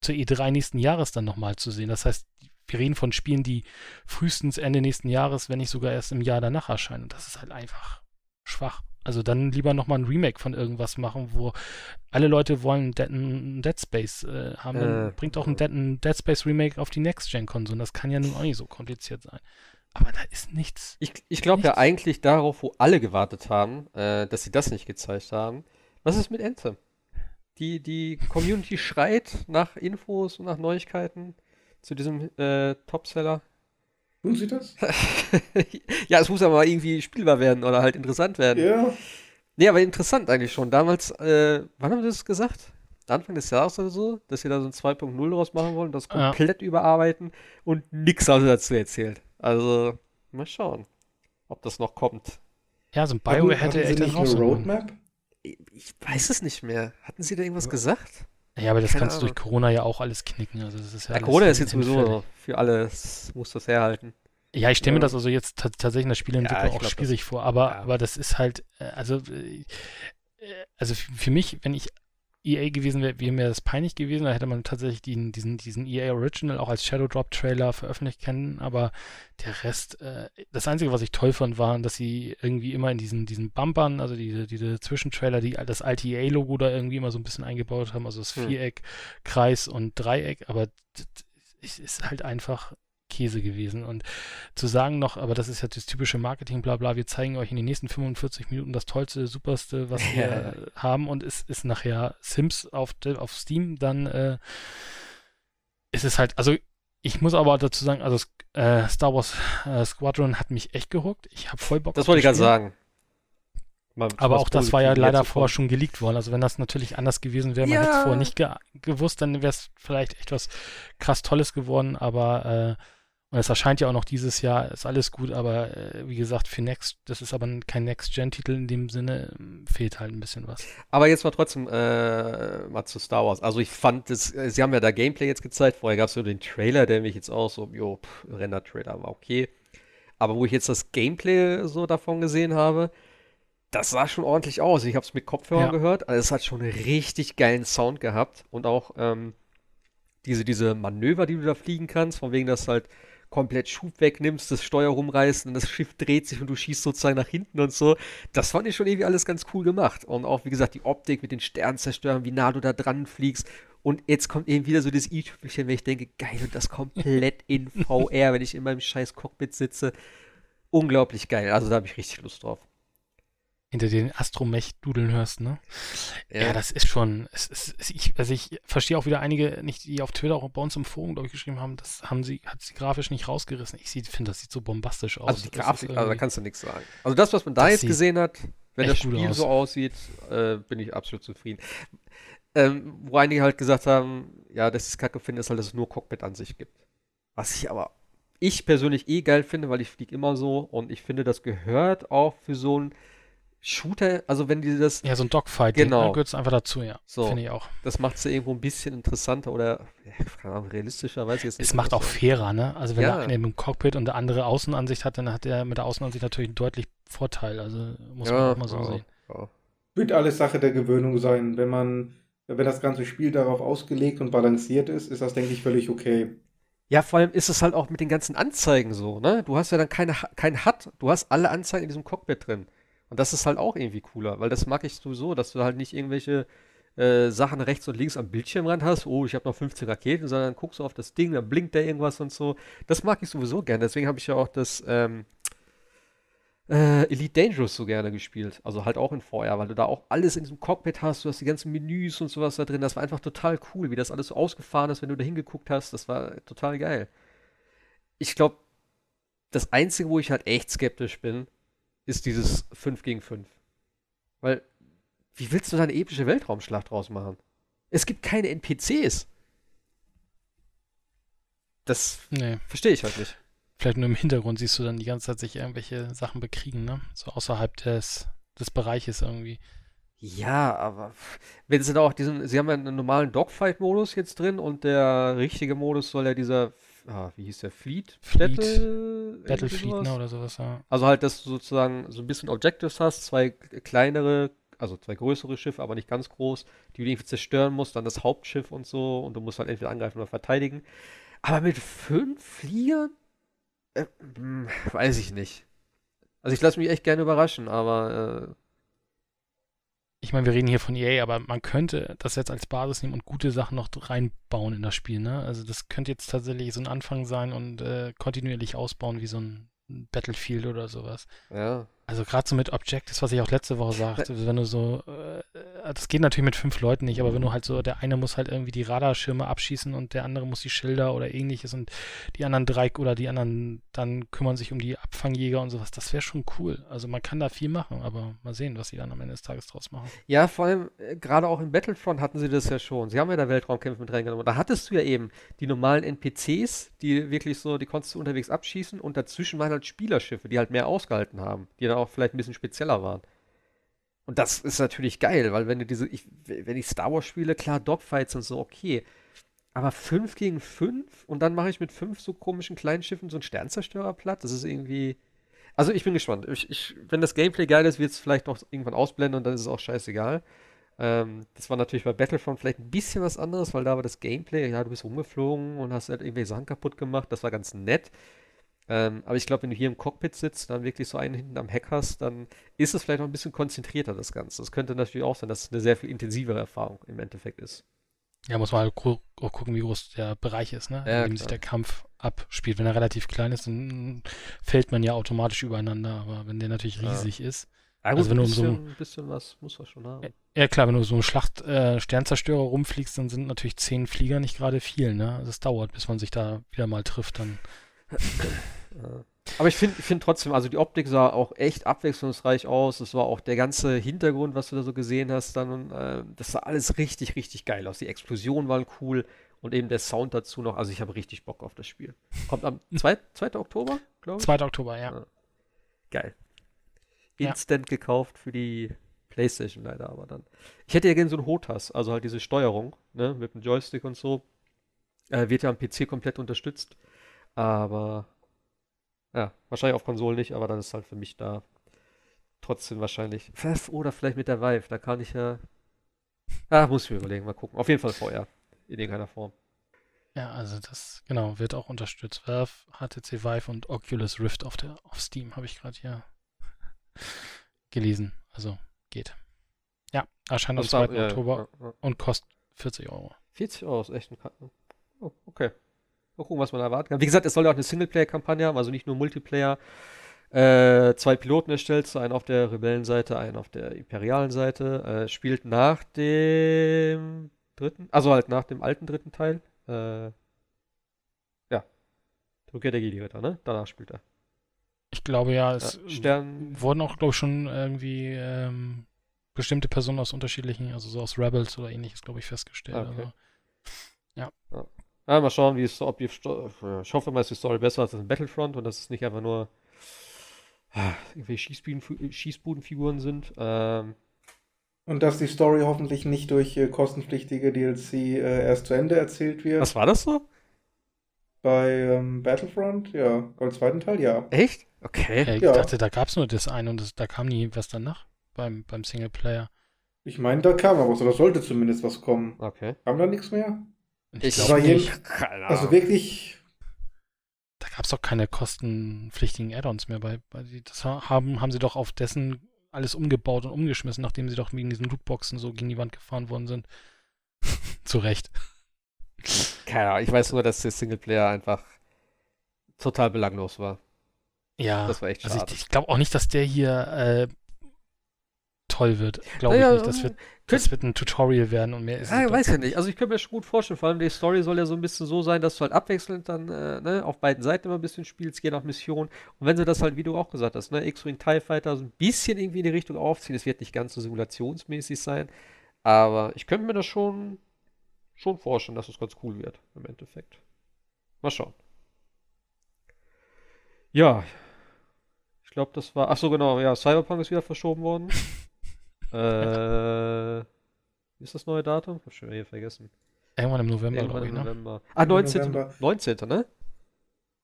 B: zur E3 nächsten Jahres dann nochmal zu sehen. Das heißt, wir reden von Spielen, die frühestens Ende nächsten Jahres, wenn nicht sogar erst im Jahr danach erscheinen. Und das ist halt einfach schwach. Also dann lieber nochmal ein Remake von irgendwas machen, wo alle Leute wollen Dead, Dead Space äh, haben. Dann
A: Äh.
B: bringt auch ein Dead, ein Dead Space Remake auf die Next-Gen-Konsolen. Das kann ja nun auch nicht so kompliziert sein. Aber da ist nichts.
A: Ich, ich glaube ja eigentlich darauf, wo alle gewartet haben, äh, dass sie das nicht gezeigt haben. Was ist mit Anthem? Die, die Community schreit nach Infos und nach Neuigkeiten zu diesem äh, Topseller.
C: Tun Sie das?
A: ja, es muss aber irgendwie spielbar werden oder halt interessant werden.
C: Ja.
A: Nee, aber interessant eigentlich schon. Damals, äh, wann haben sie das gesagt? Anfang des Jahres oder so, dass sie da so ein 2.0 draus machen wollen, das
B: Ja.
A: komplett überarbeiten und nix haben sie dazu erzählt. Also, mal schauen, ob das noch kommt.
B: Ja, so ein BioWare hätte echt
C: eine. Roadmap?
A: Ich weiß es nicht mehr. Hatten sie da irgendwas gesagt?
B: Ja, aber das
A: Keine
B: kannst du durch. Corona ja auch alles knicken. Also das ist ja,
A: Ja,
B: alles
A: Corona ist jetzt sowieso für alles, muss das herhalten.
B: Ja, ich stelle mir
A: Ja.
B: das also jetzt ta- tatsächlich in der Spieleentwicklung
A: Ja,
B: auch
A: glaub,
B: schwierig vor, aber,
A: ja.
B: aber das ist halt, äh, also, äh, also für mich, wenn ich EA gewesen wäre, wäre mir das peinlich gewesen. Da hätte man tatsächlich den, diesen, diesen EA Original auch als Shadow Drop Trailer veröffentlicht kennen. Aber der Rest, äh, das Einzige, was ich toll fand, war, dass sie irgendwie immer in diesen, diesen Bumpern, also diese, diese Zwischentrailer, die das alte EA-Logo da irgendwie immer so ein bisschen eingebaut haben. Also das hm. Viereck, Kreis und Dreieck. Aber es ist halt einfach Käse gewesen. Und zu sagen noch, aber das ist ja das typische Marketing, bla bla, wir zeigen euch in den nächsten 45 Minuten das tollste, superste, was wir ja. haben und es ist nachher Sims auf, auf Steam, dann äh, ist es halt, also ich muss aber dazu sagen, also äh, Star Wars äh, Squadron hat mich echt gehuckt. Ich habe voll Bock
A: Das wollte ich gerade sagen.
B: Mal aber auch das war ja leider vorher schon geleakt worden. Also wenn das natürlich anders gewesen wäre, man ja. hätte es vorher nicht ge gewusst, dann wäre es vielleicht echt was krass Tolles geworden. Aber äh, und es erscheint ja auch noch dieses Jahr, ist alles gut, aber äh, wie gesagt, für Next, das ist aber kein Next-Gen-Titel in dem Sinne, ähm, fehlt halt ein bisschen was.
A: Aber jetzt mal trotzdem äh, mal zu Star Wars. Also ich fand, das, äh, sie haben ja da Gameplay jetzt gezeigt, vorher gab es so den Trailer, der mich jetzt auch so, jo, Render-Trailer war okay. Aber wo ich jetzt das Gameplay so davon gesehen habe, das sah schon ordentlich aus. Ich habe es mit Kopfhörern ja. gehört, also es hat schon einen richtig geilen Sound gehabt und auch ähm, diese, diese Manöver, die du da fliegen kannst, von wegen, dass halt komplett Schub wegnimmst, das Steuer rumreißt und das Schiff dreht sich und du schießt sozusagen nach hinten und so. Das fand ich schon irgendwie alles ganz cool gemacht. Und auch, wie gesagt, die Optik mit den Sternzerstörern, wie nah du da dran fliegst. Und jetzt kommt eben wieder so das i-Tüpfelchen, wenn ich denke, geil, und das komplett in VR, wenn ich in meinem scheiß Cockpit sitze. Unglaublich geil. Also da habe ich richtig Lust drauf
B: hinter den Astromech dudeln hörst, ne? Ja. ja, das ist schon, es, es, es, ich, also ich verstehe auch wieder einige, nicht die auf Twitter auch bei uns im Forum, glaube ich, geschrieben haben, das haben sie, hat sie grafisch nicht rausgerissen. Ich finde, das sieht so bombastisch aus.
A: Also die Grafik, also da kannst du nichts sagen. Also das, was man da jetzt gesehen hat, wenn das Spiel aus. so aussieht, äh, bin ich absolut zufrieden. Ähm, wo einige halt gesagt haben, ja, das ist kacke finde, ist halt, dass es nur Cockpit an sich gibt. Was ich aber ich persönlich eh geil finde, weil ich fliege immer so und ich finde, das gehört auch für so ein Shooter, also wenn die das.
B: Ja, so ein Dogfight,
A: genau.
B: da gehört es einfach dazu, ja.
A: So, Finde ich auch. Das macht es ja irgendwo ein bisschen interessanter oder, ja, ich jetzt
B: nicht. Es macht auch fairer, ne? Also wenn ja. der eine im Cockpit und der andere Außenansicht hat, dann hat der mit der Außenansicht natürlich einen deutlich Vorteil. Also muss ja, man auch mal so sehen.
C: Wird alles Sache der Gewöhnung sein. Wenn man, wenn das ganze Spiel darauf ausgelegt und balanciert ist, ist das, denke ich, völlig okay.
A: Ja, vor allem ist es halt auch mit den ganzen Anzeigen so, ne? Du hast ja dann keine, kein HUD, du hast alle Anzeigen in diesem Cockpit drin. Und das ist halt auch irgendwie cooler, weil das mag ich sowieso, dass du halt nicht irgendwelche äh, Sachen rechts und links am Bildschirmrand hast. Oh, ich habe noch 15 Raketen, sondern guckst du auf das Ding, dann blinkt da irgendwas und so. Das mag ich sowieso gerne. Deswegen habe ich ja auch das ähm, äh, Elite Dangerous so gerne gespielt. Also halt auch in VR, weil du da auch alles in diesem Cockpit hast. Du hast die ganzen Menüs und sowas da drin. Das war einfach total cool, wie das alles so ausgefahren ist, wenn du da hingeguckt hast. Das war total geil. Ich glaube, das Einzige, wo ich halt echt skeptisch bin, ist dieses 5 gegen 5. Weil, wie willst du da eine epische Weltraumschlacht draus machen? Es gibt keine NPCs. Das nee. verstehe ich halt nicht.
B: Vielleicht nur im Hintergrund siehst du dann die ganze Zeit sich irgendwelche Sachen bekriegen, ne? So außerhalb des, des Bereiches irgendwie.
A: Ja, aber wenn sie da auch diesen, sie haben ja einen normalen Dogfight-Modus jetzt drin und der richtige Modus soll ja dieser ah, wie hieß der, Fleet?
B: Fleet Battle? Battlefleet, ne, oder sowas, ja.
A: Also halt, dass du sozusagen so ein bisschen Objectives hast, zwei kleinere, also zwei größere Schiffe, aber nicht ganz groß, die du irgendwie zerstören musst, dann das Hauptschiff und so, und du musst halt entweder angreifen oder verteidigen. Aber mit fünf Fliegern? Äh, hm, weiß ich nicht. Also ich lasse mich echt gerne überraschen, aber äh,
B: ich meine, wir reden hier von EA, aber man könnte das jetzt als Basis nehmen und gute Sachen noch reinbauen in das Spiel. Ne? Also das könnte jetzt tatsächlich so ein Anfang sein und äh, kontinuierlich ausbauen wie so ein Battlefield oder sowas.
A: Ja.
B: Also gerade so mit Objectives, was ich auch letzte Woche sagte, wenn du so, äh, das geht natürlich mit fünf Leuten nicht, aber wenn du halt so, der eine muss halt irgendwie die Radarschirme abschießen und der andere muss die Schilder oder ähnliches und die anderen drei oder die anderen dann kümmern sich um die Abfangjäger und sowas, das wäre schon cool. Also man kann da viel machen, aber mal sehen, was sie dann am Ende des Tages draus machen.
A: Ja, vor allem, äh, gerade auch in Battlefront hatten sie das ja schon. Sie haben ja da Weltraumkämpfe mit reingenommen. Da hattest du ja eben die normalen NPCs, die wirklich so, die konntest du unterwegs abschießen und dazwischen waren halt Spielerschiffe, die halt mehr ausgehalten haben, die dann auch vielleicht ein bisschen spezieller waren. Und das ist natürlich geil, weil wenn du diese, ich, wenn ich Star Wars spiele, klar, Dogfights sind so okay. Aber 5 gegen 5 und dann mache ich mit fünf so komischen kleinen Schiffen so einen Sternzerstörer platt, das ist irgendwie. Also ich bin gespannt. Ich, ich, wenn das Gameplay geil ist, wird es vielleicht noch irgendwann ausblenden und dann ist es auch scheißegal. Ähm, das war natürlich bei Battlefront vielleicht ein bisschen was anderes, weil da war das Gameplay, ja, du bist rumgeflogen und hast halt irgendwelche Sachen kaputt gemacht, das war ganz nett. Ähm, aber ich glaube, wenn du hier im Cockpit sitzt, dann wirklich so einen hinten am Heck hast, dann ist es vielleicht noch ein bisschen konzentrierter, das Ganze. Das könnte natürlich auch sein, dass es eine sehr viel intensivere Erfahrung im Endeffekt ist.
B: Ja, muss man halt auch gucken, wie groß der Bereich ist, ne?
A: Ja,
B: in dem sich der Kampf abspielt. Wenn er relativ klein ist, dann fällt man ja automatisch übereinander. Aber wenn der natürlich riesig ja. ist,
A: ja, gut, also wenn ein bisschen, du so ein bisschen was muss er schon haben.
B: Ja klar, wenn du so einen Schlacht äh, Sternzerstörer rumfliegst, dann sind natürlich zehn Flieger nicht gerade viel, ne? Das dauert, bis man sich da wieder mal trifft, dann.
A: Aber ich finde find trotzdem, also die Optik sah auch echt abwechslungsreich aus. Es war auch der ganze Hintergrund, was du da so gesehen hast, dann, äh, das sah alles richtig, richtig geil aus. Die Explosionen waren cool und eben der Sound dazu noch. Also ich habe richtig Bock auf das Spiel. Kommt am 2. 2. Oktober,
B: glaube ich. 2. Oktober, ja. ja.
A: Geil. Instant ja. gekauft für die Playstation leider, aber dann. Ich hätte ja gerne so einen HOTAS, also halt diese Steuerung, ne, mit dem Joystick und so. Äh, wird ja am PC komplett unterstützt. Aber ja, wahrscheinlich auf Konsolen nicht, aber dann ist halt für mich da trotzdem wahrscheinlich. Oder vielleicht mit der Vive, da kann ich ja. Ah, muss ich mir überlegen, mal gucken. Auf jeden Fall vorher. In irgendeiner Form.
B: Ja, also das, genau, wird auch unterstützt. Valve, HTC Vive und Oculus Rift auf, der, auf Steam, habe ich gerade hier gelesen. Also geht. Ja, erscheint am 2. Ja, Oktober ja, ja. und kostet 40 Euro.
A: 40 Euro ist echt ein Karten. Oh, okay. Mal gucken, was man erwarten kann. Wie gesagt, es soll ja auch eine Singleplayer-Kampagne haben, also nicht nur Multiplayer. Äh, zwei Piloten erstellt, einen auf der Rebellenseite, einen auf der imperialen Seite. Äh, spielt nach dem dritten, also halt nach dem alten dritten Teil. Äh, ja. Rückkehr der Jedi-Ritter, ne? Danach spielt er.
B: Ich glaube ja, es
A: ja, Stern
B: wurden auch, glaube ich, schon irgendwie ähm, bestimmte Personen aus unterschiedlichen, also so aus Rebels oder ähnliches, glaube ich, festgestellt. Okay. Also,
A: ja. ja. Ja, mal schauen, wie es, ob die, ich hoffe mal, ist die Story besser als in Battlefront und dass es nicht einfach nur ah, irgendwelche Schießbuden, Schießbudenfiguren sind. Ähm,
C: und dass die Story hoffentlich nicht durch äh, kostenpflichtige DLC äh, erst zu Ende erzählt wird.
A: Was war das so?
C: Bei ähm, Battlefront, ja. Beim zweiten Teil, ja.
A: Echt? Okay.
B: Ja, ich ja. dachte, da gab es nur das eine und das, da kam nie was danach beim, beim Singleplayer.
C: Ich meine, da kam aber was, oder sollte zumindest was kommen.
A: Okay.
C: Kam da nichts mehr?
B: Ich glaube nicht.
C: Also wirklich.
B: Da gab es doch keine kostenpflichtigen Add-ons mehr. Bei, bei das haben, haben sie doch auf dessen alles umgebaut und umgeschmissen, nachdem sie doch wegen diesen Lootboxen so gegen die Wand gefahren worden sind. Zu Recht.
A: Keine Ahnung, ich weiß nur, dass der Singleplayer einfach total belanglos war.
B: Ja,
A: das war echt schade.
B: Also ich, ich glaube auch nicht, dass der hier äh, toll wird. Glaube naja, ich nicht. Das wird, das wird ein Tutorial werden und mehr ist
A: ja, weiß ja nicht. Also ich könnte mir schon gut vorstellen, vor allem die Story soll ja so ein bisschen so sein, dass du halt abwechselnd dann äh, ne, auf beiden Seiten immer ein bisschen spielst, je nach Mission. Und wenn sie das halt, wie du auch gesagt hast, ne, X-Wing TIE Fighter so ein bisschen irgendwie in die Richtung aufziehen, es wird nicht ganz so simulationsmäßig sein, aber ich könnte mir das schon, schon vorstellen, dass es ganz cool wird im Endeffekt. Mal schauen. Ja, ich glaube, das war. Ach so, genau. Ja, Cyberpunk ist wieder verschoben worden. Äh, wie ist das neue Datum? Ich hab schon hier vergessen.
B: Irgendwann im November,
A: Irgendwann im ich, ne? November. Ne? Ah, 19. November. 19. ne?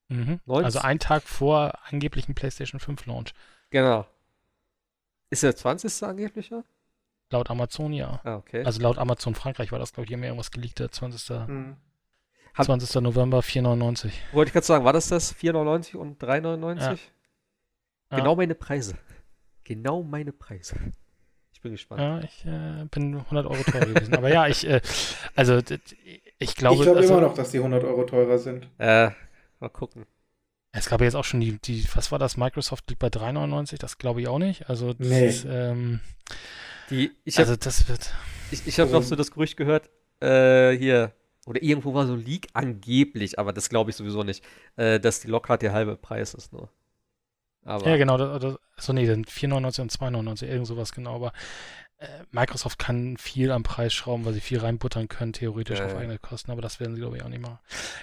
B: Mhm. 19. Also ein Tag vor angeblichen PlayStation 5 Launch.
A: Genau. Ist der 20. angeblicher?
B: Laut Amazon ja.
A: Ah, okay.
B: Also laut Amazon Frankreich war das, glaube ich, immer irgendwas geleakt, der 20. Mhm. 20. November 4,99.
A: Wollte ich gerade sagen, war das das 4,99 und 3,99? Ja. Genau ja. meine Preise. Genau meine Preise bin gespannt.
B: Ja, ich äh, bin 100 Euro teurer gewesen. Aber ja, ich, äh, also ich glaube. Ich
C: glaube
B: also,
C: immer noch, dass die 100 Euro teurer sind.
A: Äh, mal gucken.
B: Es gab ja jetzt auch schon die, die was war das? Microsoft liegt bei 3,99, das glaube ich auch nicht. Also das
C: nee.
B: ist, ähm,
A: die, ich hab,
B: also das wird.
A: Ich, ich habe noch so das Gerücht gehört, äh, hier, oder irgendwo war so ein Leak angeblich, aber das glaube ich sowieso nicht, äh, dass die Lockhart der halbe Preis ist nur.
B: Aber ja, genau. Das, das, achso, nee, dann 4,99 und 2,99, irgend sowas genau. Aber Microsoft kann viel am Preis schrauben, weil sie viel reinbuttern können, theoretisch äh. auf eigene Kosten. Aber das werden sie, glaube ich, auch nicht machen.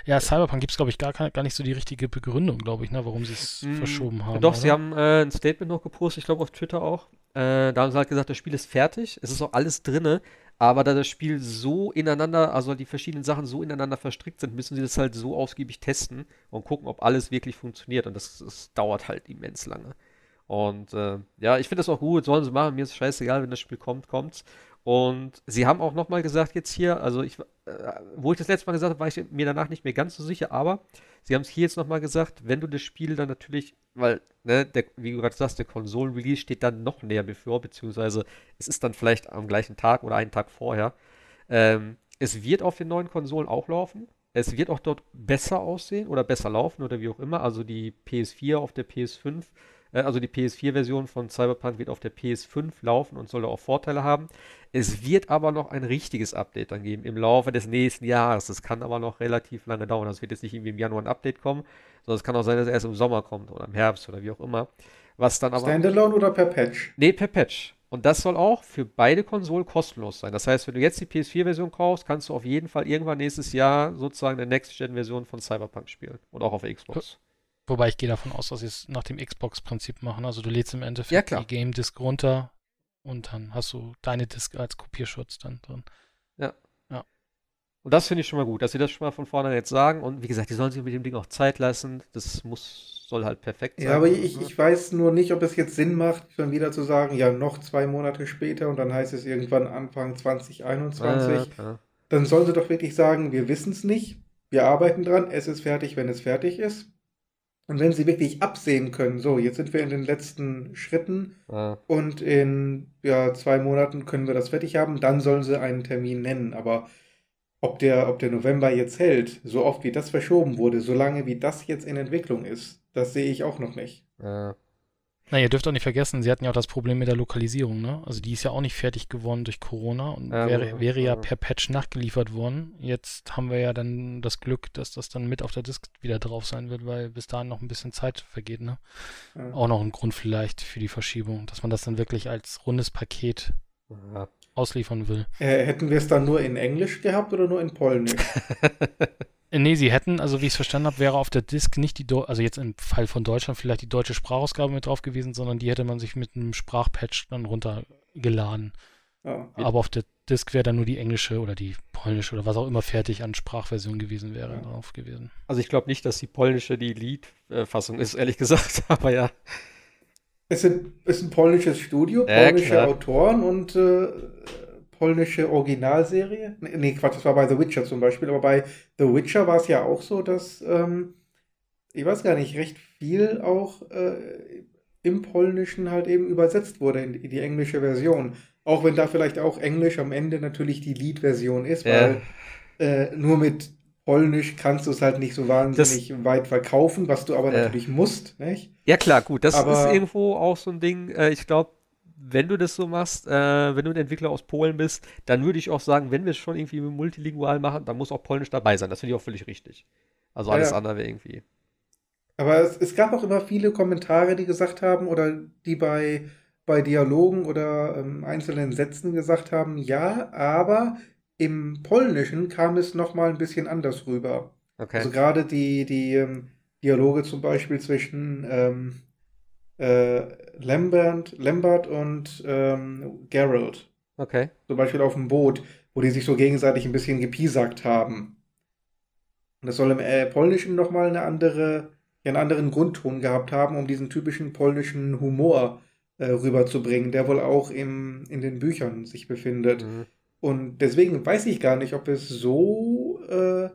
B: Ja, Cyberpunk gibt es, glaube ich, gar, gar nicht so die richtige Begründung, glaube ich, ne, warum sie es mm, verschoben haben.
A: Doch, oder? sie haben äh, ein Statement noch gepostet, ich glaube auf Twitter auch. Äh, da haben sie halt gesagt, das Spiel ist fertig, es ist auch alles drinne, aber da das Spiel so ineinander, also die verschiedenen Sachen so ineinander verstrickt sind, müssen sie das halt so ausgiebig testen und gucken, ob alles wirklich funktioniert. Und das, das dauert halt immens lange. Und äh, ja, ich finde das auch gut, sollen sie machen. Mir ist scheißegal, wenn das Spiel kommt, kommt's. Und sie haben auch nochmal gesagt jetzt hier, also ich, äh, wo ich das letzte Mal gesagt habe, war ich mir danach nicht mehr ganz so sicher, aber sie haben es hier jetzt nochmal gesagt, wenn du das Spiel dann natürlich, weil, ne, der, wie du gerade sagst, der Konsolen-Release steht dann noch näher bevor, beziehungsweise es ist dann vielleicht am gleichen Tag oder einen Tag vorher. Ähm, es wird auf den neuen Konsolen auch laufen. Es wird auch dort besser aussehen oder besser laufen oder wie auch immer. Also die PS4 auf der PS5 äh, also die PS4-Version von Cyberpunk wird auf der PS5 laufen und soll auch Vorteile haben. Es wird aber noch ein richtiges Update dann geben im Laufe des nächsten Jahres. Das kann aber noch relativ lange dauern. Das wird jetzt nicht irgendwie im Januar ein Update kommen, sondern es kann auch sein, dass es erst im Sommer kommt oder im Herbst oder wie auch immer. Was dann aber.
C: Standalone oder per Patch?
A: Nee, per Patch. Und das soll auch für beide Konsolen kostenlos sein. Das heißt, wenn du jetzt die PS4-Version kaufst, kannst du auf jeden Fall irgendwann nächstes Jahr sozusagen eine Next-Gen-Version von Cyberpunk spielen. Und auch auf Xbox.
B: Wobei ich gehe davon aus, dass sie es nach dem Xbox-Prinzip machen. Also du lädst im Endeffekt ja, die Game Disk runter und dann hast du deine Disk als Kopierschutz dann drin.
A: Ja. Ja. Und das finde ich schon mal gut, dass sie das schon mal von vorne jetzt sagen. Und wie gesagt, die sollen sich mit dem Ding auch Zeit lassen. Das muss, soll halt perfekt sein.
C: Ja, aber ich, ich weiß nur nicht, ob es jetzt Sinn macht, schon wieder zu sagen, ja, noch zwei Monate später und dann heißt es irgendwann Anfang 2021. Ja, ja. Dann sollen sie doch wirklich sagen, wir wissen es nicht. Wir arbeiten dran, es ist fertig, wenn es fertig ist. Und wenn sie wirklich absehen können, so, jetzt sind wir in den letzten Schritten ja. und in ja, zwei Monaten können wir das fertig haben, dann sollen sie einen Termin nennen. Aber ob der, ob der November jetzt hält, so oft wie das verschoben wurde, so lange wie das jetzt in Entwicklung ist, das sehe ich auch noch nicht.
B: Ja. Na, ihr dürft auch nicht vergessen, sie hatten ja auch das Problem mit der Lokalisierung, ne? Also die ist ja auch nicht fertig geworden durch Corona und ja, wäre, wäre ja per Patch nachgeliefert worden. Jetzt haben wir ja dann das Glück, dass das dann mit auf der Disk wieder drauf sein wird, weil bis dahin noch ein bisschen Zeit vergeht, ne? Ja. Auch noch ein Grund vielleicht für die Verschiebung, dass man das dann wirklich als rundes Paket ja. ausliefern will.
C: Äh, hätten wir es dann nur in Englisch gehabt oder nur in Polnisch?
B: Nee, sie hätten, also wie ich es verstanden habe, wäre auf der Disk nicht die, Do also jetzt im Fall von Deutschland vielleicht die deutsche Sprachausgabe mit drauf gewesen, sondern die hätte man sich mit einem Sprachpatch dann runtergeladen. Ja. Aber auf der Disk wäre dann nur die englische oder die polnische oder was auch immer fertig an Sprachversion gewesen wäre ja. drauf gewesen.
A: Also ich glaube nicht, dass die polnische die Lead-Fassung ist, ehrlich gesagt, aber ja.
C: Es ist ein polnisches Studio, polnische ja, Autoren und äh, polnische Originalserie. Nee, Quatsch, das war bei The Witcher zum Beispiel, aber bei The Witcher war es ja auch so, dass, ähm, ich weiß gar nicht, recht viel auch äh, im Polnischen halt eben übersetzt wurde in die, englische Version. Auch wenn da vielleicht auch Englisch am Ende natürlich die Lead-Version ist, weil äh, nur mit Polnisch kannst du es halt nicht so wahnsinnig das, weit verkaufen, was du aber äh, natürlich musst, nicht?
A: Ja klar, gut, das aber, ist irgendwo auch so ein Ding, äh, ich glaube, wenn du das so machst, äh, wenn du ein Entwickler aus Polen bist, dann würde ich auch sagen, wenn wir es schon irgendwie multilingual machen, dann muss auch Polnisch dabei sein. Das finde ich auch völlig richtig. Also alles ja, andere wäre irgendwie.
C: Aber es, es, gab auch immer viele Kommentare, die gesagt haben, oder die bei, bei Dialogen oder ähm, einzelnen Sätzen gesagt haben, ja, aber im Polnischen kam es nochmal ein bisschen anders rüber. Okay. Also gerade die, die ähm, Dialoge zum Beispiel zwischen ähm, äh, Lambert, Lambert und ähm, Geralt.
A: Okay.
C: Zum Beispiel auf dem Boot, wo die sich so gegenseitig ein bisschen gepiesackt haben. Und das soll im äh, Polnischen nochmal eine andere, einen anderen Grundton gehabt haben, um diesen typischen polnischen Humor äh, rüberzubringen, der wohl auch im, in den Büchern sich befindet. Mhm. Und deswegen weiß ich gar nicht, ob es so äh,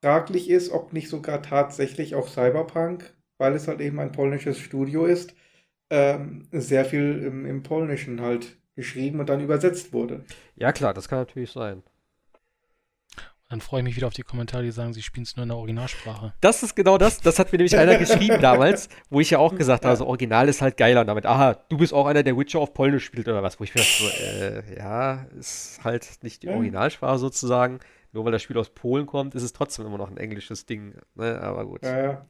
C: fraglich ist, ob nicht sogar tatsächlich auch Cyberpunk weil es halt eben ein polnisches Studio ist, ähm, sehr viel im, im Polnischen halt geschrieben und dann übersetzt wurde.
A: Ja, klar, das kann natürlich sein.
B: Dann freue ich mich wieder auf die Kommentare, die sagen, sie spielen es nur in der Originalsprache.
A: Das ist genau das. Das hat mir nämlich einer geschrieben damals, wo ich ja auch gesagt habe, also Original ist halt geiler. Und damit, aha, du bist auch einer, der Witcher auf Polnisch spielt oder was. Wo ich mir dachte, so, äh, ja, ist halt nicht die Originalsprache sozusagen. Nur weil das Spiel aus Polen kommt, ist es trotzdem immer noch ein englisches Ding. Ne? Aber gut.
C: Ja, ja.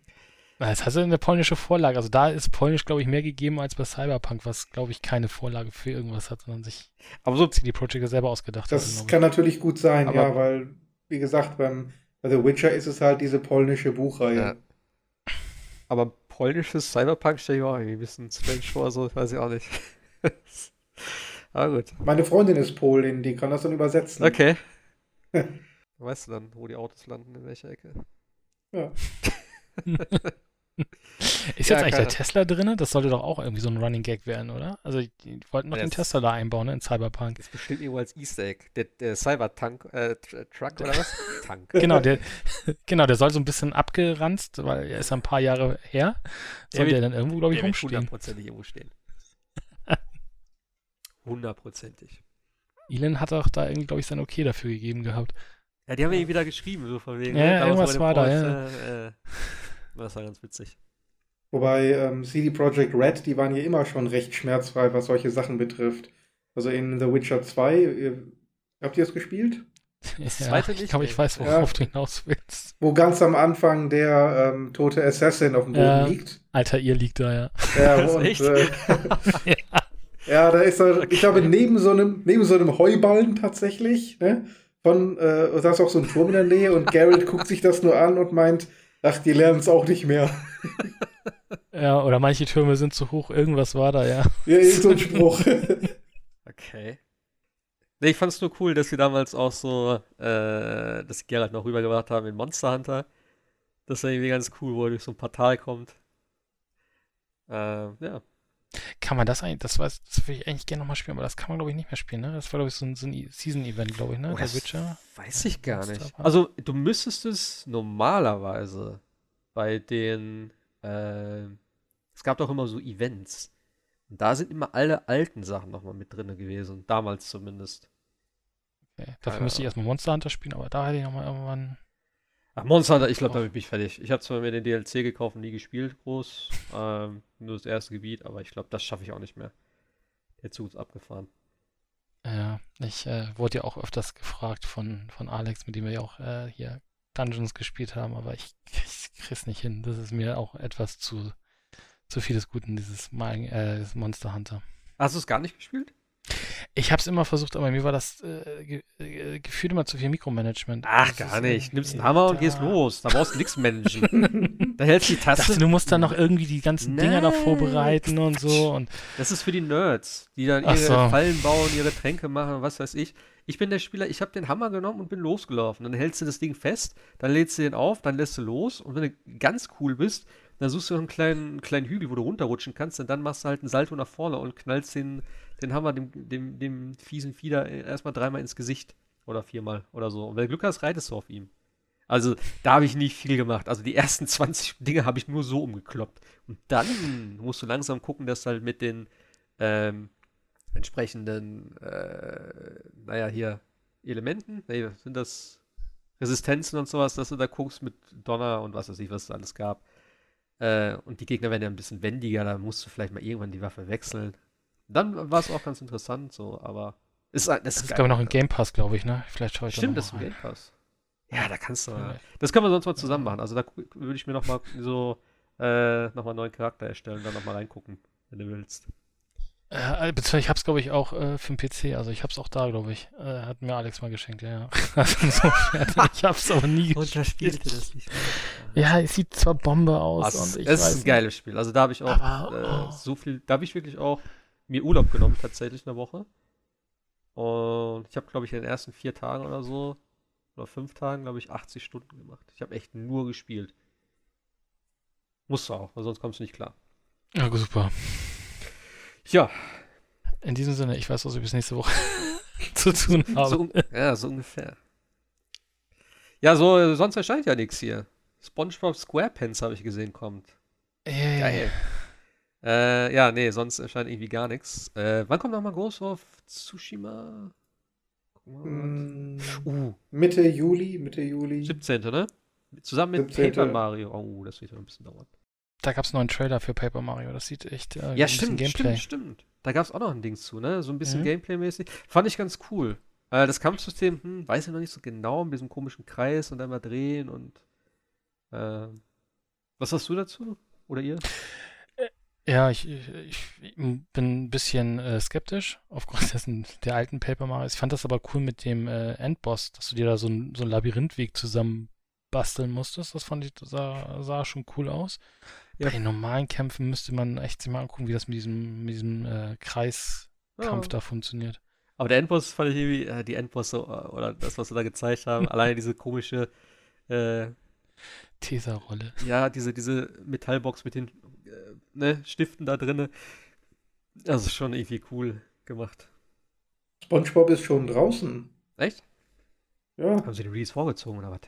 B: Das hast du eine polnische Vorlage. Also da ist Polnisch, glaube ich, mehr gegeben als bei Cyberpunk, was, glaube ich, keine Vorlage für irgendwas hat, sondern sich
A: aber so
B: die Projekt selber ausgedacht
C: das hat. Das kann natürlich gut sein, aber ja, weil, wie gesagt, beim, bei The Witcher ist es halt diese polnische Buchreihe. Ja.
A: Aber polnisches Cyberpunk stelle ich auch irgendwie ein bisschen strange vor, so weiß ich auch nicht.
C: aber gut. Meine Freundin ist Polin, die kann das dann übersetzen.
A: Okay. weißt du dann, wo die Autos landen, in welcher Ecke?
C: Ja.
B: Ist ja, jetzt eigentlich der Tesla drin? Das sollte doch auch irgendwie so ein Running Gag werden, oder? Also, die wollten noch den Tesla da einbauen, ne, in Cyberpunk.
A: Das bestimmt irgendwo als Easter Egg. Der, der Cybertank, äh, Truck oder was?
B: Tank. genau, der, genau, der soll so ein bisschen abgeranzt, weil er ist ein paar Jahre her. Soll der, der dann irgendwo, glaube ich, rumstehen.
A: Hundertprozentig irgendwo stehen. Hundertprozentig.
B: Elon hat auch da irgendwie, glaube ich, sein Okay dafür gegeben gehabt.
A: Ja, die haben ja wieder geschrieben, so von wegen.
B: Ja, ne? irgendwas war da, ja.
A: Äh, äh, das war ganz witzig.
C: Wobei ähm, CD Projekt Red, die waren ja immer schon recht schmerzfrei, was solche Sachen betrifft. Also in The Witcher 2, äh, habt ihr es gespielt?
B: Ja, ich glaube, ich weiß, worauf ja. du hinaus willst.
C: Wo ganz am Anfang der ähm, tote Assassin auf dem Boden ja, liegt.
B: Alter, ihr liegt da, ja.
C: Ja, und? Äh, ja. ja. da ist er, okay. ich glaube, neben so einem, neben so einem Heuballen tatsächlich, ne? Von, äh, da ist auch so ein Turm in der Nähe und Geralt guckt sich das nur an und meint, ach, die lernen es auch nicht mehr.
B: Ja, oder manche Türme sind zu hoch, irgendwas war da, ja.
C: Ja, so ein Spruch.
A: okay. Nee, ich fand's nur cool, dass sie damals auch so, äh, dass sie Geralt noch rübergebracht haben in Monster Hunter. Das ist irgendwie ganz cool, wo er durch so ein Portal kommt. Äh, ja.
B: Kann man das eigentlich, das, war, das würde ich eigentlich gerne nochmal spielen, aber das kann man, glaube ich, nicht mehr spielen, ne? Das war, glaube ich, so ein, so ein Season-Event, glaube ich, ne?
A: Oh, Der Witcher. Weiß ich gar nicht. Also, du müsstest es normalerweise bei den äh, es gab doch immer so Events. Und da sind immer alle alten Sachen nochmal mit drin gewesen. Damals zumindest.
B: Okay. Dafür ja. müsste ich erstmal Monster Hunter spielen, aber da hätte ich nochmal irgendwann.
A: Ach, Monster Hunter, ich glaube, damit bin ich fertig. Ich habe zwar mir den DLC gekauft und nie gespielt, groß. Ähm, nur das erste Gebiet, aber ich glaube, das schaffe ich auch nicht mehr. Der Zug ist abgefahren.
B: Ja, ich äh, wurde ja auch öfters gefragt von, von Alex, mit dem wir ja auch äh, hier Dungeons gespielt haben, aber ich, ich krieg's nicht hin. Das ist mir auch etwas zu, zu vieles Guten, dieses äh, Monster Hunter.
A: Hast du es gar nicht gespielt?
B: Ich habe es immer versucht, aber mir war das äh, ge äh, gefühlt immer zu viel Mikromanagement.
A: Ach, das gar nicht. Nimmst einen Hammer und gehst los. Da brauchst du nichts managen. da hältst du die Taste.
B: Dachte, du musst dann noch irgendwie die ganzen Nein. Dinger da vorbereiten und so. Und
A: das ist für die Nerds, die dann ihre so. Fallen bauen, ihre Tränke machen, was weiß ich. Ich bin der Spieler, ich habe den Hammer genommen und bin losgelaufen. Dann hältst du das Ding fest, dann lädst du den auf, dann lässt du los und wenn du ganz cool bist, dann suchst du noch einen kleinen, kleinen Hügel, wo du runterrutschen kannst und dann machst du halt einen Salto nach vorne und knallst den, den Hammer dem, dem, dem fiesen Fieder erstmal dreimal ins Gesicht oder viermal oder so. Und wenn du Glück hast, reitest du auf ihm. Also da habe ich nicht viel gemacht. Also die ersten 20 Dinge habe ich nur so umgekloppt. Und dann musst du langsam gucken, dass du halt mit den ähm, entsprechenden, äh, naja, hier Elementen, nee, sind das Resistenzen und sowas, dass du da guckst mit Donner und was weiß ich, was es alles gab. Äh, und die Gegner werden ja ein bisschen wendiger, da musst du vielleicht mal irgendwann die Waffe wechseln. Dann war es auch ganz interessant, so, aber
B: ist, das, das ist, glaube ich, noch ein Game Pass, glaube ich, ne? Vielleicht
A: schaue ich Stimmt, das ist ein Game Pass. Ja, da kannst du. Ja. Das können wir sonst mal zusammen machen. Also da würde ich mir noch mal so äh, noch mal einen neuen Charakter erstellen und dann noch mal reingucken, wenn du willst.
B: Äh, beziehungsweise ich hab's, glaube ich, auch äh, für den PC. Also ich hab's auch da, glaube ich. Äh, hat mir Alex mal geschenkt, ja. ja. Also ich hab's aber nie
A: gespielt. Und da spielte das nicht
B: mehr. Ja, es sieht zwar Bombe aus.
A: Also, und es ist ein geiles Spiel. Also da habe ich auch aber, oh. so viel, da habe ich wirklich auch mir Urlaub genommen, tatsächlich eine Woche. Und ich habe, glaube ich, in den ersten vier Tagen oder so, oder fünf Tagen, glaube ich, 80 Stunden gemacht. Ich habe echt nur gespielt. Musst du auch, weil sonst kommst du nicht klar.
B: Ja, super.
A: Ja.
B: In diesem Sinne, ich weiß, was ich bis nächste Woche zu tun habe.
A: So, ja, so ungefähr. Ja, so, sonst erscheint ja nichts hier. SpongeBob SquarePants habe ich gesehen, kommt.
B: Ey. Geil.
A: Äh, ja, nee, sonst erscheint irgendwie gar nichts. Äh, wann kommt nochmal Ghost of Tsushima?
C: Mm, uh. Mitte Juli, Mitte Juli.
A: 17. ne? Zusammen mit 17. Paper Mario. Oh, das wird ein bisschen dauern.
B: Da gab es noch einen Trailer für Paper Mario. Das sieht echt
A: äh, ja, stimmt, Gameplay. stimmt, stimmt. Da gab es auch noch ein Ding zu, ne? So ein bisschen mhm. Gameplay-mäßig. Fand ich ganz cool. Äh, das Kampfsystem, hm, weiß ich noch nicht so genau, mit diesem komischen Kreis und dann mal drehen und. Äh, was hast du dazu? Oder ihr?
B: Ja, ich, ich, bin ein bisschen äh, skeptisch aufgrund dessen der alten Paper Mario. Ich fand das aber cool mit dem äh, Endboss, dass du dir da so, ein, so einen Labyrinthweg zusammen basteln musstest. Das fand ich, sah, sah schon cool aus. Ja. Bei den normalen Kämpfen müsste man echt sich mal angucken, wie das mit diesem, mit diesem äh, Kreiskampf ja. da funktioniert.
A: Aber der Endboss fand ich irgendwie, äh, die Endbosse äh, oder das, was sie da gezeigt haben, alleine diese komische äh,
B: Tesa-Rolle.
A: Ja, diese, diese Metallbox mit den äh, ne, Stiften da drinne. Das ist schon irgendwie cool gemacht.
C: SpongeBob ist schon draußen.
A: Echt?
C: Ja.
A: Haben sie den Release vorgezogen oder was?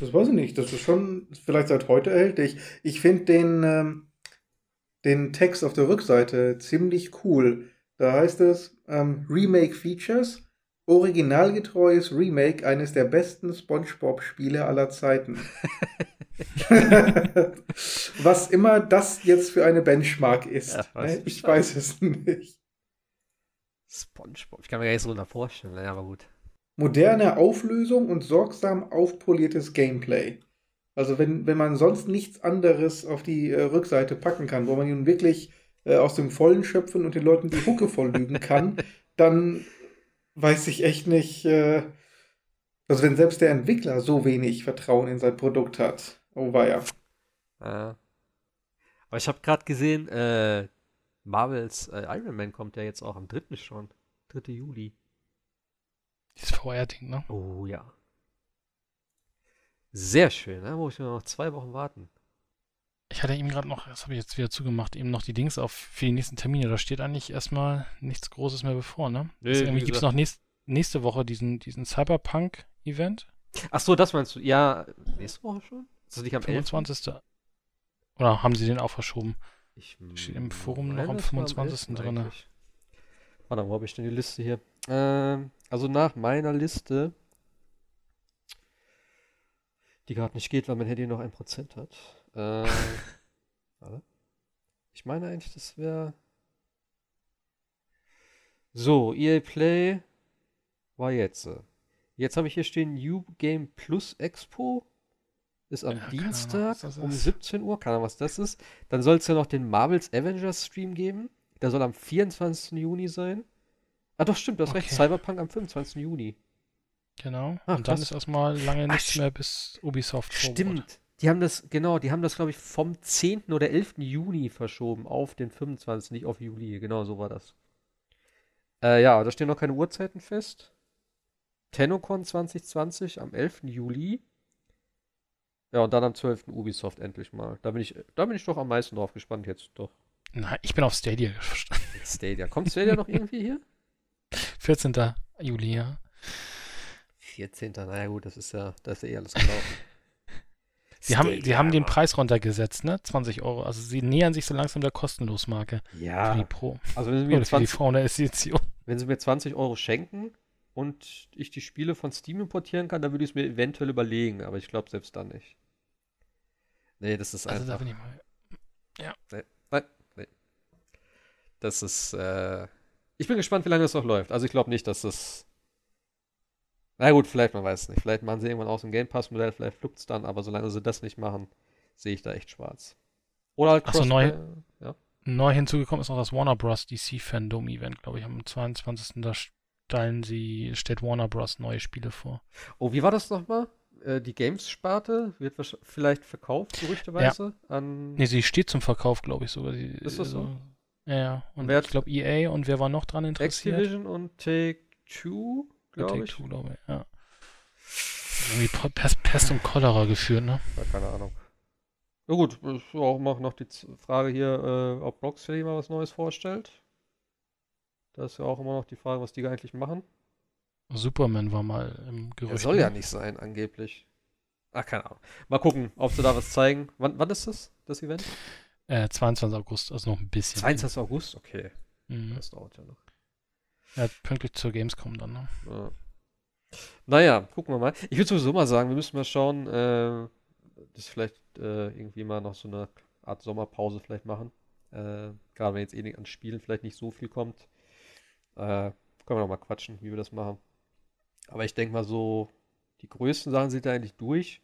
C: Das weiß ich nicht. Das ist schon vielleicht seit heute erhältlich. Ich finde den, ähm, den Text auf der Rückseite ziemlich cool. Da heißt es ähm, Remake Features, originalgetreues Remake eines der besten SpongeBob-Spiele aller Zeiten. Was immer das jetzt für eine Benchmark ist. Ja, weiß ne? ich weiß es nicht.
A: SpongeBob, ich kann mir gar nicht so darunter vorstellen, aber gut.
C: Moderne Auflösung und sorgsam aufpoliertes Gameplay. Also wenn, wenn man sonst nichts anderes auf die äh, Rückseite packen kann, wo man nun wirklich äh, aus dem Vollen schöpfen und den Leuten die Hucke voll lügen kann, dann weiß ich echt nicht, äh, also wenn selbst der Entwickler so wenig Vertrauen in sein Produkt hat. Oh weia.
A: Ja. Aber ich habe gerade gesehen, äh, Marvels äh, Iron Man kommt ja jetzt auch am 3. schon. 3. Juli.
B: Dieses VR-Ding, ne?
A: Oh ja. Sehr schön, ne? Muss ich nur noch zwei Wochen warten.
B: Ich hatte eben gerade noch, das habe ich jetzt wieder zugemacht, eben noch die Dings auf für die nächsten Termine. Da steht eigentlich erstmal nichts Großes mehr bevor, ne? Nee, irgendwie gibt es noch nächst, nächste Woche diesen, diesen Cyberpunk-Event.
A: Ach so, das meinst du? Ja, nächste Woche schon?
B: Ist das nicht am 25. 11? Oder haben sie den auch verschoben? Ich steht im Forum noch am 25. drin.
A: Warte, wo habe ich denn die Liste hier? Ähm, also nach meiner Liste, die gerade nicht geht, weil mein Handy noch ein Prozent hat. Äh, warte. Ich meine eigentlich, das wäre. So, EA Play war jetzt. Jetzt habe ich hier stehen New Game Plus Expo. Ist am ja, Dienstag Ahnung, um 17 Uhr. Keine Ahnung, was das ist. Dann soll es ja noch den Marvels Avengers Stream geben. Der soll am 24. Juni sein. Ah, doch, stimmt, du hast okay. recht. Cyberpunk am 25. Juni.
B: Genau. Ach, und dann ist erstmal lange nichts mehr bis Ubisoft
A: Stimmt. Die haben das, genau, die haben das, glaube ich, vom 10. oder 11. Juni verschoben auf den 25., nicht auf Juli. Genau, so war das. Äh, ja, da stehen noch keine Uhrzeiten fest. TennoCon 2020 am 11. Juli. Ja, und dann am 12. Ubisoft endlich mal. Da bin ich, da bin ich doch am meisten drauf gespannt jetzt, doch.
B: Nein, ich bin auf Stadia
A: gespannt. Stadia. Kommt Stadia noch irgendwie hier?
B: 14. Juli, ja.
A: 14. Naja gut, das ist ja, das ist ja eh alles gelaufen.
B: Die haben, die haben den Preis runtergesetzt, ne? 20 Euro. Also sie nähern sich so langsam der Kostenlosmarke.
A: Ja.
B: Für die Pro.
A: Also wenn sie mir Oder 20,
B: für die Edition.
A: Wenn sie mir 20 Euro schenken und ich die Spiele von Steam importieren kann, dann würde ich es mir eventuell überlegen. Aber ich glaube selbst dann nicht. Nee, das ist also einfach. Da bin ich mal. Ja. Nee, nein, nee. Das ist. Äh, ich bin gespannt, wie lange das noch läuft. Also ich glaube nicht, dass das na gut, vielleicht, man weiß es nicht. Vielleicht machen sie irgendwann aus dem Game Pass-Modell, vielleicht flugt es dann, aber solange sie das nicht machen, sehe ich da echt schwarz.
B: Oder halt Achso, neu, ja. neu hinzugekommen ist noch das Warner Bros. DC Fandom Event, glaube ich, am 22. Da stellen sie, stellt Warner Bros. neue Spiele vor.
A: Oh, wie war das nochmal? Äh, die Games-Sparte wird vielleicht verkauft, gerüchteweise?
B: Ja. An nee, sie steht zum Verkauf, glaube ich sogar. Sie, ist das so? Ja, ja. Und wer ich glaube EA und wer war noch dran interessiert?
A: Activision und Take-Two? Glaube ich.
B: glaube ich, ja. Irgendwie Pest, Pest und Cholera geführt, ne?
A: Ja, keine Ahnung. Na gut, ist auch noch die Frage hier, äh, ob Rocksteady mal was Neues vorstellt. Da ist ja auch immer noch die Frage, was die eigentlich machen.
B: Superman war mal im Gerücht.
A: Er soll ja ne? nicht sein, angeblich. Ach, keine Ahnung. Mal gucken, ob sie da was zeigen. Wann, wann ist das, das Event?
B: Äh, 22. August, also noch ein bisschen.
A: 22. August? Okay. Mhm. Das dauert ja noch.
B: Ja, pünktlich zur Gamescom dann, ne? Ja.
A: Naja, gucken wir mal. Ich würde sowieso mal sagen, wir müssen mal schauen, äh, dass vielleicht äh, irgendwie mal noch so eine Art Sommerpause vielleicht machen. Äh, Gerade wenn jetzt eh an Spielen vielleicht nicht so viel kommt. Äh, können wir noch mal quatschen, wie wir das machen. Aber ich denke mal so, die größten Sachen sind da eigentlich durch.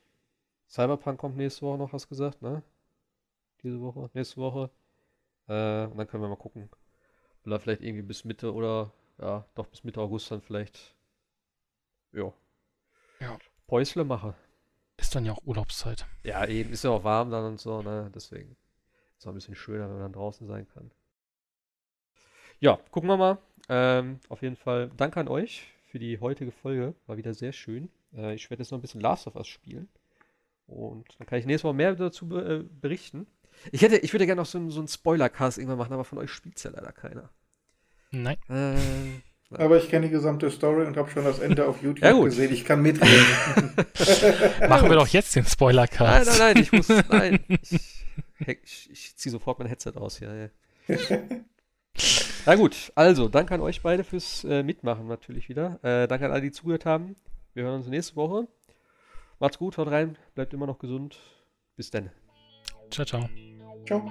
A: Cyberpunk kommt nächste Woche noch, hast du gesagt, ne? Diese Woche, nächste Woche. Äh, und dann können wir mal gucken. Oder vielleicht irgendwie bis Mitte oder ja, doch bis Mitte August dann vielleicht, ja,
B: ja.
A: Päusle mache.
B: Ist dann ja auch Urlaubszeit.
A: Ja, eben, ist ja auch warm dann und so, ne, deswegen ist auch ein bisschen schöner, wenn man dann draußen sein kann. Ja, gucken wir mal. Ähm, auf jeden Fall danke an euch für die heutige Folge. War wieder sehr schön. Äh, ich werde jetzt noch ein bisschen Last of Us spielen. Und dann kann ich nächstes Mal mehr dazu äh, berichten. Ich hätte, ich würde gerne noch so, so einen Spoiler-Cast irgendwann machen, aber von euch spielt es ja leider keiner.
B: Nein.
C: Äh, aber ich kenne die gesamte Story und habe schon das Ende auf YouTube ja, gesehen. Ich kann mitreden.
B: Machen wir doch jetzt den Spoiler-Cast.
A: Nein, nein, nein, ich muss. Nein. Ich, ich, ich ziehe sofort mein Headset aus hier. Na gut, also, danke an euch beide fürs äh, Mitmachen natürlich wieder. Äh, danke an alle, die zugehört haben. Wir hören uns nächste Woche. Macht's gut, haut rein, bleibt immer noch gesund. Bis dann.
B: Ciao, ciao. Ciao.